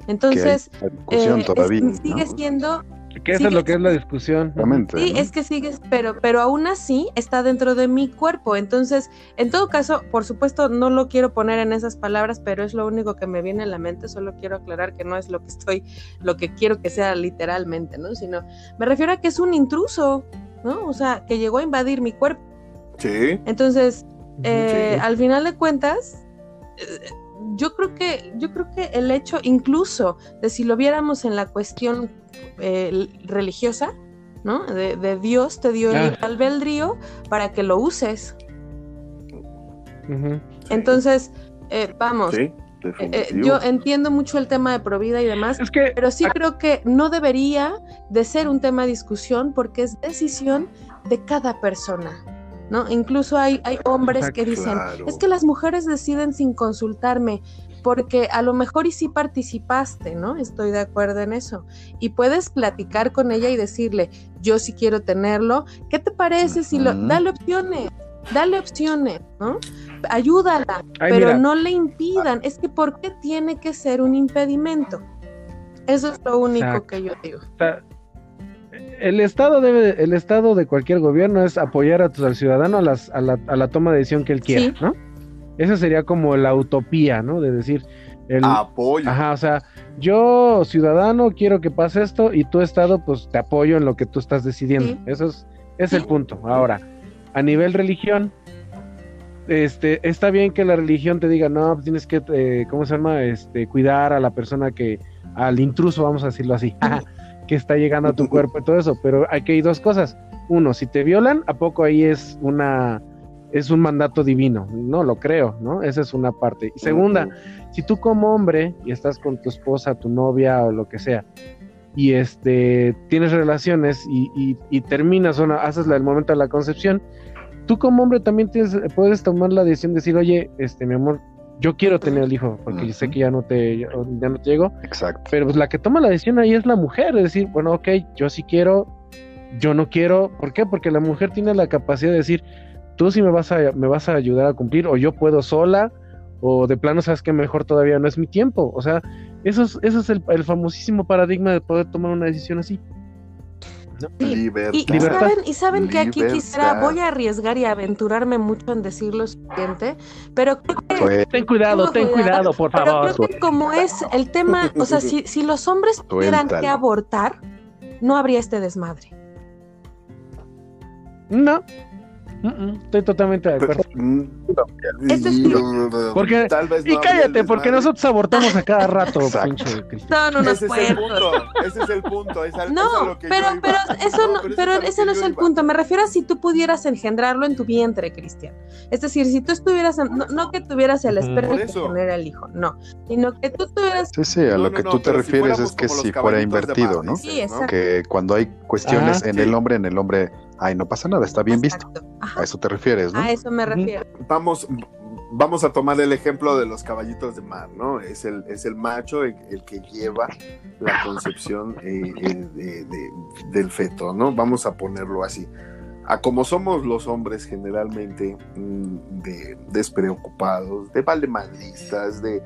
Entonces, eh, es- todavía, ¿no? sigue siendo Que eso es lo que es la discusión. Sí, ¿no? es que sigues, pero, pero aún así está dentro de mi cuerpo. Entonces, en todo caso, por supuesto, no lo quiero poner en esas palabras, pero es lo único que me viene a la mente. Solo quiero aclarar que no es lo que estoy, lo que quiero que sea literalmente, ¿no? Sino me refiero a que es un intruso, ¿no? O sea, que llegó a invadir mi cuerpo. Sí, Entonces, eh, Sí. al final de cuentas, eh, yo creo que, yo creo que el hecho, incluso de si lo viéramos en la cuestión eh, religiosa, ¿no? De, de Dios te dio el Ah. libre albedrío para que lo uses. Entonces, eh, vamos, sí, eh, eh, yo entiendo mucho el tema de provida y demás, Es que pero sí creo que no debería de ser un tema de discusión porque es decisión de cada persona, ¿no? Incluso hay, hay hombres que dicen, Claro. es que las mujeres deciden sin consultarme, porque a lo mejor y sí participaste, ¿no? Estoy de acuerdo en eso. Y puedes platicar con ella y decirle, yo sí quiero tenerlo, ¿qué te parece si lo... Dale opciones, dale opciones, ¿no? Ayúdala, Ay, pero mira. no le impidan. Es que ¿por qué tiene que ser un impedimento? Eso es lo único Exacto. que yo digo. El Estado debe, el Estado de cualquier gobierno es apoyar a tu- al ciudadano a, las- a la, a la toma de decisión que él quiera, Sí. ¿no? Esa sería como la utopía, ¿no? De decir, el, Apoyo. ajá, o sea, yo ciudadano quiero que pase esto y tú Estado pues te apoyo en lo que tú estás decidiendo. Sí. Eso es, es el punto. Ahora, a nivel religión, este, está bien que la religión te diga, no, pues tienes que, eh, ¿cómo se llama? Este, cuidar a la persona que, al intruso, vamos a decirlo así, <laughs> que está llegando a tu cuerpo y todo eso, pero hay que ir dos cosas. Uno, si te violan, ¿a poco ahí es una, es un mandato divino? No lo creo, ¿no? Esa es una parte. Y segunda, si tú como hombre y estás con tu esposa, tu novia o lo que sea, y este tienes relaciones y, y- y terminas o no, haces la- el momento de la concepción, tú como hombre también tienes, puedes tomar la decisión de decir, oye, este mi amor, yo quiero tener el hijo, porque yo sé que ya no te, ya, ya no te llego, Exacto. pero pues la que toma la decisión ahí es la mujer, es decir, bueno, ok, yo sí quiero, yo no quiero, ¿por qué? Porque la mujer tiene la capacidad de decir, tú sí me vas a, me vas a ayudar a cumplir, o yo puedo sola, o de plano sabes que mejor todavía no es mi tiempo, o sea, eso es, eso es el, el famosísimo paradigma de poder tomar una decisión así. Sí. Libertad. Y, y saben, y saben que aquí Libertad. quisiera, voy a arriesgar y aventurarme mucho en decir lo siguiente, pero creo que Sue- Ten cuidado, ten cuidado, cuidado, por Pero favor. creo que como es el tema, o sea, si, si los hombres tuvieran que abortar, no habría este desmadre. No, Estoy totalmente de acuerdo. Esto es- y- Porque- tal vez Y no cállate, porque nosotros abortamos a cada rato, <laughs> Exacto. pinche Cristian. Son unos Ese es el puercos. punto, ese es el punto. es al- es a No, lo que pero, pero eso no, pero ese no es el iba. punto. Me refiero a si tú pudieras engendrarlo en tu vientre, Cristian. Es decir, si tú estuvieras, en- no, no que tuvieras el esperma que genera el hijo, no, sino que tú tuvieras. Sí, sí, a No, lo no, que no, tú te si refieres es que si fuera invertido, ¿no? Sí, exacto. Que cuando hay cuestiones en el hombre, en el hombre, ay, no pasa nada, está bien visto. Ajá, A eso te refieres, ¿no? a eso me refiero. Vamos, vamos a tomar el ejemplo de los caballitos de mar, ¿no? Es el, es el macho el, el que lleva la concepción eh, eh, de- de- del feto, ¿no? Vamos a ponerlo así. A como somos los hombres generalmente mm, de despreocupados, de valemadristas, de...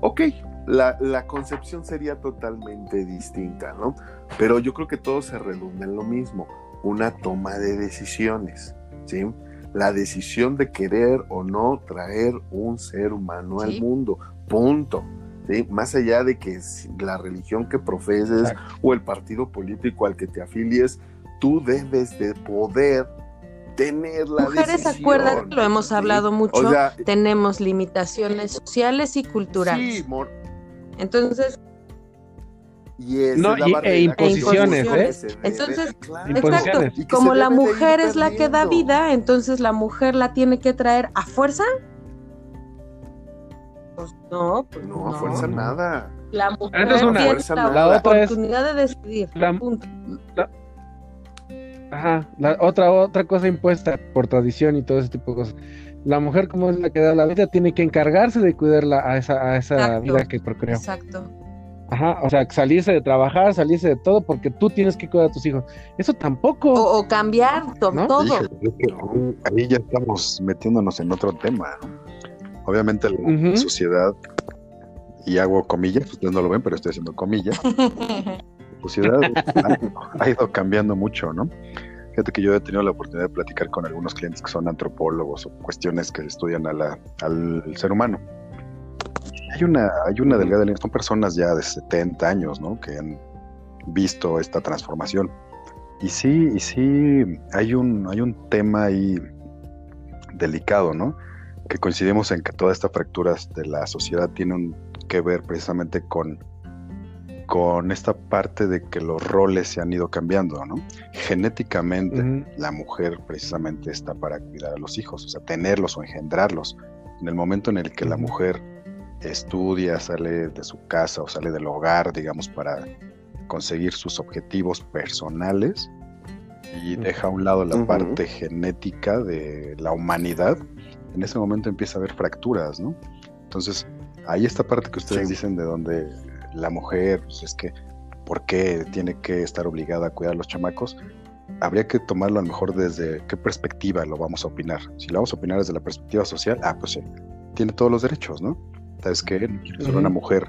Ok, la, la concepción sería totalmente distinta, ¿no? Pero yo creo que todo se redunda en lo mismo, una toma de decisiones, ¿sí? La decisión de querer o no traer un ser humano al mundo, punto. ¿sí? Más allá de que la religión que profeses Exacto. o el partido político al que te afilies, tú debes de poder tener la Mujeres, decisión. acuérdate, lo hemos hablado mucho, O sea, tenemos limitaciones sociales y culturales. sí, Entonces, y No, es la y- e barrera imposiciones, ¿eh? Entonces, claro. Exacto, como la mujer es la que da vida, entonces la mujer la tiene que traer a fuerza. Pues no, pues No, a fuerza no. nada. La mujer Esa es una. tiene Fuerza la, es- oportunidad de decidir. La- punto. Ajá, la otra, otra cosa impuesta por tradición y todo ese tipo de cosas. La mujer, como es la que da la vida, tiene que encargarse de cuidarla a esa, a esa Exacto. vida que procreó. Exacto. Ajá, o sea, salirse de trabajar, salirse de todo, porque tú tienes que cuidar a tus hijos. Eso tampoco. O, o cambiar to- ¿No? todo. Híjole, es que ahí- ahí ya estamos metiéndonos en otro tema. Obviamente la sociedad, y hago comillas, ustedes no lo ven, pero estoy haciendo comillas, <laughs> la sociedad ha, ha ido cambiando mucho, ¿no? Fíjate que yo he tenido la oportunidad de platicar con algunos clientes que son antropólogos o cuestiones que estudian a la- al ser humano. Hay una, hay una delgada línea, son personas ya de 70 años, ¿no? Que han visto esta transformación. Y sí, y sí, hay un, hay un tema ahí delicado, ¿no? Que coincidimos en que todas estas fracturas de la sociedad tienen que ver precisamente con, con esta parte de que los roles se han ido cambiando, ¿no? Genéticamente, Ujú. la mujer precisamente está para cuidar a los hijos, o sea, tenerlos o engendrarlos. En el momento en el que la Ujú. mujer estudia, sale de su casa o sale del hogar, digamos, para conseguir sus objetivos personales y deja a un lado la parte genética de la humanidad, en ese momento empieza a haber fracturas, ¿no? Entonces, ahí esta parte que ustedes Sí. dicen de donde la mujer, pues es que, ¿por qué tiene que estar obligada a cuidar a los chamacos? Habría que tomarlo a lo mejor desde qué perspectiva lo vamos a opinar. Si lo vamos a opinar desde la perspectiva social, ah, pues sí, tiene todos los derechos, ¿no? ¿Sabes qué? Quiero ser una mujer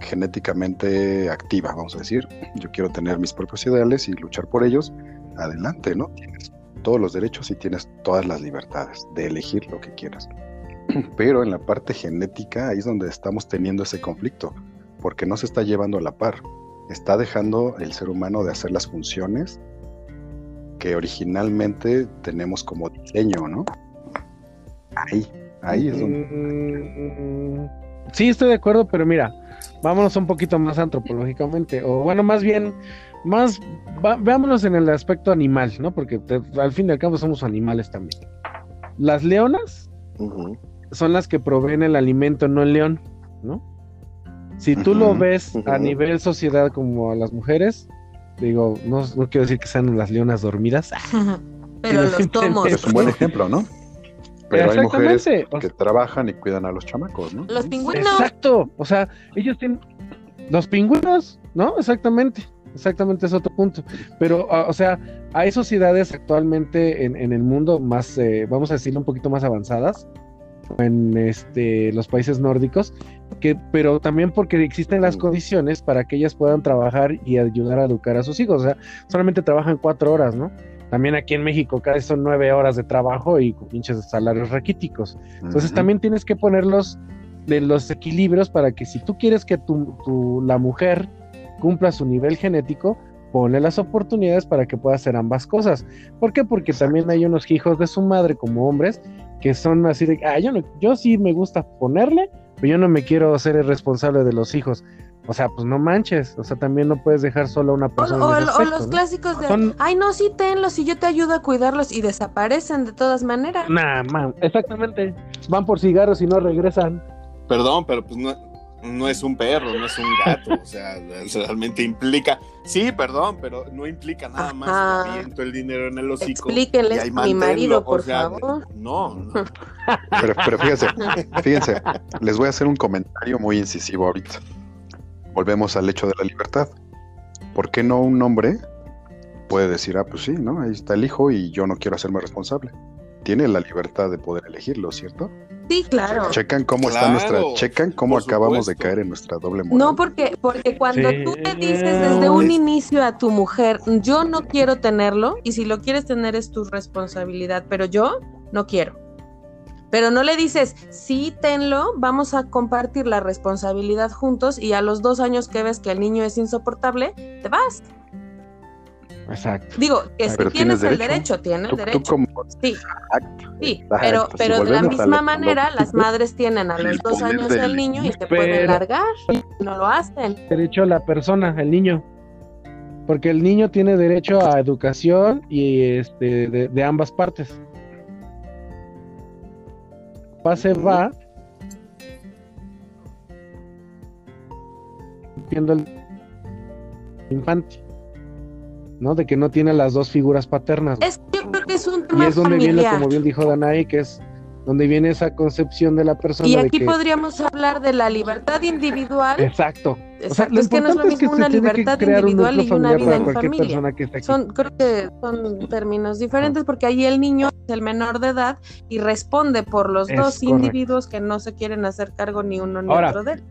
genéticamente activa, vamos a decir. Yo quiero tener mis propios ideales y luchar por ellos. Adelante, ¿no? Tienes todos los derechos y tienes todas las libertades de elegir lo que quieras. <clears throat> Pero en la parte genética, ahí es donde estamos teniendo ese conflicto, porque no se está llevando a la par. Está dejando el ser humano de hacer las funciones que originalmente tenemos como diseño, ¿no? Ahí, ahí es donde... Mm, Sí, estoy de acuerdo, pero mira, vámonos un poquito más antropológicamente, o bueno, más bien, más, va- veámonos en el aspecto animal, ¿no? Porque te- al fin y al cabo somos animales también. Las leonas son las que proveen el alimento, no el león, ¿no? Si tú lo ves a nivel sociedad como a las mujeres, digo, no, no quiero decir que sean las leonas dormidas, <laughs> Pero los tomos. Es un buen ejemplo, ¿no? Pero hay mujeres o que trabajan y cuidan a los chamacos, ¿no? Los pingüinos. Exacto, o sea, ellos tienen los pingüinos, ¿no? Exactamente, exactamente es otro punto. Pero, ah, o sea, hay sociedades actualmente en, en el mundo más, eh, vamos a decirlo, un poquito más avanzadas, en este, los países nórdicos, que, pero también porque existen las Mm. condiciones para que ellas puedan trabajar y ayudar a educar a sus hijos. O sea, solamente trabajan cuatro horas, ¿no? También aquí en México casi son nueve horas de trabajo y con pinches salarios raquíticos. Entonces también tienes que ponerlos de los equilibrios para que si tú quieres que tu, tu- la mujer cumpla su nivel genético, pone las oportunidades para que pueda hacer ambas cosas. ¿Por qué? Porque también hay unos hijos de su madre como hombres que son así de, ah, yo, no, yo sí me gusta ponerle, pero yo no me quiero ser el responsable de los hijos. O sea, pues no manches, o sea, también no puedes dejar solo a una persona. o- los ¿no? clásicos de, Son- ay no, sí tenlos y yo te ayudo a cuidarlos y desaparecen de todas maneras. Nah, man, exactamente. Van por cigarros y no regresan. Perdón, pero pues no, no es un perro, no es un gato. o sea, <laughs> realmente implica. Sí, perdón, pero no implica nada más. Que aviento el dinero en el hocico. Explíquenles, y mi marido, o por sea, favor. No, no. <laughs> Pero, pero fíjense, fíjense, les voy a hacer un comentario muy incisivo ahorita. Volvemos al hecho de la libertad. ¿Por qué no un hombre puede decir, ah, pues sí, ¿no? Ahí está el hijo y yo no quiero hacerme responsable? Tiene la libertad de poder elegirlo, ¿cierto? Sí, claro. Checan cómo está nuestra, checan cómo acabamos de caer en nuestra doble moral. No, porque, porque cuando Sí. tú le dices desde un inicio a tu mujer, yo no quiero tenerlo, y si lo quieres tener es tu responsabilidad, pero yo no quiero. Pero no le dices, sí, tenlo, vamos a compartir la responsabilidad juntos y a los dos años que ves que el niño es insoportable, te vas. Exacto. Digo, que si tienes, el derecho. tienes Tú, el tú derecho. como Sí, Exacto, sí, exacto. pero, Si pero de la misma manera, lo- las madres tienen a los dos años del- el niño y se pueden Pero- largar. No lo hacen. Derecho a la persona, el niño. Porque el niño tiene derecho a educación y este de, de ambas partes. Pase va viendo el infante, ¿no? De que no tiene las dos figuras paternas. Es que yo creo que es un Y tema es donde viene, familiar. como bien dijo Danae, que es donde viene esa concepción de la persona Y de aquí que podríamos hablar de la libertad individual. exacto. O sea, Exacto, lo es que no es lo importante es que mismo una libertad un individual y una vida en familia. Son, creo que son términos diferentes porque ahí el niño es el menor de edad y responde por los Es dos correcto. individuos que no se quieren hacer cargo ni uno ni Ahora, otro de él.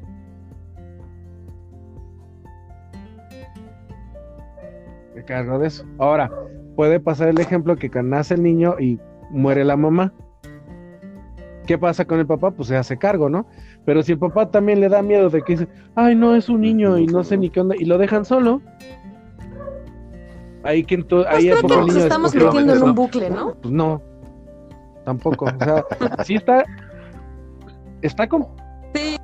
cargo de eso. Ahora, puede pasar el ejemplo que nace el niño y muere la mamá. ¿Qué pasa con el papá? Pues se hace cargo, ¿no? Pero si el papá también le da miedo de que dice, ay, no, es un niño y no sé ni qué onda, y lo dejan solo, ahí que ento- Pues ahí a creo poco que nos estamos metiendo en un bucle, ¿no? Pues no, tampoco. O sea, <laughs> sí está, está con Sí,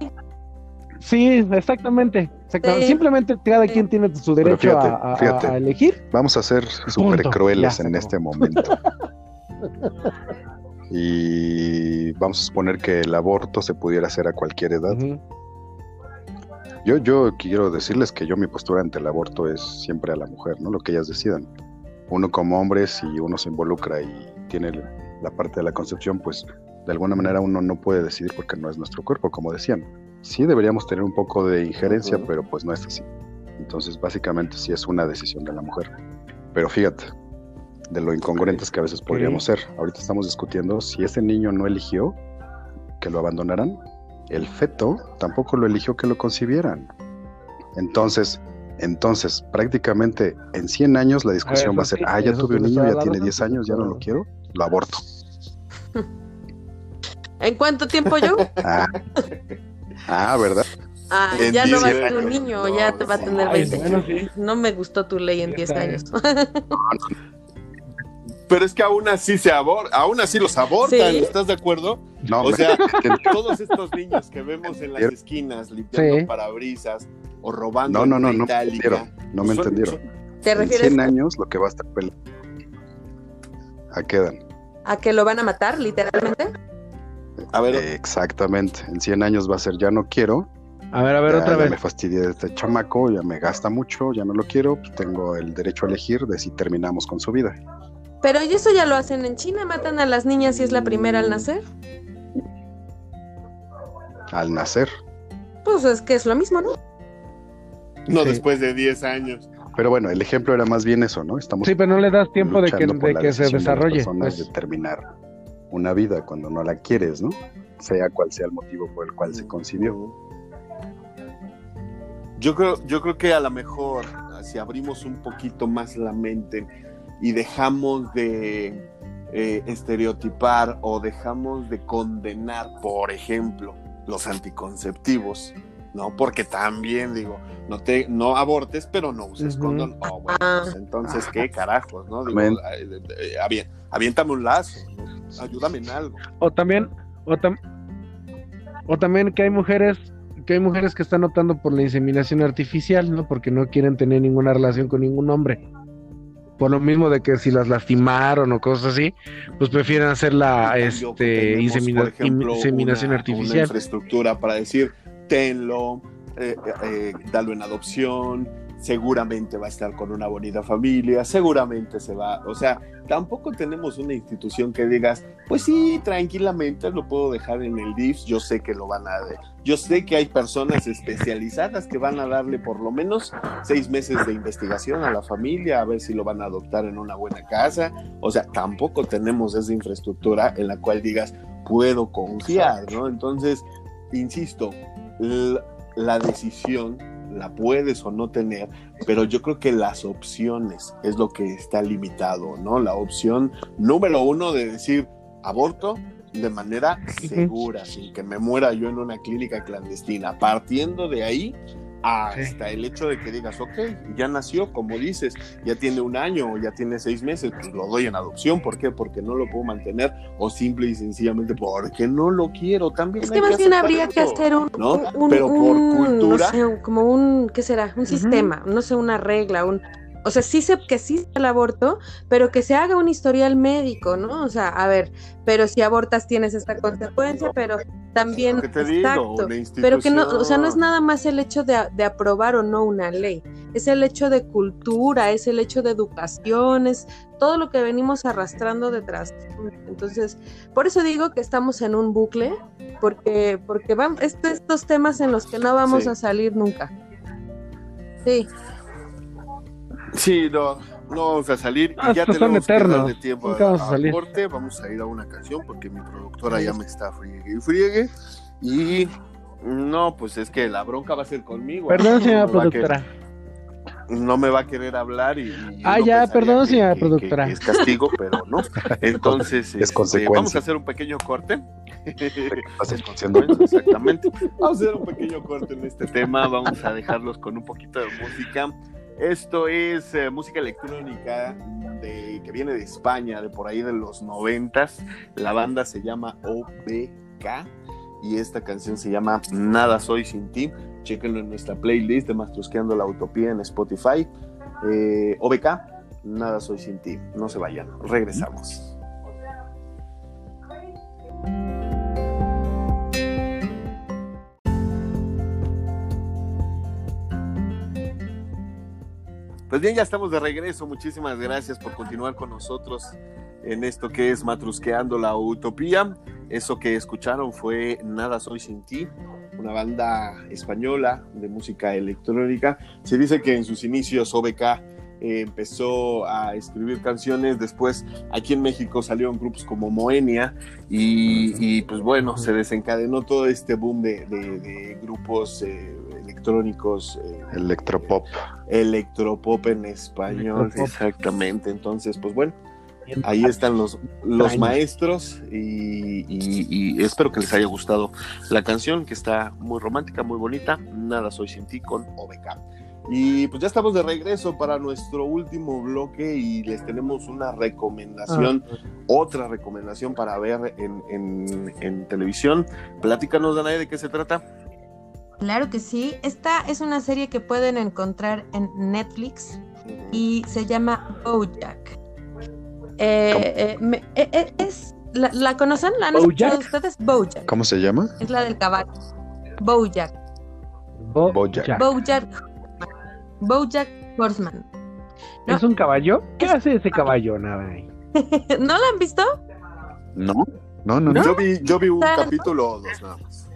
Sí, exactamente. exactamente. Sí. Simplemente cada Sí. quien tiene su derecho fíjate, a, a- fíjate. a elegir. Vamos a ser súper crueles en este momento. <laughs> y vamos a suponer que el aborto se pudiera hacer a cualquier edad. Yo, yo quiero decirles que yo mi postura ante el aborto es siempre a la mujer, ¿no? Lo que ellas decidan. Uno como hombre, si uno se involucra y tiene la parte de la concepción, pues de alguna manera uno no puede decidir porque no es nuestro cuerpo, como decían. Sí deberíamos tener un poco de injerencia, pero pues no es así. Entonces, básicamente sí es una decisión de la mujer. Pero fíjate, de lo incongruentes que a veces podríamos ser. Ahorita estamos discutiendo si ese niño no eligió que lo abandonaran, el feto tampoco lo eligió que lo concibieran. Entonces, entonces prácticamente en 100 años la discusión va a ser, sí, ah, ya tuve un niño, ya tiene razón, 10 años, ya no lo quiero, lo aborto. <laughs> ¿En cuánto tiempo yo? <laughs> Ah, ah ¿verdad? Ah, ya no va a 10 ser un niño, No, ya te va a tener Ay, 20. bueno, sí. No me gustó tu ley en Ya 10 está. años. <laughs> Pero es que aún así se abor aún así los abortan, Sí. ¿estás de acuerdo? No, O sea, <laughs> todos estos niños que vemos en las esquinas limpiando Sí. parabrisas o robando no, no, no, en no me itálica. entendieron, no me son- entendieron. ¿Te En refieres 100 años lo que va a estar peleando. ¿A qué edad? a que lo van a matar, literalmente? A ver, Eh, Exactamente, en 100 años va a ser ya no quiero, A ver, a ver, ya, otra ya vez. me fastidié de este chamaco, ya me gasta mucho, ya no lo quiero, pues tengo el derecho a elegir de si terminamos con su vida. Pero y eso ya lo hacen en China, matan a las niñas si es la primera al nacer. Al nacer. Pues es que es lo mismo, ¿no? no sí. después de 10 años. Pero bueno, el ejemplo era más bien eso, ¿no? Estamos Sí, pero no le das tiempo de que, de se de desarrolle. personas pues. de terminar una vida cuando no la quieres, ¿no? Sea cual sea el motivo por el cual se concibió. Yo creo, yo creo que a lo mejor si abrimos un poquito más la mente y dejamos de eh, estereotipar o dejamos de condenar, por ejemplo, los anticonceptivos, ¿no? Porque también digo, no te, no abortes, pero no uses Ujú. condón. Oh, bueno, Ah. pues entonces, ¿qué carajos, no? Digo, eh, eh, avien- aviéntame un lazo, ¿no? ayúdame en algo. O también, o, tam- o también que hay mujeres, que hay mujeres que están optando por la inseminación artificial, ¿no? Porque no quieren tener ninguna relación con ningún hombre. Por lo mismo de que si las lastimaron o cosas así, pues prefieren hacer la este, insemina- ejemplo, inseminación una- Una artificial. infraestructura para decir, tenlo, eh, eh, eh, dalo en adopción, seguramente va a estar con una bonita familia, seguramente se va, o sea, tampoco tenemos una institución que digas, pues sí, tranquilamente lo puedo dejar en el DIF, yo sé que lo van a, yo sé que hay personas especializadas que van a darle por lo menos seis meses de investigación a la familia, a ver si lo van a adoptar en una buena casa, o sea, tampoco tenemos esa infraestructura en la cual digas, puedo confiar, ¿no? Entonces, insisto, la decisión la puedes o no tener, pero yo creo que las opciones es lo que está limitado, ¿no? La opción número uno de decir aborto de manera segura, sin que me muera yo en una clínica clandestina. Partiendo de ahí hasta el hecho de que digas, ok, ya nació, como dices, ya tiene un año o ya tiene seis meses, pues lo doy en adopción. ¿Por qué? Porque no lo puedo mantener o simple y sencillamente porque no lo quiero. También Es hay que más bien habría que hacer un, ¿no? un- Pero por un- cultura- no sé, un- como un, ¿qué será? Un sistema, no sé, una regla, un, o sea, sí sé que sí el aborto, pero que se haga un historial médico, ¿no? O sea, a ver, pero si abortas tienes esta consecuencia, pero también, ¿Qué te digo? exacto, pero que no, o sea, no es nada más el hecho de, de aprobar o no una ley, es el hecho de cultura, es el hecho de educación, es todo lo que venimos arrastrando detrás. Entonces, por eso digo que estamos en un bucle, porque, porque van est- estos temas en los que no vamos Sí. a salir nunca. Sí, Sí, no, no vamos a salir. Ah, y ya tenemos que dar eternos. de tiempo Nunca a, vamos a salir. corte. Vamos a ir a una canción porque mi productora ya me está friegue y friegue. Y no, pues es que la bronca va a ser conmigo. Perdón, <laughs> No señora a productora. que- no me va a querer hablar y, y Ah, ya, perdón, que- señora que- productora. es castigo, pero no. <laughs> Entonces, Es este, vamos a hacer un pequeño corte. <laughs> Exactamente. Vamos a hacer un pequeño corte en este tema. Vamos a dejarlos con un poquito de música. Esto es eh, música electrónica de, que viene de España, de por ahí de los noventas. La banda se llama OBK y esta canción se llama Nada Soy Sin Ti. Chequenlo en nuestra playlist de Mastrusqueando la Utopía en Spotify. Eh, OBK, Nada Soy Sin Ti. No se vayan, regresamos. Pues bien, ya estamos de regreso. Muchísimas gracias por continuar con nosotros en esto que es Matrusqueando la Utopía. Eso que escucharon fue Nada Soy Sin Ti, una banda española de música electrónica. Se dice que en sus inicios OBK eh, empezó a escribir canciones, después aquí en México salieron grupos como Moenia y, y, pues bueno, se desencadenó todo este boom de, de- de grupos eh, electrónicos. eh, Electropop. Electropop en español, Electropop. exactamente. Entonces, pues bueno, ahí están los, los maestros y, y- y espero que les haya gustado la canción, que está muy romántica, muy bonita. Nada soy sin ti con OBK. Y pues ya estamos de regreso para nuestro último bloque y les tenemos una recomendación, otra recomendación para ver en, en- en televisión. Platícanos, Danae, de qué se trata. claro que sí. Esta es una serie que pueden encontrar en Netflix y se llama BoJack. Eh, eh, me- eh, eh, es, ¿la, la conocen? ¿La han escuchado ustedes? BoJack. ¿Cómo se llama? Es la del caballo. BoJack. Bo- Bojack. Jack. BoJack. BoJack Horseman. No. ¿Es un caballo? ¿Qué hace ese caballo? Nada. ahí? <laughs> ¿No la han visto? No, no, no, no. Yo vi, yo vi un capítulo o dos nada más.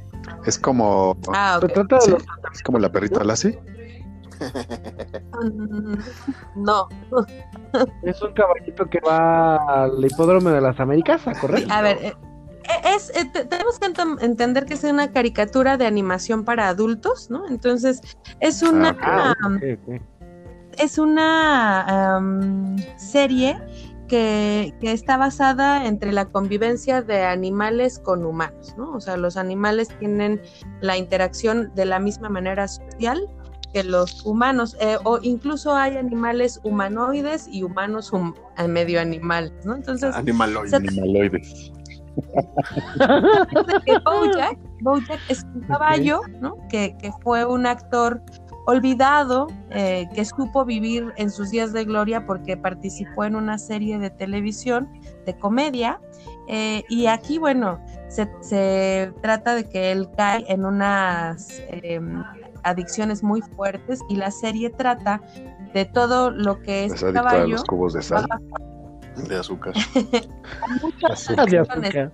Es como, Ah, Se ok. trata de sí, es como la perrita Lassie. <laughs> No. es un caballito que va al hipódromo de las Américas, ¿a correr? A ver, eh, es, tenemos que ent- entender que es una caricatura de animación para adultos, ¿no? Entonces, es una, Ah, es una am, serie que, que está basada entre la convivencia de animales con humanos, ¿no? O sea, los animales tienen la interacción de la misma manera social que los humanos, eh, o incluso hay animales humanoides y humanos hum- eh, medio animales, ¿no? Entonces, Animaloide. se- Animaloides. Que Bojack, <laughs> Bojack es un caballo, ¿no? Que, que fue un actor olvidado, eh, que supo vivir en sus días de gloria porque participó en una serie de televisión de comedia. eh, y aquí, bueno, se, se trata de que él cae en unas em, adicciones muy fuertes y la serie trata de todo lo que Es este adicto a caballo los cubos de va sal. De azúcar. <laughs> muchas De azúcar.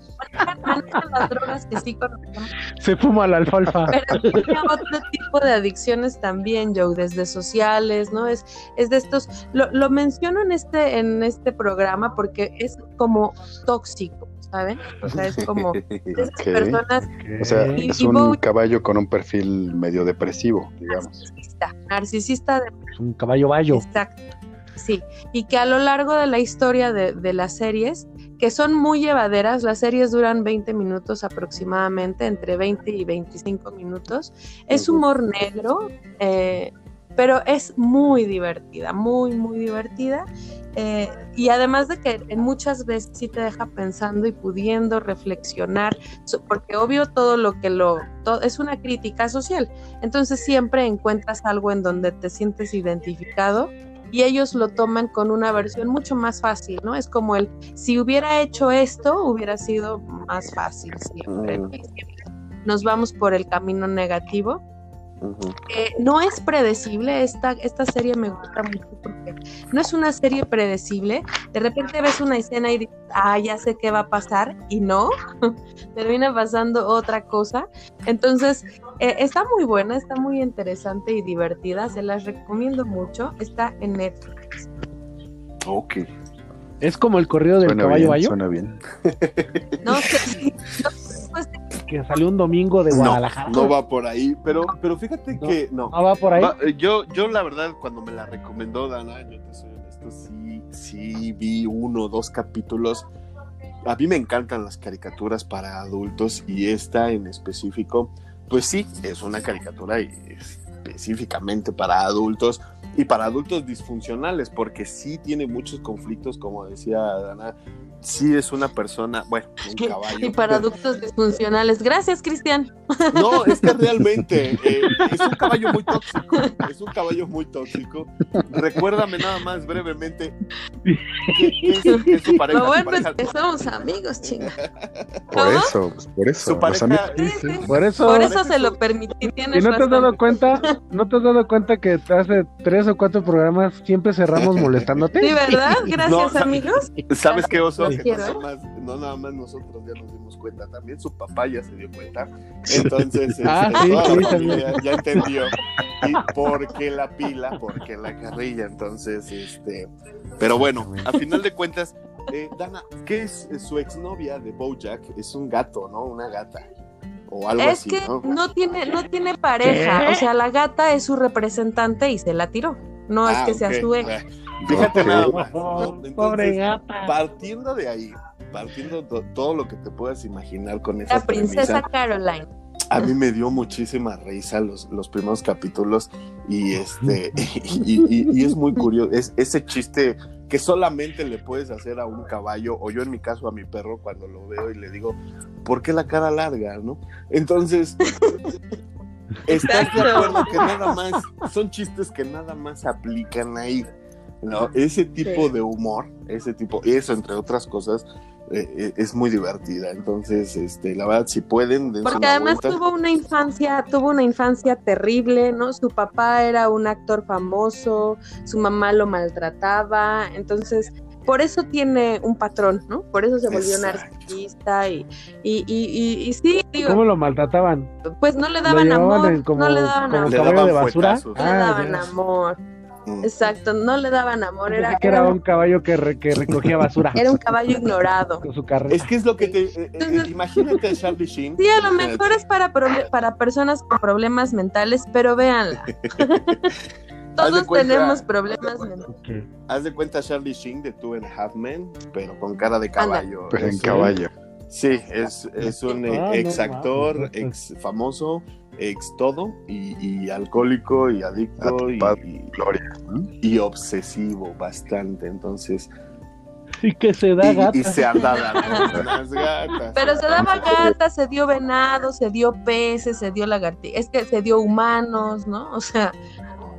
Manejan las drogas que sí conocemos Se fuma la alfalfa. Pero tiene otro tipo de adicciones también, Joe, desde sociales, ¿no? Es, es de estos, lo, lo menciono en este, en este programa porque es como tóxico, ¿saben? O sea, es como <laughs> esas personas O sea, Y- es y un caballo con un perfil medio depresivo, digamos. narcisista, narcisista de Es un caballo bayo. Exacto. Sí, y que a lo largo de la historia de, de las series, que son muy llevaderas, las series duran 20 minutos aproximadamente, entre 20 y 25 minutos, es humor negro, eh, pero es muy divertida, muy, muy divertida. eh, y además de que muchas veces sí te deja pensando y pudiendo reflexionar, porque obvio todo lo que lo, es una crítica social, entonces siempre encuentras algo en donde te sientes identificado y ellos lo toman con una versión mucho más fácil, ¿no? Es como el, si hubiera hecho esto, hubiera sido más fácil siempre. Nos vamos por el camino negativo. Eh, no es predecible, esta, esta serie me gusta mucho porque no es una serie predecible. De repente ves una escena y dices, ah, ya sé qué va a pasar, y no, <laughs> termina pasando otra cosa. Entonces, eh, está muy buena, está muy interesante y divertida, se las recomiendo mucho. Está en Netflix. Ok. Es como el corrido del Suena caballo bien, bayo, suena bien. No sé <laughs> no, pues, que salió un domingo de No, Guadalajara. no va por ahí, pero, pero fíjate No. que no. ¿No va por ahí. Va, eh, yo, yo la verdad, cuando me la recomendó Dana, yo te soy honesto, sí, sí vi uno o dos capítulos. A mí me encantan las caricaturas para adultos y esta en específico, pues sí, es una caricatura específicamente para adultos y para adultos disfuncionales, porque sí tiene muchos conflictos, como decía Dana. Sí es una persona, bueno, un <laughs> caballo. y para adultos disfuncionales. Gracias, Cristian. No, es que realmente <laughs> eh, es un caballo muy tóxico. Es un caballo muy tóxico. Recuérdame nada más brevemente qué, qué es, qué es su pareja. Lo Su bueno es que somos amigos, chinga. Por ¿Cómo? eso, pues por eso. Su pareja- amigos Sí, dicen. sí. Por eso. Por eso se lo permití. ¿Y no te has razón. dado cuenta? ¿No te has dado cuenta que hace tres o cuatro programas siempre cerramos molestándote? Sí, ¿verdad? <laughs> Gracias, No, amigos. ¿Sabes qué, Oso? Que no, nada más, no nada más nosotros ya nos dimos cuenta, también su papá ya se dio cuenta. Entonces, Ah, este, sí, también. ya entendió. ¿Y por qué la pila? ¿Por qué la carrilla? Entonces, este. Pero bueno, a final de cuentas, eh, Dana, ¿qué es eh, su exnovia de Bojack? Es un gato, ¿no? Una gata. O algo Es así, que ¿no? no tiene, no tiene pareja. ¿Qué? O sea, la gata es su representante y se la tiró. No es Ah, que sea su ex. Fíjate nada más. Pobre gata. partiendo de ahí, partiendo de todo lo que te puedas imaginar con esa La princesa premisa, Caroline. a mí me dio muchísima risa los, los primeros capítulos y este <laughs> y, y- y es muy curioso, es ese chiste que solamente le puedes hacer a un caballo o yo en mi caso a mi perro cuando lo veo y le digo, ¿por qué la cara larga, no? Entonces, <laughs> ¿estás de acuerdo que nada más son chistes que nada más aplican ahí? ¿No? Ese tipo Sí. de humor, ese tipo, eso entre otras cosas, eh, eh, es muy divertida. Entonces, este, la verdad, si pueden, Porque una además vuelta. tuvo una infancia, tuvo una infancia terrible, ¿no? Su papá era un actor famoso, su mamá lo maltrataba, entonces por eso tiene un patrón, ¿no? Por eso se volvió Exacto. narcisista y, y, y, y, y sí, digo, ¿Cómo lo maltrataban? pues no le ¿Lo daban amor, como, no le daban amor, Le daban de basura? no le Ah, daban amor. Exacto, no le daban amor, era, que era era, un caballo que, re- que recogía basura <laughs> era un caballo ignorado. con su carrera. Es que es lo que te. eh, eh, imagínate a Charlie Sheen. Sí, a lo mejor es para, personas con problemas mentales, pero véanla. <laughs> Haz de Todos cuenta- tenemos problemas mentales. Ok. Haz de cuenta Charlie Sheen de Two and a Half Men, pero con cara de caballo. Pero en caballo. Sí, es, es un eh, Ah, no ex actor, mames. ex famoso, ex todo, y, y alcohólico, y adicto, y, Atipado. y- Gloria. ¿no? y obsesivo bastante. Entonces, Y que se da y, gata. y se anda dando unas <laughs> gatas. Pero se daba gatas, se dio venado, se dio peces, se dio lagartijas, es que se dio humanos, ¿no? O sea,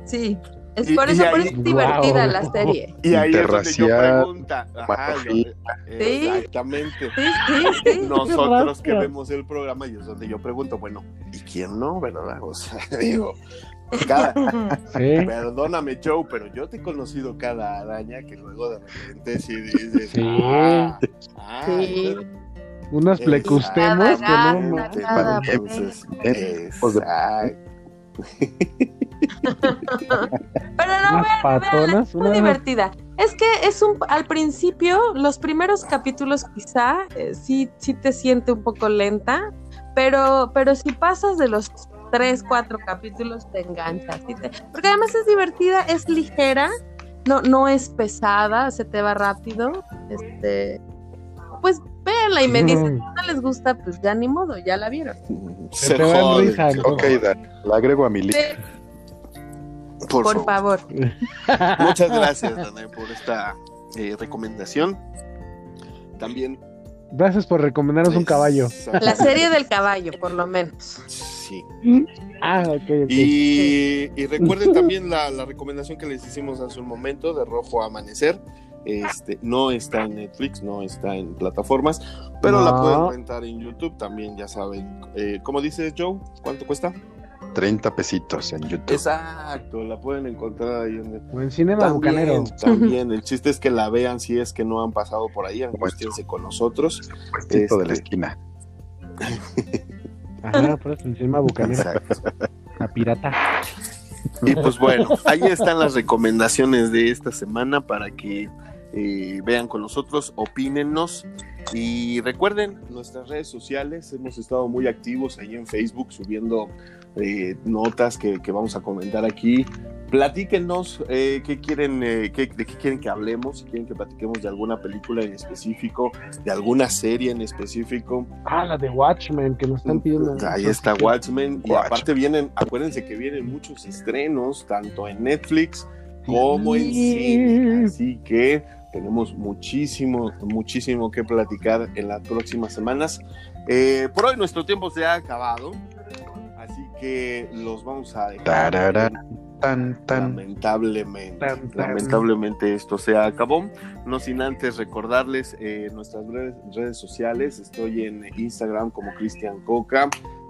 sí. Es Y- por y eso, por ahí- eso es divertida la serie. Y ahí es donde yo pregunta, ajá, Sí. exactamente. Sí, sí, sí. <laughs> Nosotros que vemos el programa y es donde yo pregunto, bueno, ¿y quién no, verdad? O sea, <laughs> digo, cada, <laughs> Sí. perdóname Joe, pero yo te he conocido cada araña que luego de repente sí dices, Sí. ah, ah, Exacto. plecustemos que no. entonces, exacto. Pero no, vean, patonas. muy Una... divertida. Es que es un, al principio, los primeros capítulos quizá eh, sí, sí te siente un poco lenta, pero, pero si pasas de los tres, cuatro capítulos te enganchas. ¿sí te- Porque además es divertida, es ligera, no, no es pesada, se te va rápido. Este, pues véanla y me dicen, no les gusta, pues ya ni modo, ya la vieron. Se te va en joden, risa, se ¿no? Ok. Dan, la agrego a mi lista. Sí, Por, por favor. favor. <laughs> Muchas gracias, Danae, por esta eh, recomendación. También. Gracias por recomendarnos un caballo. La serie del caballo, por lo menos. Sí. Ah, ok, ok. Y, y recuerden también la, la recomendación que les hicimos hace un momento de Rojo Amanecer. Este, no está en Netflix, no está en plataformas, pero la pueden rentar en YouTube también, ya saben. Eh, ¿Cómo dices, Joe? ¿Cuánto cuesta? 30 pesitos en YouTube. Exacto, la pueden encontrar ahí en O en Cinema Bucanero. También, también. El chiste es que la vean si es que no han pasado por ahí, angustiense con nosotros. Puestito de la este- esquina. <laughs> Ajá, pues en Cinema Bucanero. Exacto. La pirata. Y pues bueno, ahí están las recomendaciones de esta semana para que eh, vean con nosotros, opínennos y recuerden nuestras redes sociales, hemos estado muy activos ahí en Facebook subiendo eh, notas que, que vamos a comentar aquí. Platíquenos eh, qué quieren, eh, qué- de qué quieren que hablemos, si quieren que platiquemos de alguna película en específico, de alguna serie en específico. Ah, la de Watchmen, que nos están pidiendo. Ahí está Watchmen. Y Watchmen. aparte vienen, acuérdense que vienen muchos estrenos, tanto en Netflix como en cine. Así que tenemos muchísimo, muchísimo que platicar en las próximas semanas. Eh, por hoy nuestro tiempo se ha acabado. Que los vamos a dejar. Tararán, tan, tan. Lamentablemente, Tan, tan. lamentablemente esto se acabó. No sin antes recordarles eh, nuestras redes, redes sociales. Estoy en Instagram como Cristian Coca,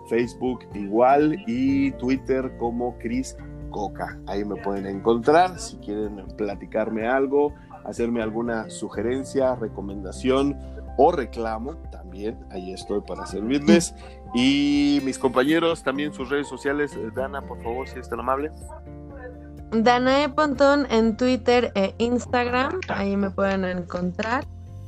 Facebook igual y Twitter como Cris Coca. Ahí me pueden encontrar si quieren platicarme algo, hacerme alguna sugerencia, recomendación o reclamo. También ahí estoy para servirles. Y mis compañeros también sus redes sociales. Eh, Dana, por favor, si es tan amable. Danae Pontón en Twitter e Instagram, ahí me pueden encontrar.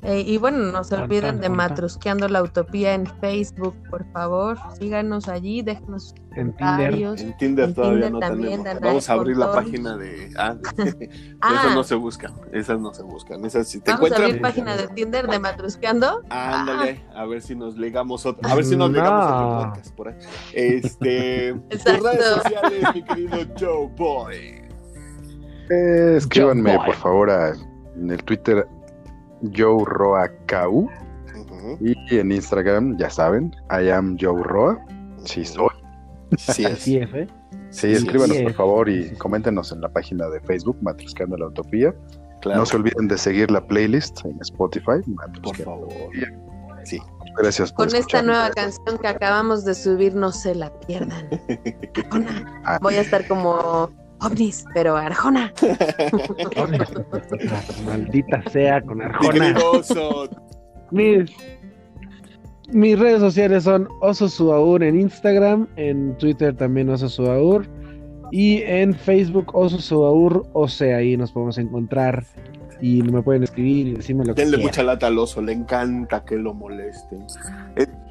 Eh, y bueno, no se olviden de. Matrusqueando la Utopía en Facebook, por favor. Síganos allí, déjenos sus En Tinder. comentarios. En Tinder En todavía Tinder no también, tenemos. Vamos a abrir la página de. Ah, <laughs> Ah, esas no se buscan. Esas no se buscan. Esas si te vamos a abrir página de Tinder de Matrusqueando. Ándale, a ver si nos legamos otro. A ver si nos legamos No. otro podcast por ahí. Este. <laughs> tus Exacto. redes sociales, mi querido Joe Boy. Eh, escríbanme, Boy. por favor, a- en el Twitter Joe Roa KU Ujú, y en Instagram, ya saben, I am Joe Roa. Sí, soy. Sí, es. Así es, ¿eh? Sí, escríbanos sí. por favor y coméntenos en la página de Facebook, Matruscando la Utopía. Claro, No se olviden de seguir la playlist en Spotify. por favor. Sí. Gracias por Con esta nueva canción que acabamos de subir, no se la pierdan. <laughs> Voy a estar como ovnis, pero Arjona. <laughs> Maldita sea con Arjona. Mis, mis redes sociales son Oso Suaur en Instagram, en Twitter también Oso Suaur y en Facebook Oso Suaur, o sea, ahí nos podemos encontrar y me pueden escribir y decirme lo que Denle quieran. mucha lata al oso, le encanta que lo molesten.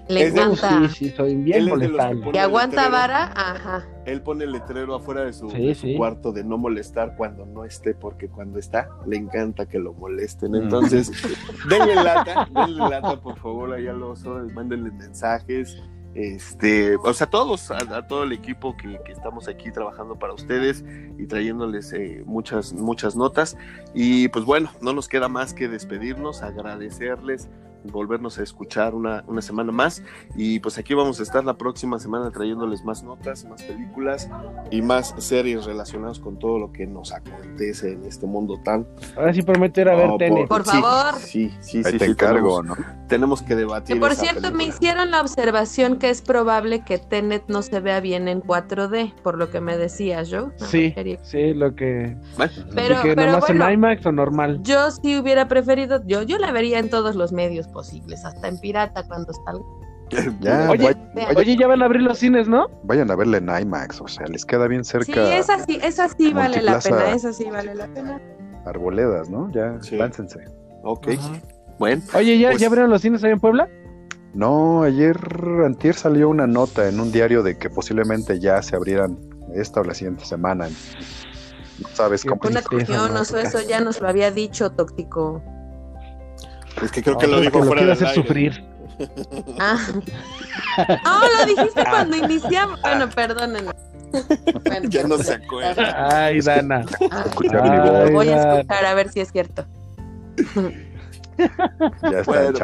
Le Es de- encanta. Sí, sí, soy bien los que ¿Que aguanta vara? Ajá. Él pone el letrero afuera de su, Sí, de su sí. cuarto de no molestar cuando no esté, porque cuando está le encanta que lo molesten. Mm. Entonces, <laughs> denle lata, denle lata, por favor, ahí al oso, mándenle mensajes. Este, o sea, todos, a, a todo el equipo que, que estamos aquí trabajando para ustedes y trayéndoles eh, muchas, muchas notas. Y pues bueno, no nos queda más que despedirnos, agradecerles, volvernos a escuchar una, una semana más. Y pues aquí vamos a estar la próxima semana trayéndoles más notas, más películas y más series relacionadas con todo lo que nos acontece en este mundo tan... Ahora sí prometo ir a ver No, Tenet. Por sí, favor. Sí, sí, Ahí sí. te sí, encargo, tenemos, ¿no? tenemos que debatir. Que por esa cierto, me película. hicieron la observación que es probable que Tenet no se vea bien en 4D, por lo que me decías, Joe. No, Sí, sí, lo que. Bueno, Pero, ¿Y que pero nomás bueno, en IMAX o normal? yo sí hubiera preferido, yo, yo la vería en todos los medios posibles, hasta en pirata cuando salga. <laughs> Ya, Oye. Oye, ya van a abrir los cines, ¿no? vayan a verla en IMAX, o sea, les queda bien cerca Sí, esa sí, esa sí vale la pena, esa sí vale la pena. Arboledas, ¿no? Ya, Sí. láncense. Ok, bueno. Oye, ¿ya, Pues- ¿ya abrieron los cines ahí en Puebla? No, ayer, antier salió una nota en un diario de que posiblemente ya se abrieran esta o la siguiente semana. No sabes cómo. Una cuestión, ¿no? eso ya nos lo había dicho, tóxico. Es que creo que lo dijo que lo fuera del hacer aire. sufrir. Ah. No, <laughs> lo dijiste cuando iniciamos. Bueno, perdónenme. <laughs> Bueno, Ya no se acuerda. Ay, Dana. ah, Ay. Lo voy a escuchar a ver si es cierto. <laughs> Ya está Bueno,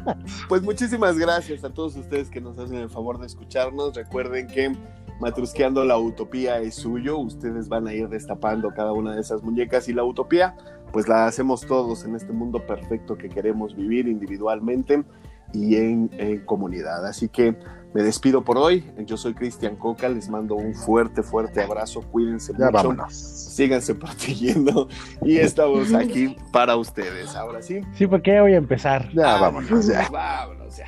pues muchísimas gracias a todos ustedes que nos hacen el favor de escucharnos. Recuerden que Matrusqueando la Utopía es suyo. Ustedes van a ir destapando cada una de esas muñecas y la utopía, pues la hacemos todos en este mundo perfecto que queremos vivir individualmente y en, en comunidad. Así que me despido por hoy. Yo soy Cristian Coca. Les mando un fuerte, fuerte abrazo. Cuídense Ya mucho. vámonos. Síganse <laughs> protegiendo y estamos aquí para ustedes. Ahora sí, Sí, porque voy a empezar. Ya vámonos, ya. <laughs> vámonos ya.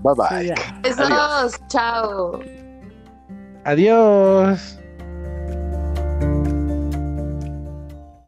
Bye bye. Sí, ya. Besos, chao. Adiós.